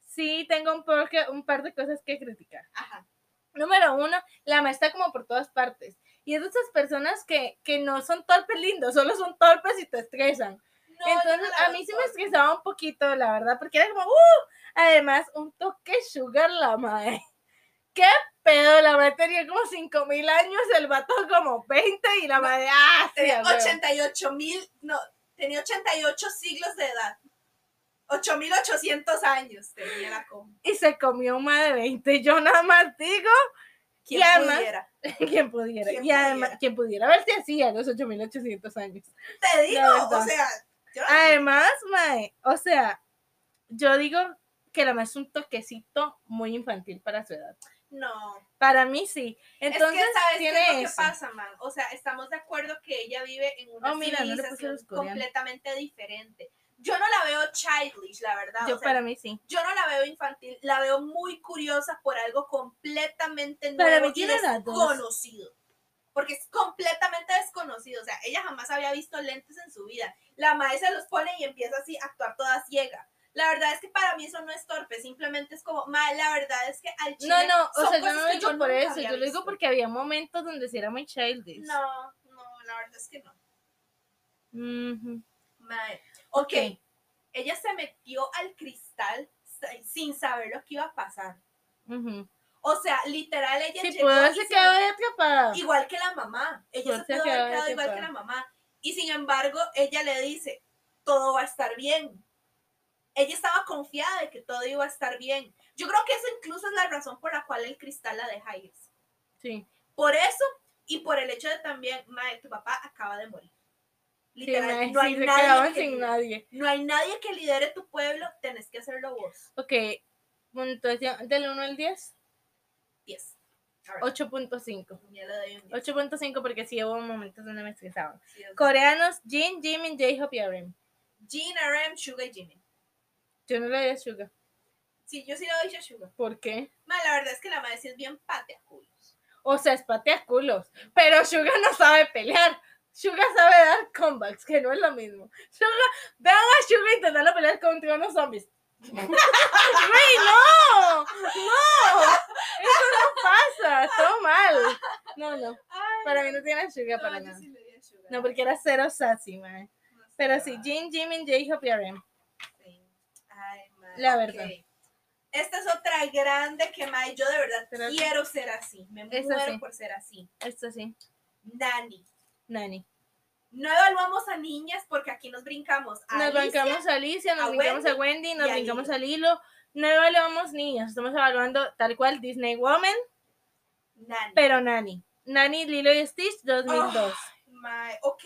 Sí, tengo un, por- que- un par de cosas que criticar. Ajá. Número uno, la ma está como por todas partes. Y es de esas personas que, que no son torpes lindos, solo son torpes y te estresan. No, Entonces, no a mí sí me estresaba un poquito, la verdad, porque era como, ¡uh! Además, un toque sugar la madre. [laughs] ¿Qué pedo? La madre tenía como 5 mil años, el vato como 20 y la madre, ¡ah! Tenía a huevo". 88 mil, no, Tenía 88 siglos de edad. 8800 años tenía la combi. Y se comió más de 20. Yo nada más digo, ¿Quién Y además- pudiera? [laughs] [laughs] quien pudiera. ¿Quién y además, pudiera? quien pudiera verse así a los 8800 años. Te digo, o sea, yo Además, mae, o sea, yo digo que la más es un toquecito muy infantil para su edad. no. Para mí sí. Entonces, es que, ¿sabes qué tiene es lo que eso. pasa, man? O sea, estamos de acuerdo que ella vive en una Oh, mira, civilización completamente diferente. Yo no la veo childish, la verdad. Yo o sea, para mí sí. yo no la veo infantil, la veo muy curiosa por algo completamente Para nuevo mí y desconocido. Porque es completamente desconocido. O sea, ella jamás había visto lentes en su vida. La madre se los pone y empieza así a actuar toda ciega. La verdad es que para mí eso no es torpe, simplemente es como, madre, la verdad es que al chile No, no, o sea, yo no lo digo por eso, yo lo digo porque había momentos donde sí era muy childish. No, no, la verdad es que no. Mae, Ok, Ok. ella se metió al cristal sin saber lo que iba a pasar. O sea, literal, ella Sí, llegó se ahí atrapada. igual que la mamá. Ella se pudo haber quedado igual que la mamá. Y sin embargo, ella le dice, todo va a estar bien. Ella estaba confiada de que todo iba a estar bien. Yo creo que eso incluso es la razón por la cual el cristal la deja ir. Sí. Por eso y por el hecho de también, mae, tu papá acaba de morir. Literal, no hay nadie que sin lidere. nadie. No hay nadie que lidere tu pueblo, tenés que hacerlo vos. Ok, puntuación del 1 al 10, 10. A ver, 8.5. ya le doy un 10. 8.5 porque sí hubo momentos donde me estresaban. Sí, Coreanos, Jin, Jimin, J-Hope y RM. Jean, RM, Suga y Jimmy. Yo no le doy a Suga. Sí, yo sí le doy a Suga. ¿Por qué? Ma, la verdad es que la madre sí es bien patea culos. O sea, es patea culos. Pero Suga no sabe pelear. Suga sabe dar comebacks, que no es lo mismo. Suga, vean a Suga intentando pelear contra unos zombies. ¡Güey, no! ¡No! Eso no pasa. Todo mal. No, no. Para mí no tiene Suga para nada. No, porque era cero sassy, man. Pero sí. Jin, Jimin, J-Hope y RM. Sí. Ay, ma, La verdad. Esta es otra grande que, ma, yo de verdad Pero- quiero ser así. Me muero sí. por ser así. Esto sí. Nani. Nani. No evaluamos a niñas porque aquí nos brincamos. A Nos Alicia, brincamos a Alicia, nos a brincamos a Wendy, nos brincamos a Lilo. No evaluamos niños, estamos evaluando tal cual Disney Woman, Nani. pero Nani. Nani, Lilo y Stitch, 2002. Mae, ok.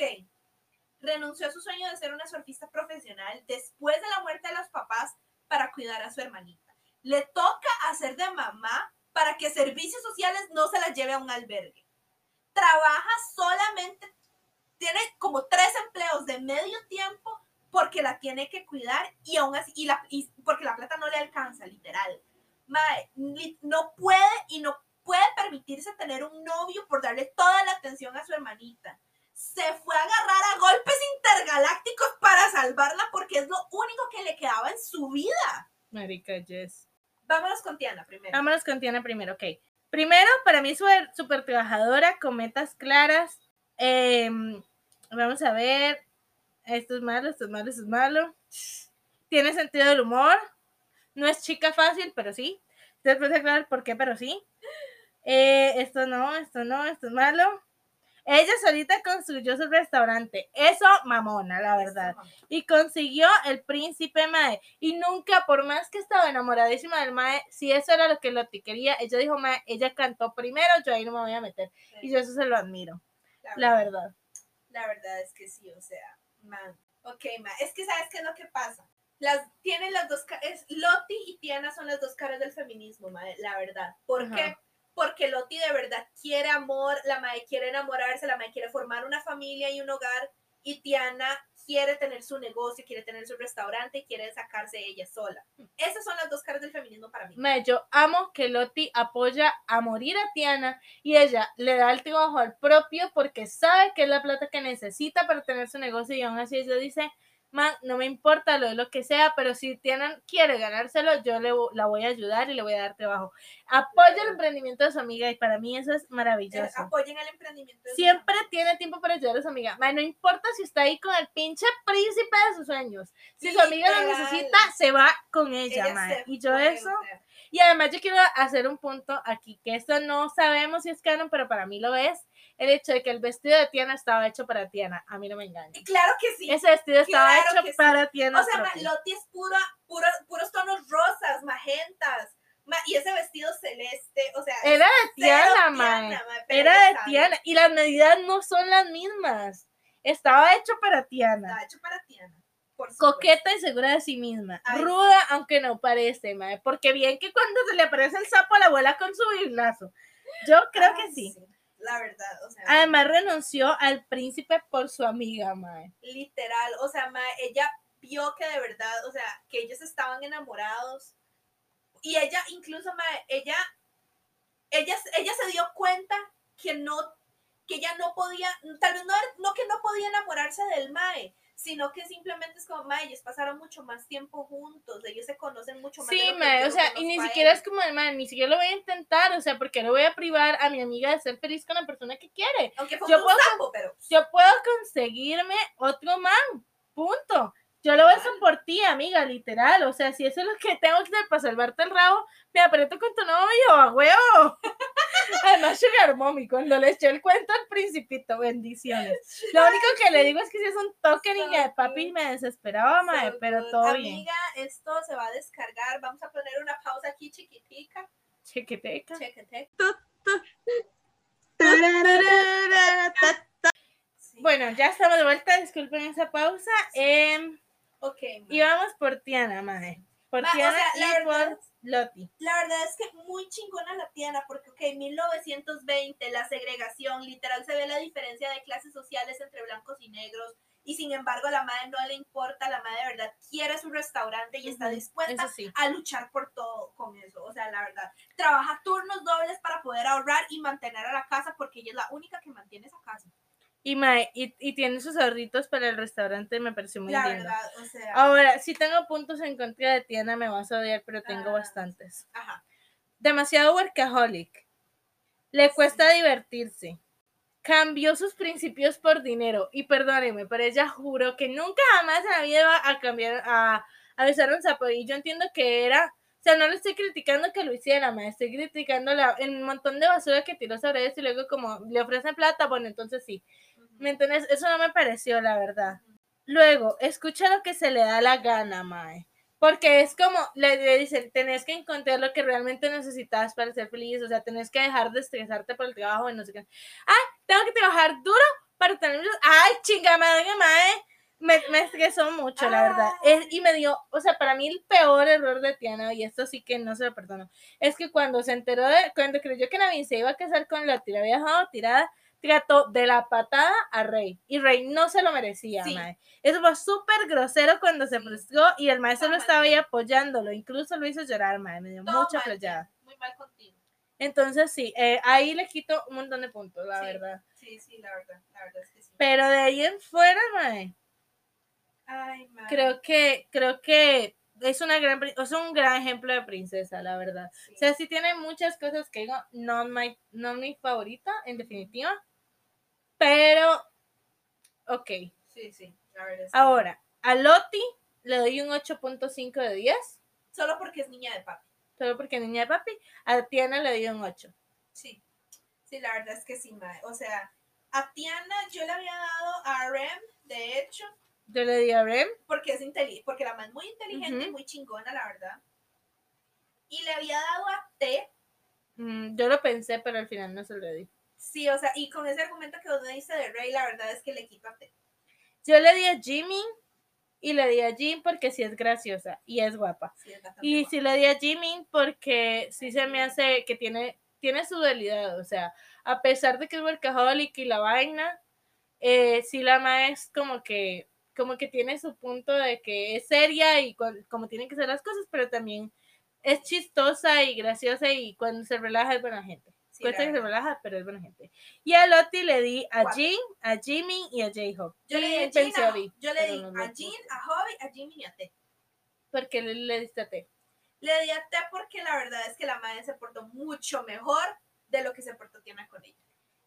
Renunció a su sueño de ser una surfista profesional después de la muerte de los papás para cuidar a su hermanita. Le toca hacer de mamá para que servicios sociales no se la lleve a un albergue. Trabaja solamente, tiene como tres empleos de medio tiempo porque la tiene que cuidar y aún así, y la, y porque la plata no le alcanza, literal. Mae, no puede y no puede permitirse tener un novio por darle toda la atención a su hermanita. Se fue a agarrar a golpes intergalácticos para salvarla porque es lo único que le quedaba en su vida. Marica Jess. Vámonos con Tiana primero. Vámonos con Tiana primero, ok. Primero, para mí súper súper trabajadora, con metas claras. Em, vamos a ver. Esto es malo, esto es malo, esto es malo. Tiene sentido del humor. No es chica fácil, pero sí. Después de aclarar por qué, pero sí. Eh, esto no, esto no, esto es malo. Ella solita construyó su restaurante. Eso, mamona, la verdad. Y consiguió el príncipe Mae. Y nunca, por más que estaba enamoradísima del Mae, si eso era lo que Loti quería, ella dijo, Mae, ella cantó primero, yo ahí no me voy a meter. Y yo eso se lo admiro, la verdad. La verdad es que sí, o sea, man. Ok, man. Es que sabes qué es lo que pasa. Las tienen las dos es Loti y Tiana son las dos caras del feminismo, madre, la verdad. ¿Por Ajá. qué? Porque Loti de verdad quiere amor, la madre quiere enamorarse, la madre quiere formar una familia y un hogar, y Tiana quiere tener su negocio, quiere tener su restaurante y quiere sacarse ella sola. Esas son las dos caras del feminismo para mí. Mae, yo amo que Loti apoya a morir a Tiana y ella le da el trabajo al propio porque sabe que es la plata que necesita para tener su negocio y aún así ella dice, man, no me importa lo de lo que sea, pero si Tiana quiere ganárselo, yo le, la voy a ayudar y le voy a dar trabajo. Apoya el emprendimiento de su amiga y para mí eso es Eh, maravilloso. apoyen el emprendimiento. de su Siempre tiene tiempo para ayudar a su amiga. Mae, no importa si está ahí con el pinche príncipe de sus sueños. Si su amiga lo necesita, se va con ella, Ella se Y yo eso... Y además yo quiero hacer un punto aquí, que esto no sabemos si es canon, pero para mí lo es. El hecho de que el vestido de Tiana estaba hecho para Tiana. A mí no me engaña. Claro que sí. Ese vestido estaba Claro hecho sí. para Tiana. O sea, ma, propia. Lottie es pura, pura, puros tonos rosas, magentas. ma, y ese vestido celeste, o sea, Era de Tiana, ma, Era de Tiana. Y las medidas no son las mismas. Estaba hecho para Tiana. Está hecho para Tiana. Coqueta y segura de sí misma. Ay, Ruda, aunque no parece, mae. Porque bien que cuando se le aparece el sapo a la abuela con su biblazo. Yo creo que Ay, sí. La verdad, o sea, Además renunció al príncipe por su amiga, mae. literal, o sea, ma, ella vio que de verdad, o sea, que ellos estaban enamorados. Y ella, incluso, ma, ella, ella, ella se dio cuenta que no, que ella no podía, tal vez no, no que no podía enamorarse del Mae, sino que simplemente es como, Mae, ellos pasaron mucho más tiempo juntos, ellos se conocen mucho más. de Sí, que o sea, y ni siquiera él". es como mae, ni siquiera lo voy a intentar, o sea, porque no voy a privar a mi amiga de ser feliz con la persona que quiere. Aunque fue yo un puedo- sapo, pero Yo puedo conseguirme otro man, punto. Yo lo voy a hacer por ti, amiga, literal. O sea, si eso es lo que tengo que hacer para salvarte el rabo, me aprieto con tu novio, a huevo. [laughs] Además, Sugar Mommy, cuando le echó el cuento al principito, bendiciones. Lo único que le digo es que si es un toque niña de papi, me desesperaba, mae, So pero todo bien. Amiga, esto se va a descargar. Vamos a poner una pausa aquí chiquitica. Chiquiteca. Chequete. Sí. Bueno, ya estamos de vuelta, disculpen esa pausa. Em, ok. y vamos por Tiana, mae. Por o Tiana sea, la y verdad- por Loti. La verdad es que muy chingona la Tiana, porque, ok, 1920, la segregación, literal se ve la diferencia de clases sociales entre blancos y negros, y sin embargo a la madre no le importa, la madre de verdad quiere su restaurante y está dispuesta sí. a luchar por todo con eso, o sea, la verdad, trabaja turnos dobles para poder ahorrar y mantener a la casa, porque ella es la única que mantiene esa casa. Y, mae, y, y tiene sus ahorritos para el restaurante, me pareció muy la lindo. verdad, o sea, Ahora, si tengo puntos en contra de Tiana, me vas a odiar, pero tengo Ah. bastantes. ajá. Demasiado workaholic. Le cuesta divertirse. Cambió sus principios por dinero. Y perdóneme, pero ella juró que nunca jamás en la vida iba a cambiar, a, a besar un sapo. Y yo entiendo que era. O sea, no le estoy criticando que lo hiciera, me estoy criticando la, el montón de basura que tiró sobre eso y luego como le ofrecen plata, bueno, entonces sí. ¿Me entiendes? Eso no me pareció, la verdad. Luego, escucha lo que se le da la gana, Mae. Porque es como, le, le dicen, tenés que encontrar lo que realmente necesitas para ser feliz, o sea, tenés que dejar de estresarte por el trabajo y no sé qué. Ay, tengo que trabajar duro para tener... Ay, chinga madre, Mae. Me, me estresó mucho, la verdad. Es- y me dio, o sea, para mí el peor error de Tiana, y esto sí que no se lo perdono, es que cuando se enteró de, cuando creyó que Navin se iba a casar con la había dejado tirada, trató de la patada a Rey. Y Rey no se lo merecía, Sí. mae. Eso fue súper grosero cuando se frustró y el maestro lo estaba ahí apoyándolo. Incluso lo hizo llorar, mae. Me dio Todo mucha playada. Muy mal contigo. Entonces, sí, eh, ahí le quito un montón de puntos, la Sí. verdad. Sí, sí, la verdad, la verdad es que sí. Pero de ahí en fuera, mae, Ay, madre. creo que, creo que es una gran, es un gran ejemplo de princesa, la verdad. Sí. O sea, sí tiene muchas cosas que digo, no, my, no mi favorita, en definitiva. Pero, ok. Sí, sí, la verdad es que Ahora, a Loti le doy un 8.5 de 10, sí. Solo porque es niña de papi. solo porque es niña de papi. A Tiana le doy un 8. Sí. Sí, la verdad es que sí, madre. O sea, a Tiana yo le había dado a Rem, de hecho, Yo le di a Rem. porque es inteligente, porque la más muy inteligente y Ujú. muy chingona, la verdad. Y le había dado a T, mm, yo lo pensé, pero al final no se lo di. Sí, o sea, y con ese argumento que vos me dice de Rey, la verdad es que le T. Yo le di a Jimmy y le di a Jim porque sí es graciosa y es guapa. Sí, es bastante Y guapa. sí le di a Jimmy porque sí se me hace que tiene, tiene su dualidad. O sea, a pesar de que es workaholic y la vaina, eh, sí la ma es como que, como que tiene su punto de que es seria y como tienen que ser las cosas, pero también es chistosa y graciosa y cuando se relaja es buena gente. Cuesta que se relaja, pero es buena gente. Y a Lottie le di a Cuatro. Jim, a Jimmy y a J-Hope. Yo le di a Jean, a, Obi, yo le di no a Jean, Hobby, Jimmy y a T. ¿Por qué le, le diste a T? Le di a T porque la verdad es que la madre se portó mucho mejor de lo que se portó Tiana con ella.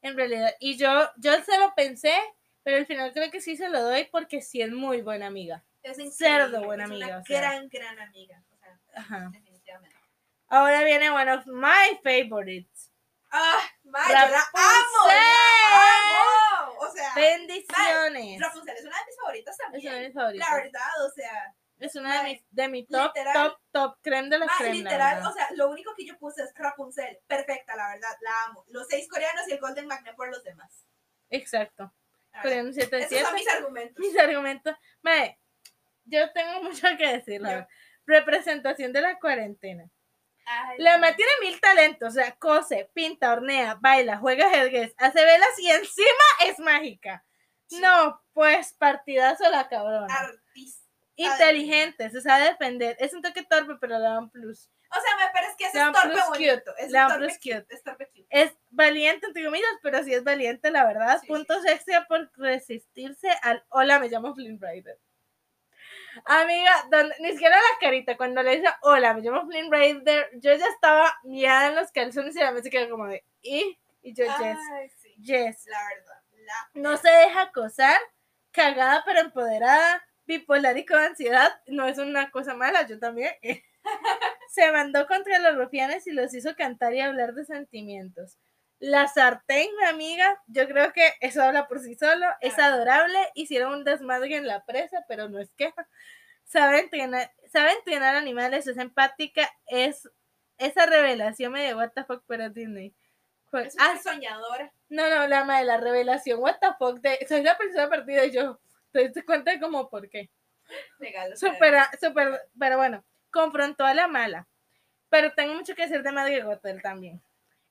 En realidad, y yo, yo se lo pensé, pero al final creo que sí se lo doy porque sí es muy buena amiga. Es Cerdo buena es amiga, Una o sea. gran, gran amiga. O sea, Ajá. Ahora viene one of my favorites. Ah, yo la amo, la amo. O sea, Bendiciones. Rapunzel es una de mis favoritas Es una también. de mis favoritas. La verdad, o sea, Es una de mis, de mi top, literal. top, top, creme de la creme. literal, o sea, lo único que yo puse es Rapunzel. Perfecta, la verdad, la amo. Los seis coreanos y el Golden Magnet por los demás. Exacto. Coreano Esos 77. son mis argumentos. mis argumentos. Yo tengo [laughs] mucho que decir. la. Representación de la cuarentena. Ay, La mae tiene mil talentos, o sea, cose, pinta, hornea, baila, juega ajedrez, hace velas y encima es mágica. Sí. No, pues partidazo la cabrona. Artista. Inteligente, se sabe defender. Es un toque torpe, pero le da un plus. O sea, me parece que ese es torpe bonito. cute, Es torpe plus cute. Es torpe cute. Es valiente, entre comillas, pero sí es valiente, la verdad. Sí, Puntos extra por resistirse al hola, me llamo Flynn Rider. Amiga, donde- ni siquiera la carita, cuando le dice hola, me llamo Flynn Rider, yo ya estaba mirada en los calzones y la se quedó como de ¿y? Y yo, yes, Ay, sí. yes. La verdad. La No se deja acosar, cagada pero empoderada, bipolar y con ansiedad, no es una cosa mala, yo también. [laughs] se mandó contra los rufianes y los hizo cantar y hablar de sentimientos. La sartén, mi amiga, yo creo que eso habla por sí solo, es adorable, hicieron un desmadre en la presa, pero no es queja. [laughs] Sabe entrenar, sabe entrenar animales, es empática, es esa revelación medio what the fuck, pero Disney. Es ah, soñadora. no, no, la madre, la revelación, what the fuck, de, soy la persona perdida y yo, te diste cuenta de como por qué. Legal. o sea, Súper, súper, pero bueno, confrontó a la mala. Pero tengo mucho que decir de Madre Gothel también.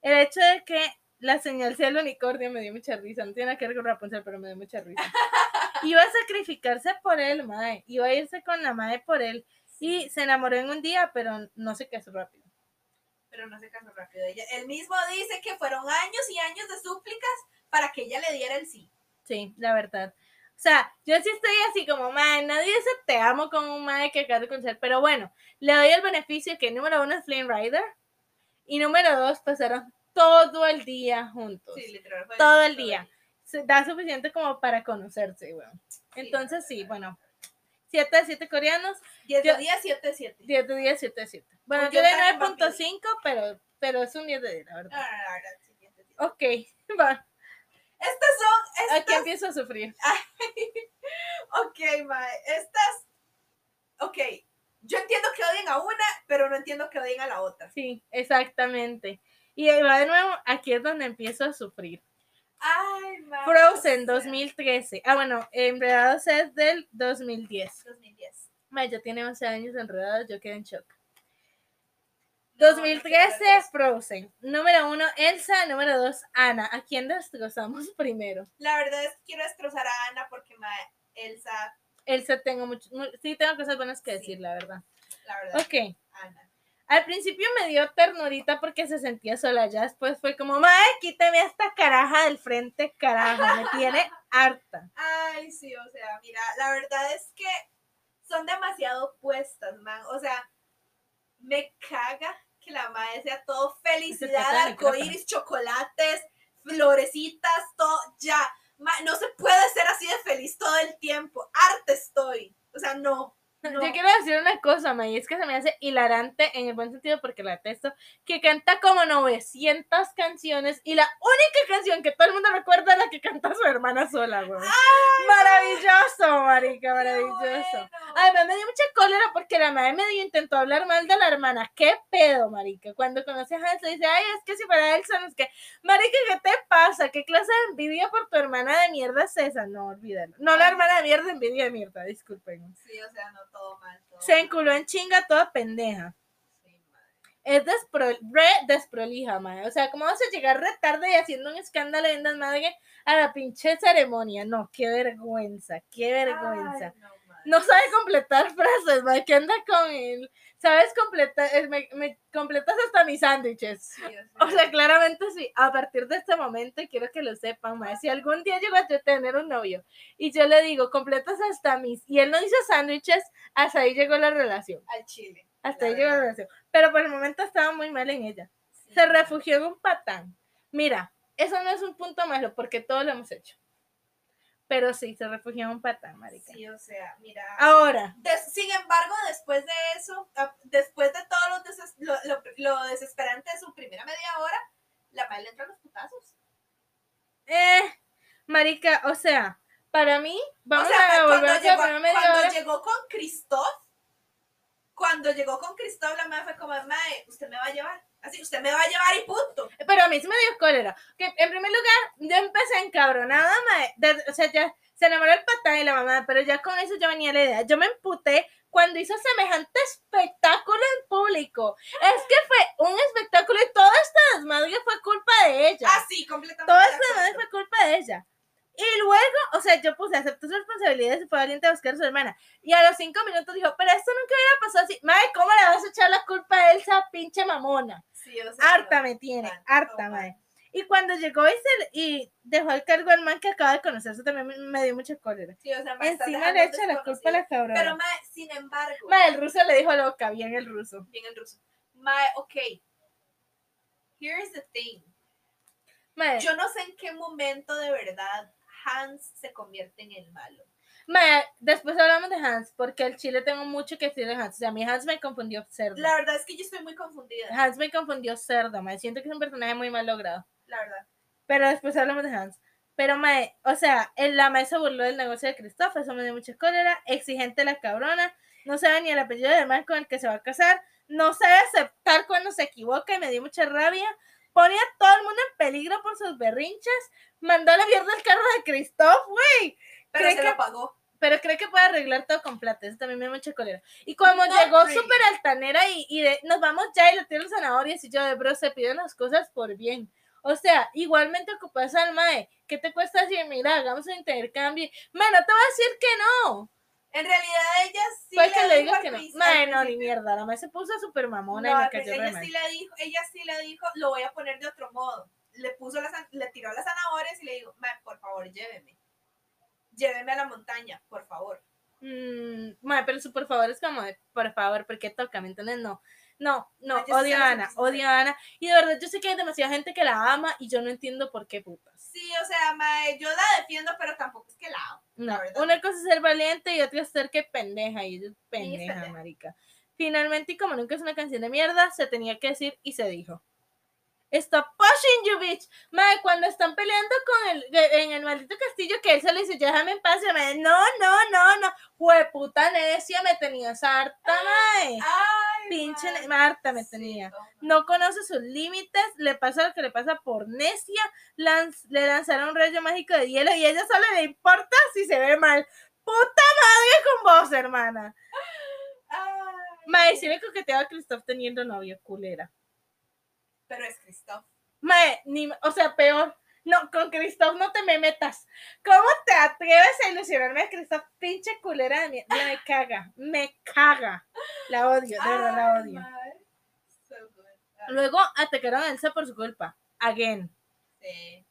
El hecho de que la señal sea el unicornio me dio mucha risa. No tiene nada que ver con Rapunzel, pero me dio mucha risa. [laughs] Iba a sacrificarse por él, madre. Iba a irse con la madre por él. Y se enamoró en un día, pero no se casó rápido. Pero no se casó rápido. Ella, él mismo dice que fueron años y años de súplicas para que ella le diera el sí. Sí, la verdad. O sea, yo sí estoy así como, madre, nadie dice te amo con un madre que acaba de conocer. Pero bueno, le doy el beneficio que número uno es Flynn Rider. Y número dos, pasaron todo el día juntos. Sí, literal. fue todo el día. Se da suficiente como para conocerse, weón. Entonces, sí, bueno. 7 de 7 coreanos, 10 Yo- de 10, 7 de 7. 10 de 10, 7 de 7. Bueno, Pues yo yo le también 9.5, pero, pero es un 10 de 10, la No, verdad. no, no, sí. Ok, [laughs] va. Estas son, Aquí estas, empiezo a sufrir. [laughs] ok, mae, estas, ok, yo entiendo que odien a una, pero no entiendo que odien a la otra. Sí, exactamente. Y ahí va de nuevo, aquí es donde empiezo a sufrir. Ay, mae. Frozen o sea, 2013. Ah, bueno, Enredados es del 2010. 2010. May, ya tiene 11 años Enredados, yo quedé en shock. No, 2013, no quiero ver Frozen. Número 1, Elsa. Número 2, Ana. ¿A quién destrozamos [laughs] primero? La verdad es que quiero destrozar a Ana porque mae, Elsa, Elsa, tengo mucho, mu- sí, tengo cosas buenas que Sí. decir, la verdad. la verdad, Ok. Al principio me dio ternurita porque se sentía sola. Ya después fue como, mae, quítame a esta caraja del frente, carajo. Me tiene [laughs] harta. Ay, sí, o sea, mira, la verdad es que son demasiado opuestas, man. O sea, me caga que la madre sea todo felicidad, arcoíris, chocolates, florecitas, todo, ya. No se puede ser así de feliz todo el tiempo. Arte estoy. O sea, no. No. Yo quiero decir una cosa, May, es que se me hace hilarante en el buen sentido porque la testo, que canta como 900 canciones y la única canción que todo el mundo recuerda es la que canta su hermana sola, güey. Maravilloso, marica, maravilloso. bueno. Además me dio mucha cólera porque la madre medio intentó hablar mal de la hermana. ¿Qué pedo, marica? Cuando conoce a Hans le dice, ay, es que si fuera Elsa, no es que, marica, ¿qué te pasa? ¿Qué clase de envidia por tu hermana de mierda es esa? No, olvídalo. No la hermana de mierda, envidia de mierda, disculpen. Sí, o sea, no todo mal. Todo Se mal. enculó en chinga toda pendeja. Sí, madre. Es despro, re desprolija, madre. O sea, ¿cómo vas a llegar re tarde y haciendo un escándalo en desmadre a la pinche ceremonia? No, qué vergüenza, qué vergüenza. Ay, no, madre. No sabe completar [laughs] frases. ¿Qué anda con él? ¿Sabes completar? Me, me completas hasta mis sándwiches. Sí, o sea, O sea, claramente sí. A partir de este momento, quiero que lo sepan, madre. Si algún día llego a tener un novio y yo le digo, completas hasta mis, y él no hizo sándwiches, hasta ahí llegó la relación. al chile. Hasta La ahí llegó la relación. Pero por el momento estaba muy mal en ella. Sí. Se refugió en un patán. Mira, eso no es un punto malo porque todo lo hemos hecho. Pero sí, se refugió en un patán, marica. Sí, o sea, mira. Ahora, sin embargo, después de eso, ah, después de todo lo, deses- lo, lo- lo desesperante de su primera media hora, la madre le entra a los putazos. Eh, marica, o sea, para mí, vamos o sea, a volver a la llegó, primera media cuando hora. llegó con Christoph, cuando llegó con Christoph, la madre fue como, mae, usted me va a llevar. Así, usted me va a llevar y punto. Pero a mí sí me dio cólera. Que en primer lugar, yo empecé encabronada, mae. de- o sea, ya se enamoró el patán y la mamá, pero ya con eso yo venía la idea. Yo me emputé cuando hizo semejante espectáculo en público. Es que fue un espectáculo y todo este desmadre fue culpa de ella. Así, completamente. todo de este desmadre fue culpa de ella. Y luego, o sea, yo puse, aceptó su responsabilidad y se fue valiente a buscar a su hermana. Y a los cinco minutos dijo, pero esto nunca hubiera pasado así. Madre, ¿cómo le vas a echar la culpa a Elsa, pinche mamona? Sí, o sea, harta no. me tiene, mal, harta, mal. madre. Y cuando llegó y, se, y dejó el cargo al man que acaba de conocer, eso también me, me dio mucha cólera. Sí, o sea, Encima le echa la culpa a la cabrona. Pero, mae, sin embargo, Madre, el ruso le dijo loca, bien el ruso. bien el ruso. Mae, ok. Here's the thing. Madre, Yo no sé en qué momento de verdad Hans se convierte en el malo. madre, después hablamos de Hans, porque al chile tengo mucho que decir de Hans. O sea, a mí Hans me confundió cerdo. La verdad es que yo estoy muy confundida, Hans me confundió cerdo, madre. Siento que es un personaje muy mal logrado. la verdad. Pero después hablamos de Hans. Pero, mae, o sea, el, la mae se burló del negocio de Christoph, eso me dio mucha cólera. Exigente la cabrona. No sabe ni el apellido del man con el que se va a casar. No sabe aceptar cuando se equivoca y me dio mucha rabia. Pone a todo el mundo en peligro por sus berrinches. Mandó a la mierda el carro de Christoph, güey. Pero ¿Cree se que- lo pagó. Pero cree que puede arreglar todo con plata. Eso también me dio mucha cólera. Y como llegó súper altanera y, y de, nos vamos ya y le tiro zanahorias y yo de bro, se piden las cosas por bien. O sea, igualmente ocupas al mae. ¿Qué te cuesta decir, mira, hagamos un intercambio? Mae, no te voy a decir que no. En realidad ella sí que le dijo al que no. al no, ni mierda. La mae se puso súper mamona No, y me cayó ella sí le dijo, ella sí le dijo, lo voy a poner de otro modo. Le puso las, le tiró las zanahorias y le dijo, "Mae, por favor, lléveme. Lléveme a la montaña, por favor. Mm, mae, pero su por favor es como de, por favor, porque toca, ¿me entiendes? No. No, no, Ay, sí odio a Ana, odio a Ana. Y de verdad, yo sé que hay demasiada gente que la ama y yo no entiendo por qué putas. Sí, o sea, mae, yo la defiendo, pero tampoco es que la amo. No, la una cosa es ser valiente y otra es ser que pendeja. Y ella es pendeja. marica. Finalmente, y como nunca es una canción de mierda, se tenía que decir y se dijo. Stop pushing you, bitch. Mae, cuando están peleando con el, en el maldito castillo, que él se le dice, ya déjame en paz. mae, no, no, no, no. Jue puta necia, me tenías harta, mae. Ay, Pinche Marta me Sí, tenía. No conoce sus límites, le pasa lo que le pasa por necia, lanz- le lanzaron un rayo mágico de hielo y a ella solo le importa si se ve mal. Puta madre con vos, hermana. Ay, Mae, si le coqueteaba a Christoph teniendo novio, culera. Pero es Christoph. Mae, ni, o sea, peor. No, con Christoph no te me metas. ¿Cómo te atreves a ilusionarme a Christoph? Pinche culera de mierda. Me caga, me caga. La odio, de verdad la odio. So. Ah, Luego atacaron a Elsa por su culpa. Again. sí.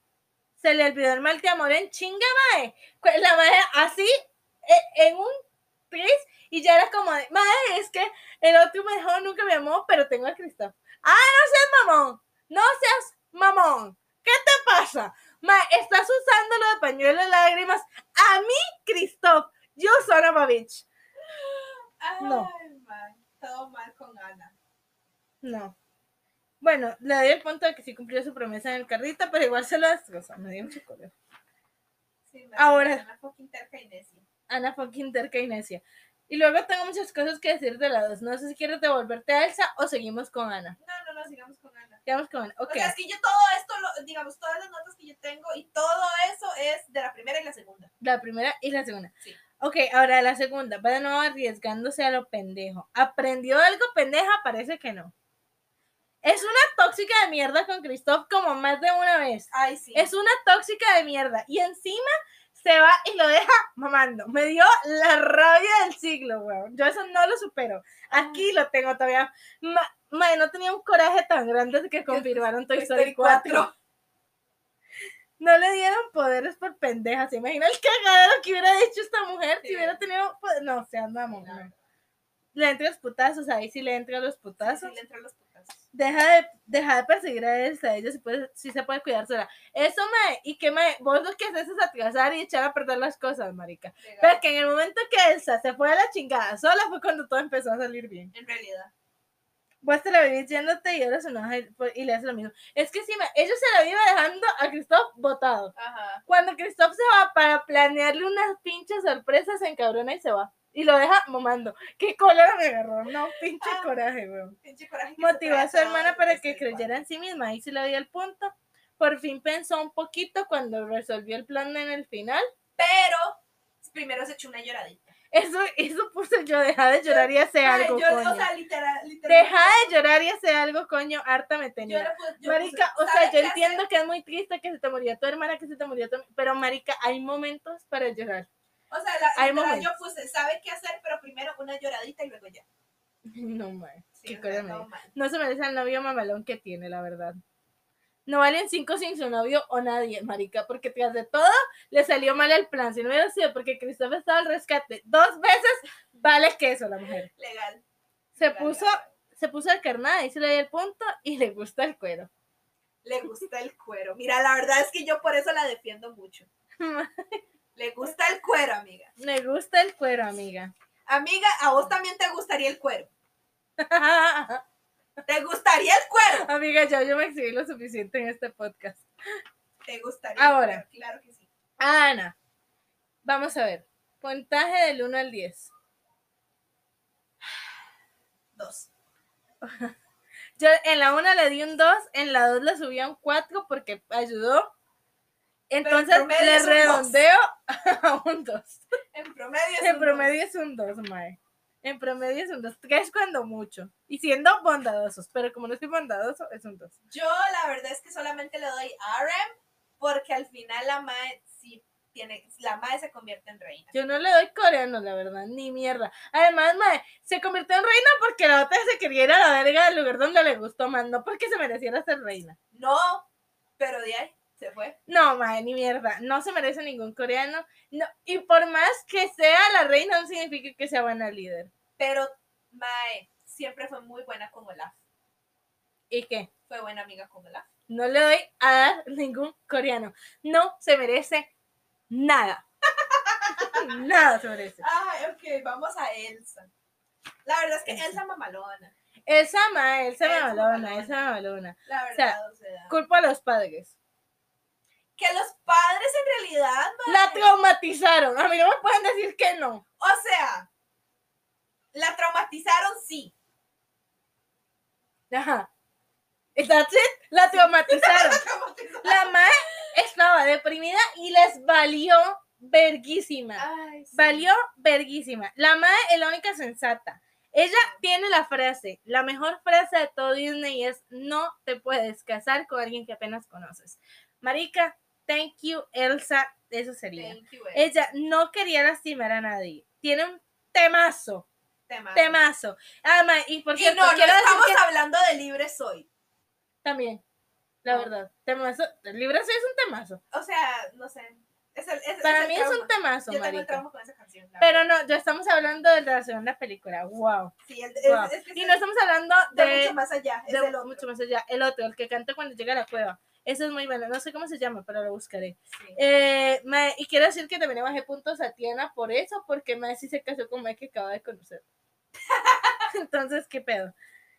se le olvidó el mal de amor en chinga, mae. La mae así, e- en un tris, y ya era como de, mae, es que el otro me dejó, nunca me amó, pero tengo a Christoph. Ah, no seas mamón, no seas mamón. ¿Qué te pasa? Mae, estás usándolo de pañuelo de lágrimas. A mí, Christoph, yo soy a bitch. Ay, No. mae. Todo mal con Ana. No. Bueno, le doy el punto de que sí cumplió su promesa en el carrito, pero igual se lo destrozó. Me dio mucho cólera. Sí, Ahora. Ana fucking terca y necia. Ana fucking terca y necia. Y luego tengo muchas cosas que decir de las dos. No sé si quieres devolverte a Elsa o seguimos con Ana. No, no, no, sigamos con Ana. Sigamos con Ana. Ok. O sea, es que yo todo esto, lo- digamos, todas las notas que yo tengo y todo eso es de la primera y la segunda. La primera y la segunda. Sí. Ok, ahora la segunda. Va de nuevo arriesgándose a lo pendejo. ¿Aprendió algo pendeja? Parece que no. Es una tóxica de mierda con Christoph como más de una vez. Ay, sí. Es una tóxica de mierda. Y encima se va y lo deja mamando. Me dio la rabia del siglo, weón. Yo eso no lo supero. Aquí lo tengo todavía. Ma- no tenía un coraje tan grande de que confirmaron Toy Story 4. No le dieron poderes por pendejas. ¿Se imagina el cagadero que hubiera hecho esta mujer si Sí. hubiera tenido? No, se mamón. No. Le entra los putazos, ahí sí le entra los Sí, putazos sí, le entran los putazos. Deja de, deja de perseguir a Elsa, ella sí, puede, sí se puede cuidar sola. Eso me, y que me, vos lo que haces es atrasar y echar a perder las cosas, marica. Legal. Porque en el momento que Elsa se fue a la chingada sola fue cuando todo empezó a salir bien. En realidad. vos te la vivís yéndote y ahora se enoja y- le hace lo mismo. Es que encima, ellos se la viven dejando a Christoph botado. Ajá. Cuando Christoph se va para planearle unas pinches sorpresas, se encabrona y se va. Y lo deja mamando. Qué cólera me agarró. No, pinche Ah. coraje, weón. Pinche coraje Motivó a su hermana para que creyera en sí misma. Ahí se le dio el punto. Por fin pensó un poquito cuando resolvió el plan en el final. Pero primero se echó una lloradita. Eso, eso puse yo, deja de llorar y hace algo, yo, coño. o sea, literal, literal. Deja de llorar y hace algo, coño, harta me Yo tenía. le puse- yo Marica, puse, o sea, ¿sabe yo hacer? entiendo que es muy triste que se te murió tu hermana, que se te murió tu... Pero, marica, hay momentos para llorar. O sea, la, momentos. yo puse, ¿sabe qué hacer? Pero primero una lloradita y luego ya. [laughs] No, man. Sí, qué o sea, cosa me todo dio. mal. No se merece al novio mamalón que tiene, la verdad. No valen cinco sin su novio o nadie, marica, porque tras de todo le salió mal el plan. Si no hubiera sido porque Cristóbal estaba al rescate dos veces, vale queso la mujer. Legal. Se legal, puso, legal. se puso al carnada y se le dio el punto y le gusta el cuero. Le gusta el cuero. Mira, la verdad es que yo por eso la defiendo mucho. [laughs] Le gusta el cuero, amiga. Me gusta el cuero, amiga. Amiga, a vos también te gustaría el cuero. [laughs] ¿Te gustaría el cuero? amiga, ya yo me exhibí lo suficiente en este podcast. ¿Te gustaría Ahora. el cuero? Claro que sí. Ana, vamos a ver. Puntaje del 1 al 10. Dos. [laughs] Yo en la 1 le di un 2, en la 2 le subí a un 4 porque ayudó. Entonces le dos. redondeo [laughs] a un 2. En promedio es En un promedio es un 2, Mae. En promedio es un 2. 3 cuando mucho. Y siendo bondadosos. Pero como no soy bondadoso, es un 2. dos. Yo la verdad es que solamente le doy RM porque al final la mae sí tiene, la mae se convierte en reina. Yo no le doy coreano, la verdad, ni mierda. Además, mae, se convirtió en reina porque la otra se quería ir a la verga del lugar donde le gustó más, no porque se mereciera ser reina. No, pero de ahí se fue. No, mae, ni mierda. No se merece ningún coreano. No, y por más que sea la reina, no significa que sea buena líder. Pero mae siempre fue muy buena con Olaf. ¿Y qué? Fue buena amiga con Olaf. No le doy a dar [laughs] ningún coreano. No se merece nada. [laughs] nada se merece. Ay, ok, vamos a Elsa. La verdad es que Elsa. Elsa mamalona. Esa mae, esa Esa mamalona, mamalona. esa mamalona. La O sea, verdad, o sea. Culpa a los padres. Que los padres en realidad, La traumatizaron. A mí no me pueden decir que no. o sea, la traumatizaron, sí. Ajá. That's it. [laughs] La traumatizaron. La mae estaba deprimida y les valió verguísima. Ay, sí. Valió verguísima. La mae es la única sensata. Ella tiene la frase, la mejor frase de todo Disney es no te puedes casar con alguien que apenas conoces. Marica, thank you, Elsa. Eso sería. Thank you, Elsa. Ella no quería lastimar a nadie. Tiene un temazo, Temazo. temazo. Además, y por Y cierto, no, no estamos que- hablando de libre soy. también, la verdad, temazo. Libro sí es un temazo. O sea, no sé. Es el, es, Para es mí es un temazo, Yo marica. con esa canción. Pero no, ya estamos hablando de la segunda película. Wow. Sí, el- wow. es, es que y no estamos hablando de, de, mucho más allá. Es de el otro. mucho más allá. El otro, el que canta cuando llega a la cueva. Eso es muy bueno. No sé cómo se llama, pero lo buscaré. Sí. Eh, y quiero decir que también le bajé puntos a Tiana por eso, porque Mae sí se casó con Mae que acaba de conocer. [laughs] Entonces, ¿qué pedo?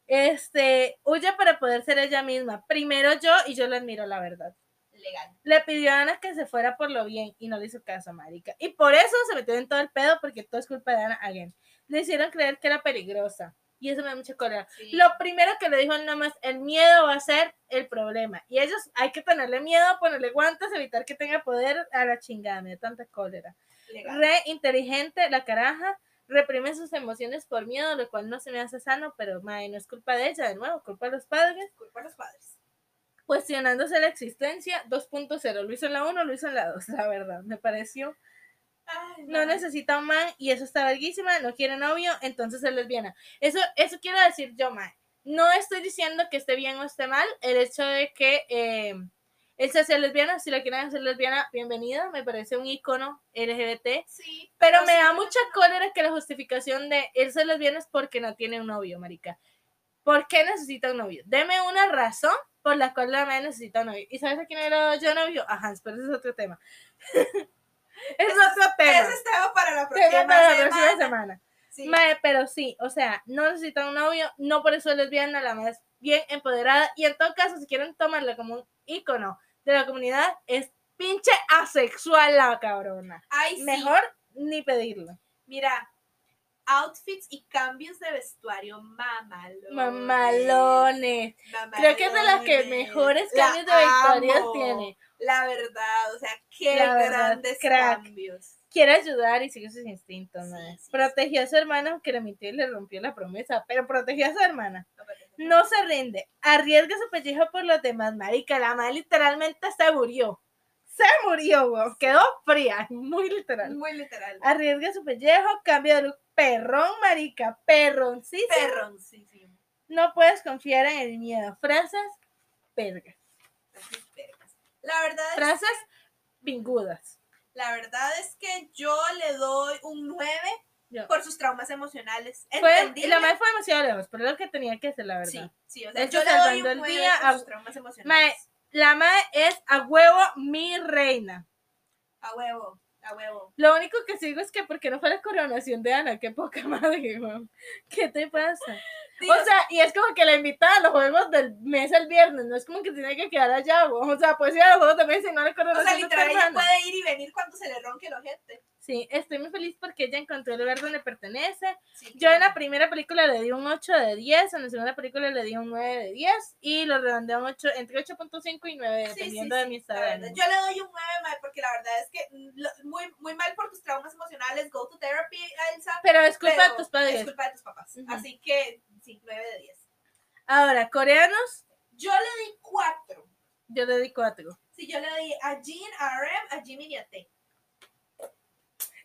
Este, huye para poder ser ella misma. Primero yo y yo la admiro, la verdad. Legal. Le pidió a Ana que se fuera por lo bien y no le hizo caso, marica. Y por eso se metió en todo el pedo, porque todo es culpa de Ana again. Le hicieron creer que era peligrosa. Y eso me da mucha cólera. Sí. Lo primero que le dijo nada más, el miedo va a ser el problema. Y ellos hay que tenerle miedo, ponerle guantes, evitar que tenga poder a la chingada, me da tanta cólera. Legal. Re inteligente, la caraja, reprime sus emociones por miedo, lo cual no se me hace sano, pero mae, no es culpa de ella, de nuevo, culpa de los padres. Culpa a los padres. Cuestionándose la existencia 2.0, lo hizo en la 1, lo hizo en la 2, la verdad, me pareció. Ay, No necesita un man y eso está verguísima, no quiere novio, entonces es lesbiana. Eso, eso quiero decir yo, mae. No estoy diciendo que esté bien o esté mal el hecho de que eh, él se sea lesbiana, si la quieren hacer lesbiana, bienvenida, me parece un icono LGBT. Sí. Pero me sí, da mucha cólera que la justificación de él ser lesbiana es porque no tiene un novio, marica. ¿Por qué necesita un novio? Deme una razón por la cual la madre necesita un novio. ¿Y sabes a quién era yo novio? A Hans, pero ese es otro tema. [laughs] es otro tema. Ese es tema para la próxima Tema para la semana. próxima semana. Sí. Mae, pero sí, o sea, no necesitan un novio, no por eso es lesbiana, la más bien empoderada. Y en todo caso, si quieren tomarla como un ícono de la comunidad, es pinche asexual la cabrona. Ay, sí. Mejor ni pedirlo. Mira, outfits y cambios de vestuario mamalones. Mamalones. Creo que es de las que mejores La cambios de vestuarios amo. tiene. La verdad, o sea, qué La verdad, grandes crack. cambios. Quiere ayudar y sigue sus instintos, Sí, mae. sí, Protegió a su hermana, aunque mintió y le rompió la promesa, pero protegió a su hermana. No, No se rinde, arriesga su pellejo por los demás, marica. La madre literalmente se murió. Se murió, weón. Quedó fría, [laughs] muy literal. Muy literal. Arriesga su pellejo, cambia de look. Perrón, marica, perroncísimo. Perroncísimo. No puedes confiar en el miedo. Frases, vergas. Así, vergas. La verdad es Frases, vingudas. La verdad es que yo le doy un 9 Yo. por sus traumas emocionales. Fue, Entendible. la madre fue demasiado lejos, pero es lo que tenía que hacer, la verdad. Sí, sí, o sea, hecho, yo le doy un el 9 día por a- sus traumas Mae, emocionales. la madre es a huevo mi reina. A huevo, a huevo. Lo único que sigo es que porque no fue la coronación de Ana, qué poca madre. ¿Qué te pasa? O sea, y es como que la invitada a los juegos del mes el viernes, no es como que tiene que quedar allá. O sea, puedes ir a los juegos del mes y no la o coronación sea, de tu literal, ella hermana. puede ir y venir cuando se le ronque el ojete. Sí, estoy muy feliz porque ella encontró el lugar donde pertenece. Sí, Yo en la claro. primera película le di un 8 de 10, en la segunda película le di un 9 de 10 y lo redondeé a un 8, entre 8.5 y 9, Sí, sí, dependiendo de sí, mi estado de verdad. ánimo. Yo le doy un 9, mae, porque la verdad es que muy, muy mal por tus traumas emocionales. Go to therapy, Elsa. Pero es culpa pero de tus padres. Es culpa de tus papás. Ujú. Así que, sí, 9 de 10. Ahora, coreanos, Yo le di 4. yo le di 4. Sí, yo le di a Jean, a Rem, a Jimmy y a T.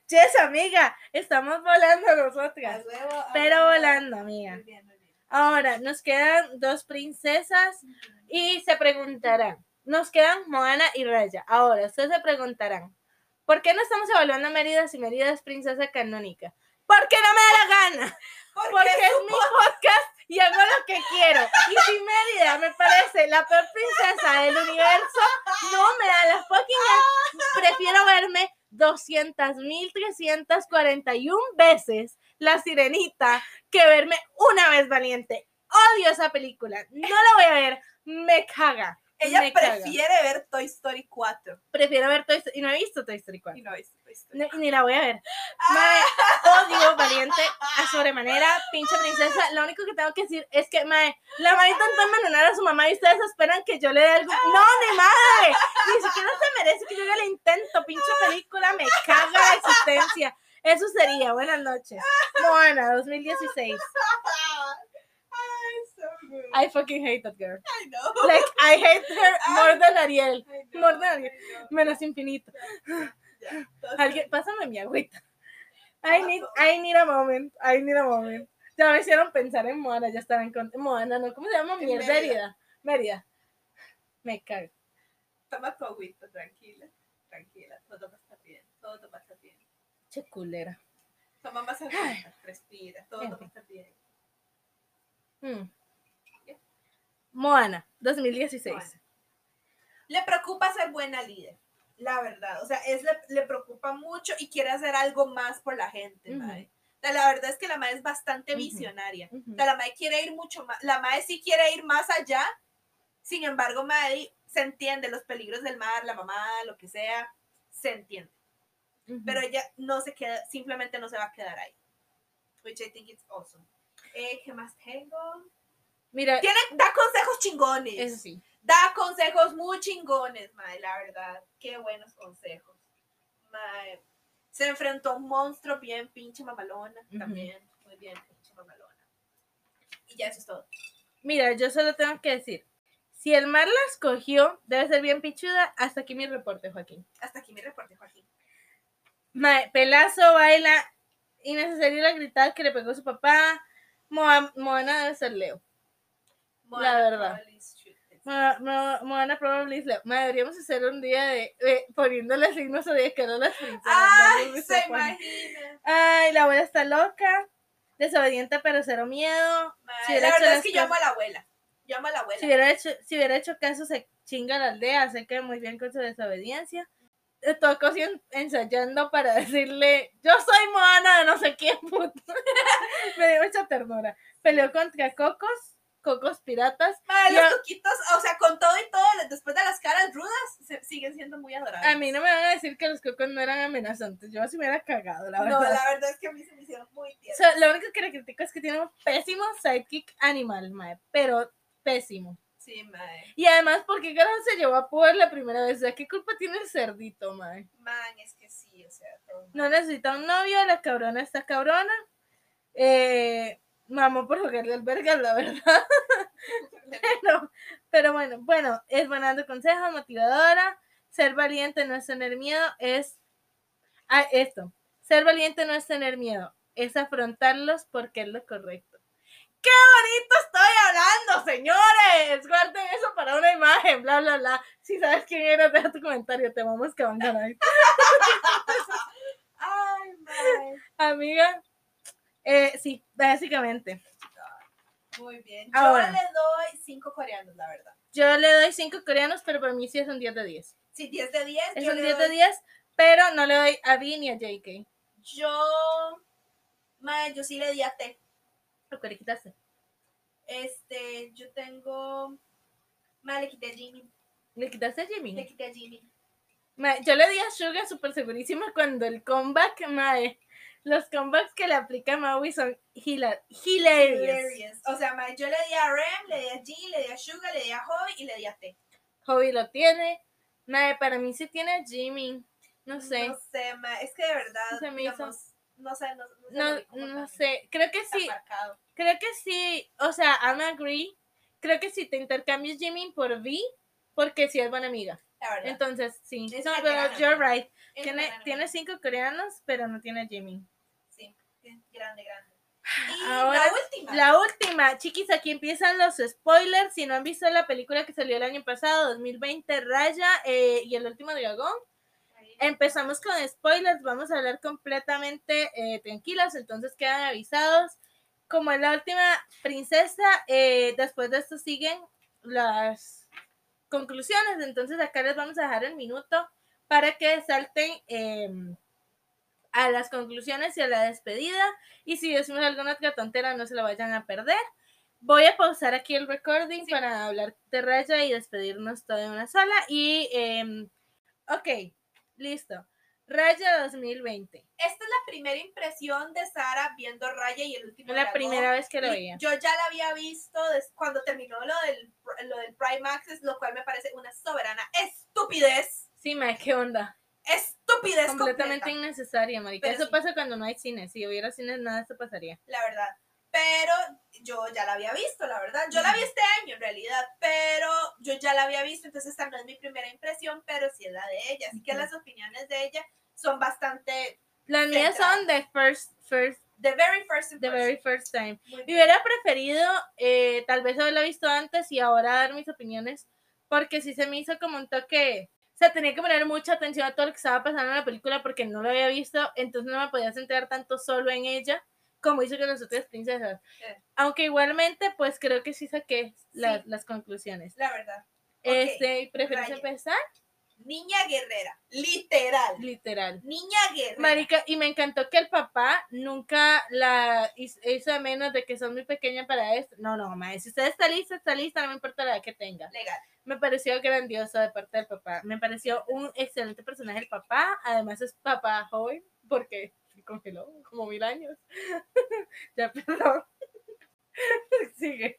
Yes, amiga, estamos volando nosotras. Pero volando, amiga. Muy bien, muy bien. Ahora, nos quedan dos princesas y se preguntarán, nos quedan Moana y Raya. Ahora, ustedes se preguntarán, ¿por qué no estamos evaluando a Mérida si Mérida es princesa canónica? Porque no me da la gana, [laughs] Porque, porque es mi podcast y hago lo que quiero. Y si Mérida me parece la peor princesa del universo, no me da la fucking. [laughs] Prefiero verme 200.341 veces La Sirenita que verme una vez valiente. Odio esa película. No la voy a ver. Me caga. Ella me caga. prefiere ver Toy Story 4. Prefiero ver Toy Story. Y no he visto Toy Story 4. Y no es Toy Story. No, y ni la voy a ver. Mae, odio valiente a sobremanera, pinche princesa. Lo único que tengo que decir es que, mae, la madre intentó envenenar a su mamá y ustedes esperan que yo le dé algo. No, ni madre. Ni siquiera se merece que yo el intento. Pinche película me caga la existencia. Eso sería. Buenas noches. Moana, 2016. Ay. I fucking hate that girl. I know. Like, I hate her [laughs] more than Ariel. Know, more than Ariel. Menos infinito. Alguien, pásame mi agüita. I need, I need a moment. I need a moment. Ya me hicieron pensar en Moana, ya estaba en contra. Moana, ¿no? ¿Cómo se llama? Mierda, Mérida. Mérida. Me cago. Toma tu agüita, tranquila. Tranquila, todo va a estar bien. Todo va a estar bien. Che culera. Toma más agüita, respira, todo va a estar bien. Mm. Moana, 2016. Moana. Le preocupa ser buena líder, la verdad. O sea, es, le, le preocupa mucho y quiere hacer algo más por la gente, mae. O sea, la verdad es que la madre es bastante visionaria. Ujú. O sea, la madre quiere ir mucho más. La sí quiere ir más allá. Sin embargo, madre se entiende los peligros del mar, la mamá, lo que sea, se entiende. Pero ella no se queda, simplemente no se va a quedar ahí. Which I think it's awesome. Eh, ¿Qué más tengo? Mira, Tiene, da consejos chingones. eso sí. Da consejos muy chingones, mae, la verdad. Qué buenos consejos. Mae, se enfrentó a un monstruo bien pinche mamalona. También, muy bien, pinche mamalona. Y ya eso es todo. Mira, yo solo tengo que decir. Si el mar la escogió, debe ser bien pichuda. Hasta aquí mi reporte, Joaquín. Hasta aquí mi reporte, Joaquín. Mae, Pelazo baila. Innecesario la gritada que le pegó su papá. Moa- Moana debe ser Leo. La verdad. probably should- Mo- Mo- Moana probably is Leo. Mae, deberíamos hacer un día de eh, poniéndole signos zodiacales a las princesas. ¡Ay, se imagina! La abuela está loca. Desobediente pero cero miedo. Si la verdad es que yo amo a la abuela. Yo amo a la abuela. Si hubiera hecho, si hubiera hecho caso, se chinga la aldea, se queda muy bien con su desobediencia. Tocó ensayando para [laughs] decirle, yo soy Moana de no sé quién, [laughs] puto. [laughs] Nora. Peleó contra Cocos, Cocos Piratas. Yo- los coquitos, o sea, con todo y todo, después de las caras rudas, se- siguen siendo muy adorables. A mí no me van a decir que los Cocos no eran amenazantes. Yo así me hubiera cagado, la No, verdad. la verdad es que a mí se me hicieron muy O tiernos. sea, lo único que le critico es que tiene un pésimo sidekick animal, mae, pero pésimo. Sí, mae. Y además, ¿por qué carajo se llevó a Power la primera vez? O sea, ¿qué culpa tiene el cerdito, mae? Man, es que sí, o sea, todo. No necesita un novio, la cabrona está cabrona. Eh, mamó por jugarle al verga, la verdad. [laughs] pero, pero bueno, bueno, es dando consejos, motivadora. Ser valiente no es tener miedo, es. Ah, esto. Ser valiente no es tener miedo, es afrontarlos porque es lo correcto. ¡Qué bonito estoy hablando, señores! Guarden eso para una imagen, bla, bla, bla. Si sabes quién eres, deja tu comentario, te vamos que van a ganar. [laughs] Amiga, eh, sí, básicamente. Muy bien. Yo Ahora. le doy cinco coreanos, la verdad. Yo le doy 5 coreanos, pero para mí sí es un 10 de 10. Sí, 10 de 10. Es yo un le 10 de doy- 10, pero no le doy a B ni a JK. Yo, mae, yo sí le di a T. Lo que le quitaste. Este, yo tengo, mae, le quité a Jimmy. ¿Le quitaste a Le Jimmy? quité a Jimmy. Ma, yo le di a Suga súper segurísima cuando el comeback, mae, los comebacks que le aplica Maui son hila- hilarious. Hilarious. O sea, yo le di a Rem, le di a G, le di a Suga, le di a Hobby y le di a T. Hobby lo tiene. Mae, para mí sí tiene a Jimmy. No sé. No sé, mae, es que de verdad, Se me hizo- digamos, no sé, no, no, sé, No, no sé. Creo que sí. aparcado. Creo que sí, o sea, I'm agree. Creo que si te intercambias Jimmy por V, porque sí es buena amiga. La verdad. Entonces, sí. Es No, pero you're right. Tiene, tiene cinco coreanos, pero no tiene Jimmy. Sí, es grande, grande. Y Ahora, la última. La última, chiquis, aquí empiezan los spoilers. Si no han visto la película que salió el año pasado, 2020, Raya eh, y el último dragón, empezamos con spoilers. Vamos a hablar completamente eh, tranquilas, entonces quedan avisados. Como es la última princesa, eh, después de esto siguen las conclusiones. Entonces acá les vamos a dejar el minuto para que salten eh, a las conclusiones y a la despedida. Y si decimos alguna otra tontera, no se la vayan a perder. Voy a pausar aquí el recording Sí. para hablar de Raya y despedirnos todo en una sola. Y, em, ok, listo. Raya 2020. Esta es la primera impresión de Sara viendo Raya y el último la dragón. primera vez que lo veía. Yo ya la había visto cuando terminó lo del, lo del Prime Access, lo cual me parece una soberana estupidez. Sí, ma, ¿qué onda? Estupidez Completamente completa, innecesaria, marica. Pero Eso sí. pasa cuando no hay cine. Si hubiera cine, nada de esto pasaría. la verdad. Pero yo ya la había visto, la verdad. Yo la vi este año en realidad, pero yo ya la había visto, entonces esta no es mi primera impresión, pero sí es la de ella. Así que las opiniones de ella son bastante Las mías son the first, first, the very first the impression. very first time. Bien. hubiera preferido eh, tal vez haberlo visto antes y ahora dar mis opiniones, porque sí se me hizo como un toque. O sea, tenía que poner mucha atención a todo lo que estaba pasando en la película porque no lo había visto, entonces no me podía centrar tanto solo en ella como hizo con las otras princesas. Eh. Aunque igualmente, pues creo que sí saqué la- Sí. las conclusiones. La verdad. Este, ¿prefieres Raya. empezar? Niña guerrera, literal. Literal. Niña guerrera. Marica, y me encantó que el papá nunca la hizo de menos de que son muy pequeña para esto. No, no, madre, si usted está lista, está lista, no me importa la edad que tenga. Legal. Me pareció grandioso de parte del papá. Me pareció un excelente personaje el papá. Además es papá joven, porque se congeló como mil años. [laughs] ya, perdón. [laughs] Sigue.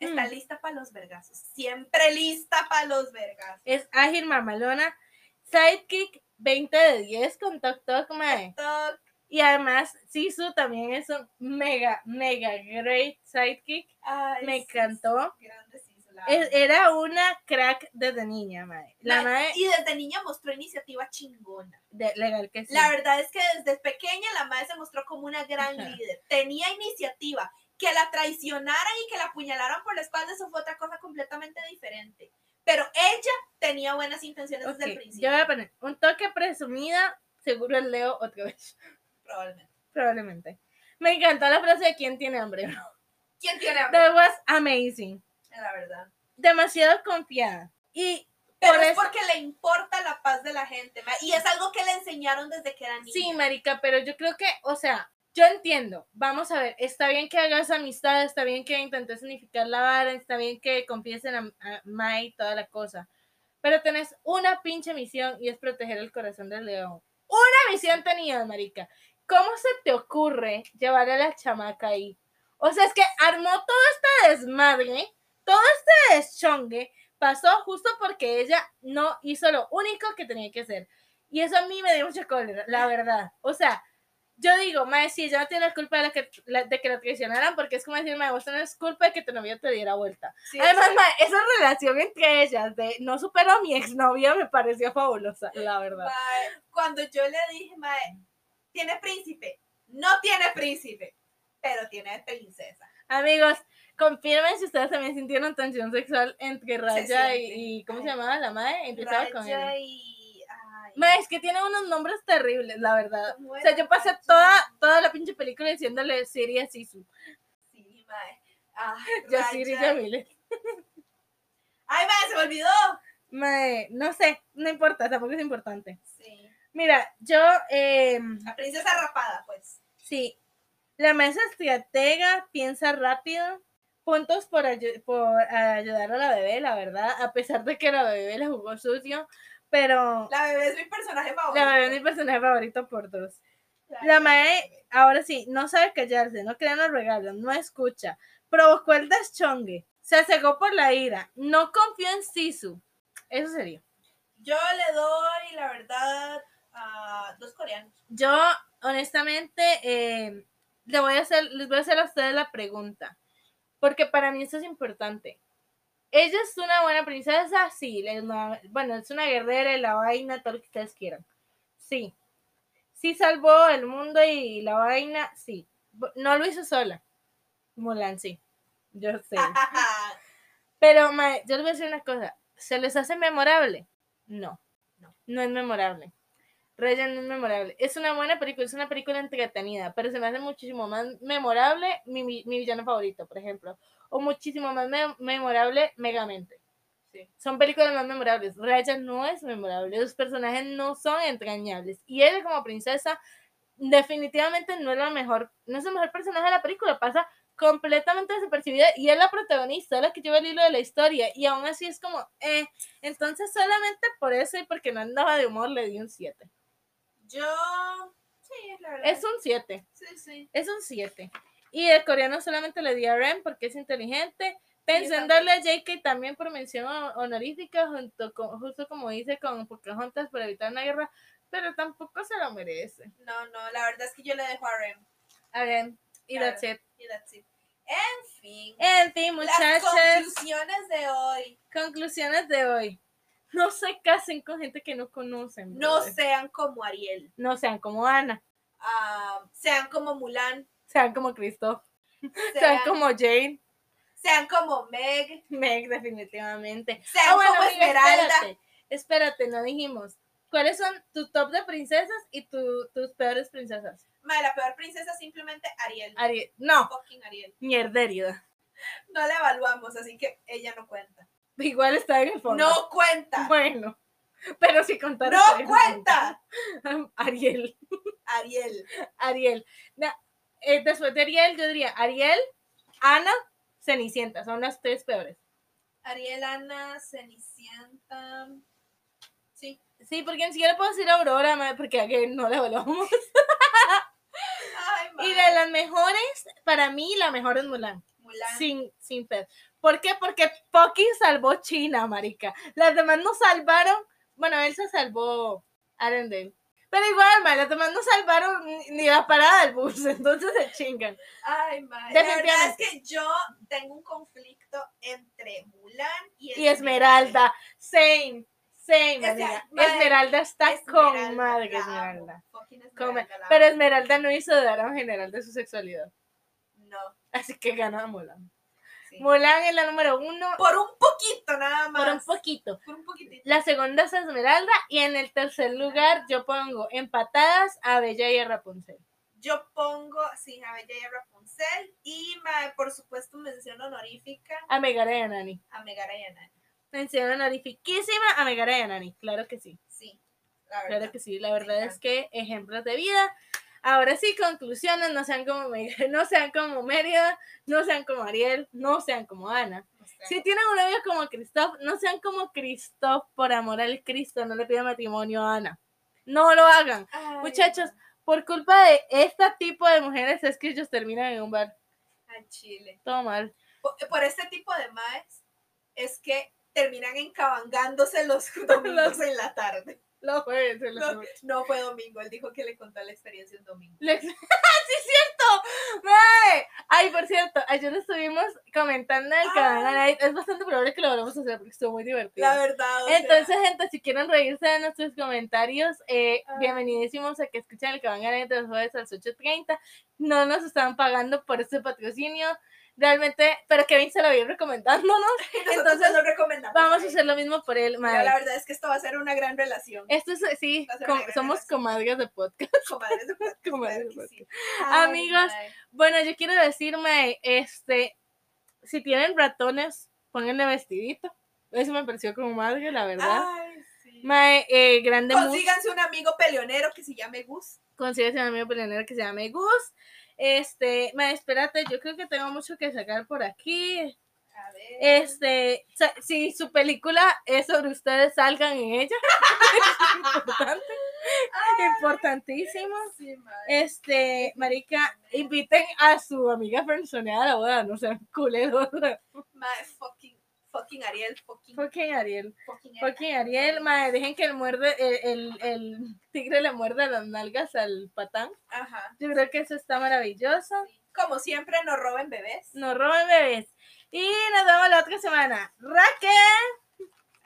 Está Mm. lista para los vergazos. Siempre lista para los vergazos. Es ágil, mamalona. Sidekick 20 de 10 con Tok Tok, mae. Toc, Y además, Sisu también es un mega, mega great sidekick. ay, Me encantó. sí, grande Sisu, la Es- amo. era una crack desde niña, mae. La Ma- mae, Y desde niña mostró iniciativa chingona. de- legal que sí. La verdad es que desde pequeña la madre se mostró como una gran Ajá. líder. Tenía iniciativa. Que la traicionaran y que la apuñalaran por la espalda, eso fue otra cosa completamente diferente. Pero ella tenía buenas intenciones Ok, desde el yo principio. voy a poner un toque presumida, seguro el Leo otra vez, Probablemente. probablemente. Me encantó la frase de quién tiene hambre. ¿Quién tiene hambre? That was amazing. La verdad. Demasiado confiada. Y Pero por es eso, porque le importa la paz de la gente. Y es algo que le enseñaron desde que era niña. sí, marica, pero yo creo que, o sea, yo entiendo, vamos a ver, está bien que hagas amistad, está bien que intentes unificar la vara, está bien que confíes en a, Mai toda la cosa, pero tenés una pinche misión y es proteger el corazón del león. Una misión tenías, marica. ¿Cómo se te ocurre llevar a la chamaca ahí? O sea, es que armó todo este desmadre, todo este deschongue, pasó justo porque ella no hizo lo único que tenía que hacer. Y eso a mí me dio mucha cólera, la verdad. O sea, yo digo, mae, si ella no tiene la culpa de, la que, la- de que la traicionaran, porque es como decir, mae, vos tenés culpa de que tu novio te diera vuelta. Sí, Además, sí. mae, esa relación entre ellas de no superó a mi exnovia me pareció fabulosa, la verdad. Mae, cuando yo le dije, mae, tiene príncipe, no tiene príncipe, pero tiene princesa. Amigos, confirmen si ustedes también sintieron tensión sexual entre Raya y, y, ¿cómo se llamaba la madre? Empezaba con él. y... Mae, es que tiene unos nombres terribles, la verdad. ¿cómo O sea, yo pasé toda, toda la pinche película diciéndole Siri a Sisu. Sí, mae. Ah, [laughs] Yo Siri. Yamile. [laughs] Ay, mae, se me olvidó. Mae, no sé, no importa, tampoco es importante. Sí. Mira, yo, eh, La princesa rapada, pues. sí, la mesa estratega piensa rápido, puntos por, ayu- por ayudar a la bebé, la verdad, a pesar de que la bebé la jugó sucio, pero La bebé es mi personaje favorito. la bebé es mi personaje favorito por dos. La mae, ahora sí, no sabe callarse, no crea en los regalos, no escucha, provocó el deschongue, se cegó por la ira, no confió en Sisu. Eso sería. Yo le doy, la verdad, a dos coreanos. Yo, honestamente, eh, le voy a hacer, les voy a hacer a ustedes la pregunta, porque para mí esto es importante. ¿Ella es una buena princesa? Sí. bueno, es una guerrera la vaina, todo lo que ustedes quieran. Sí. Sí salvó el mundo y la vaina, sí. No lo hizo sola. Mulan, sí. Yo sé. [laughs] Pero, mae, yo les voy a decir una cosa. ¿Se les hace memorable? No. No. No es memorable. Raya no es memorable. Es una buena película, es una película entretenida, pero se me hace muchísimo más memorable mi, mi, mi villano favorito, por ejemplo. O muchísimo más me- memorable Megamente. Sí. Son películas más memorables. Raya no es memorable. Los personajes no son entrañables. Y ella como princesa definitivamente no es la mejor, no es el mejor personaje de la película. Pasa completamente desapercibida y es la protagonista, es la que lleva el hilo de la historia y aún así es como, eh, entonces solamente por eso y porque no andaba de humor le di un 7. Yo, sí, la verdad. Es un 7, Sí, sí. es un 7. Y el coreano solamente le di a Ren porque es inteligente. Pensé en darle a JK también por mención ho- honorífica, junto con, justo como dice con Pocahontas para evitar una guerra, pero tampoco se lo merece. No, no, la verdad es que yo le dejo a Rem. A Ren, y Claro. that's it. Y that's it. En fin. En fin, Las muchachas. conclusiones de hoy. Conclusiones de hoy. No se casen con gente que no conocen. No brother. sean como Ariel. No sean como Ana. ah, sean como Mulan. Sean como Cristo. [laughs] Sean, Sean como Jane. sean como Meg. Meg, definitivamente. Sean Ah, bueno, como amiga, Esmeralda. Espérate, espérate, no dijimos. ¿Cuáles son tu top de princesas y tu- tus peores princesas? Madre, la peor princesa simplemente Ariel. Ariel. No, Fucking Ariel. mierderida. No la evaluamos, así que ella no cuenta. Igual está en el fondo. No cuenta. Bueno, pero si contar. No cuenta. [laughs] Ariel. Ariel. Ariel. Eh, después de Ariel, yo diría Ariel, Ana, Cenicienta. Son las tres peores. Ariel, Ana, Cenicienta. Sí. Sí, porque ni siquiera puedo decir Aurora, ma, porque aquí no la evaluamos. Ay, [laughs] Y madre. de las mejores, para mí, la mejor es Mulan. Mulan. Sin, sin pedo. ¿Por qué? Porque Pocky salvó China, marica. Las demás no salvaron. Bueno, él se salvó Arendelle. Pero igual, ma, las demás no salvaron ni, la parada del bus, [laughs] entonces se chingan. Ay, madre. La verdad es que yo tengo un conflicto entre Mulan y, Y Esmeralda, same, same, sea, Esmeralda está Esmeralda, con madre. Esmeralda. Esmeralda, Pero. Esmeralda no hizo dudar a un general de su sexualidad. No. Así que ganó a Mulan. Sí. Mulan es la número uno Por un poquito nada más. por un poquito. Por un poquitito. La segunda es Esmeralda y en el tercer lugar yo pongo empatadas a Bella y a Rapunzel. Yo pongo, sí, a Bella y a Rapunzel. Y por supuesto mención honorífica A Megara y a Nani. a Megara y a Nani. Mención honorifiquísima a Megara y a Nani. Claro que sí. Sí, la verdad. Claro que sí. La verdad es que ejemplos de vida. Ahora sí, conclusiones, no sean como Miguel, [laughs] no sean como Mérida, no sean como Ariel, no sean como Ana. Si tienen un novio como Christoph, no sean como Christoph por amor al Cristo, no le pidan matrimonio a Ana. No lo hagan. Ay, Muchachos, por culpa de este tipo de mujeres es que ellos terminan en un bar. Al chile. Todo mal. Por, por este tipo de maes es que terminan encabangándose los [laughs] domingos en la tarde. No, juro. no fue domingo, él dijo que le contó la experiencia un domingo. Le- [laughs] ¡Sí es cierto! ¡Mae! Ay, por cierto, ayer estuvimos comentando el Ah. canal. Es bastante probable que lo volvamos a hacer porque estuvo muy divertido. La verdad. o sea, Entonces, gente, si quieren reírse de nuestros comentarios, eh, Ah. bienvenidísimos a que escuchen el que van a ganar de los jueves a las 8.30. No nos están pagando por este patrocinio. Realmente, pero Kevin se lo viene recomendándonos. [laughs] entonces, lo recomendamos. Vamos a hacer lo mismo por él, Mira, mae. La verdad es que esto va a ser una gran relación. Esto es, sí, com- somos [laughs] comadres de podcast. Comadres de podcast, Comadres de sí. podcast. Ay, Amigos. Bueno, yo quiero decirme, este, si tienen ratones, pónganle vestidito. Eso me pareció como madre, la verdad. Ay, sí. Mae, eh, grande mus, Consíganse un amigo peleonero que se llame Gus. consíguese un amigo peleonero que se llame Gus. Este, mae, espérate, yo creo que tengo mucho que sacar por aquí. A ver. Este, si su película es sobre ustedes, salgan en ella. es [laughs] importante, importantísimo. Sí, mae. Este, marica, inviten a su amiga personal a la boda, no sean culeros. Fucking, fucking Ariel, fucking, Fucking Ariel. fucking Fucking Ariel, madre, dejen que el muerde, el, el, el tigre le muerda las nalgas al patán. Ajá. Yo creo que eso está maravilloso. Como siempre, no roben bebés. No roben bebés. Y nos vemos la otra semana. Raquel.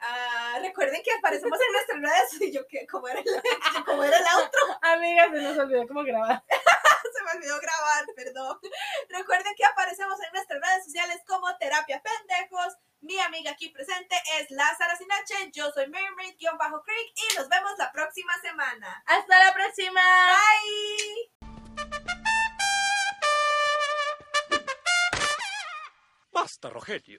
Ah, recuerden que aparecemos en nuestras redes. Y yo, que ¿Cómo era el, [laughs] cómo era el outro? [laughs] Amigas, se nos olvidó cómo grabar. [laughs] Se me olvidó grabar, perdón. Recuerden que aparecemos en nuestras redes sociales como Terapia Pendejos. Mi amiga aquí presente es Lázara Sinache. Yo soy Mermaid-Creek y nos vemos la próxima semana. Hasta la próxima. Bye. Basta, Rogelio.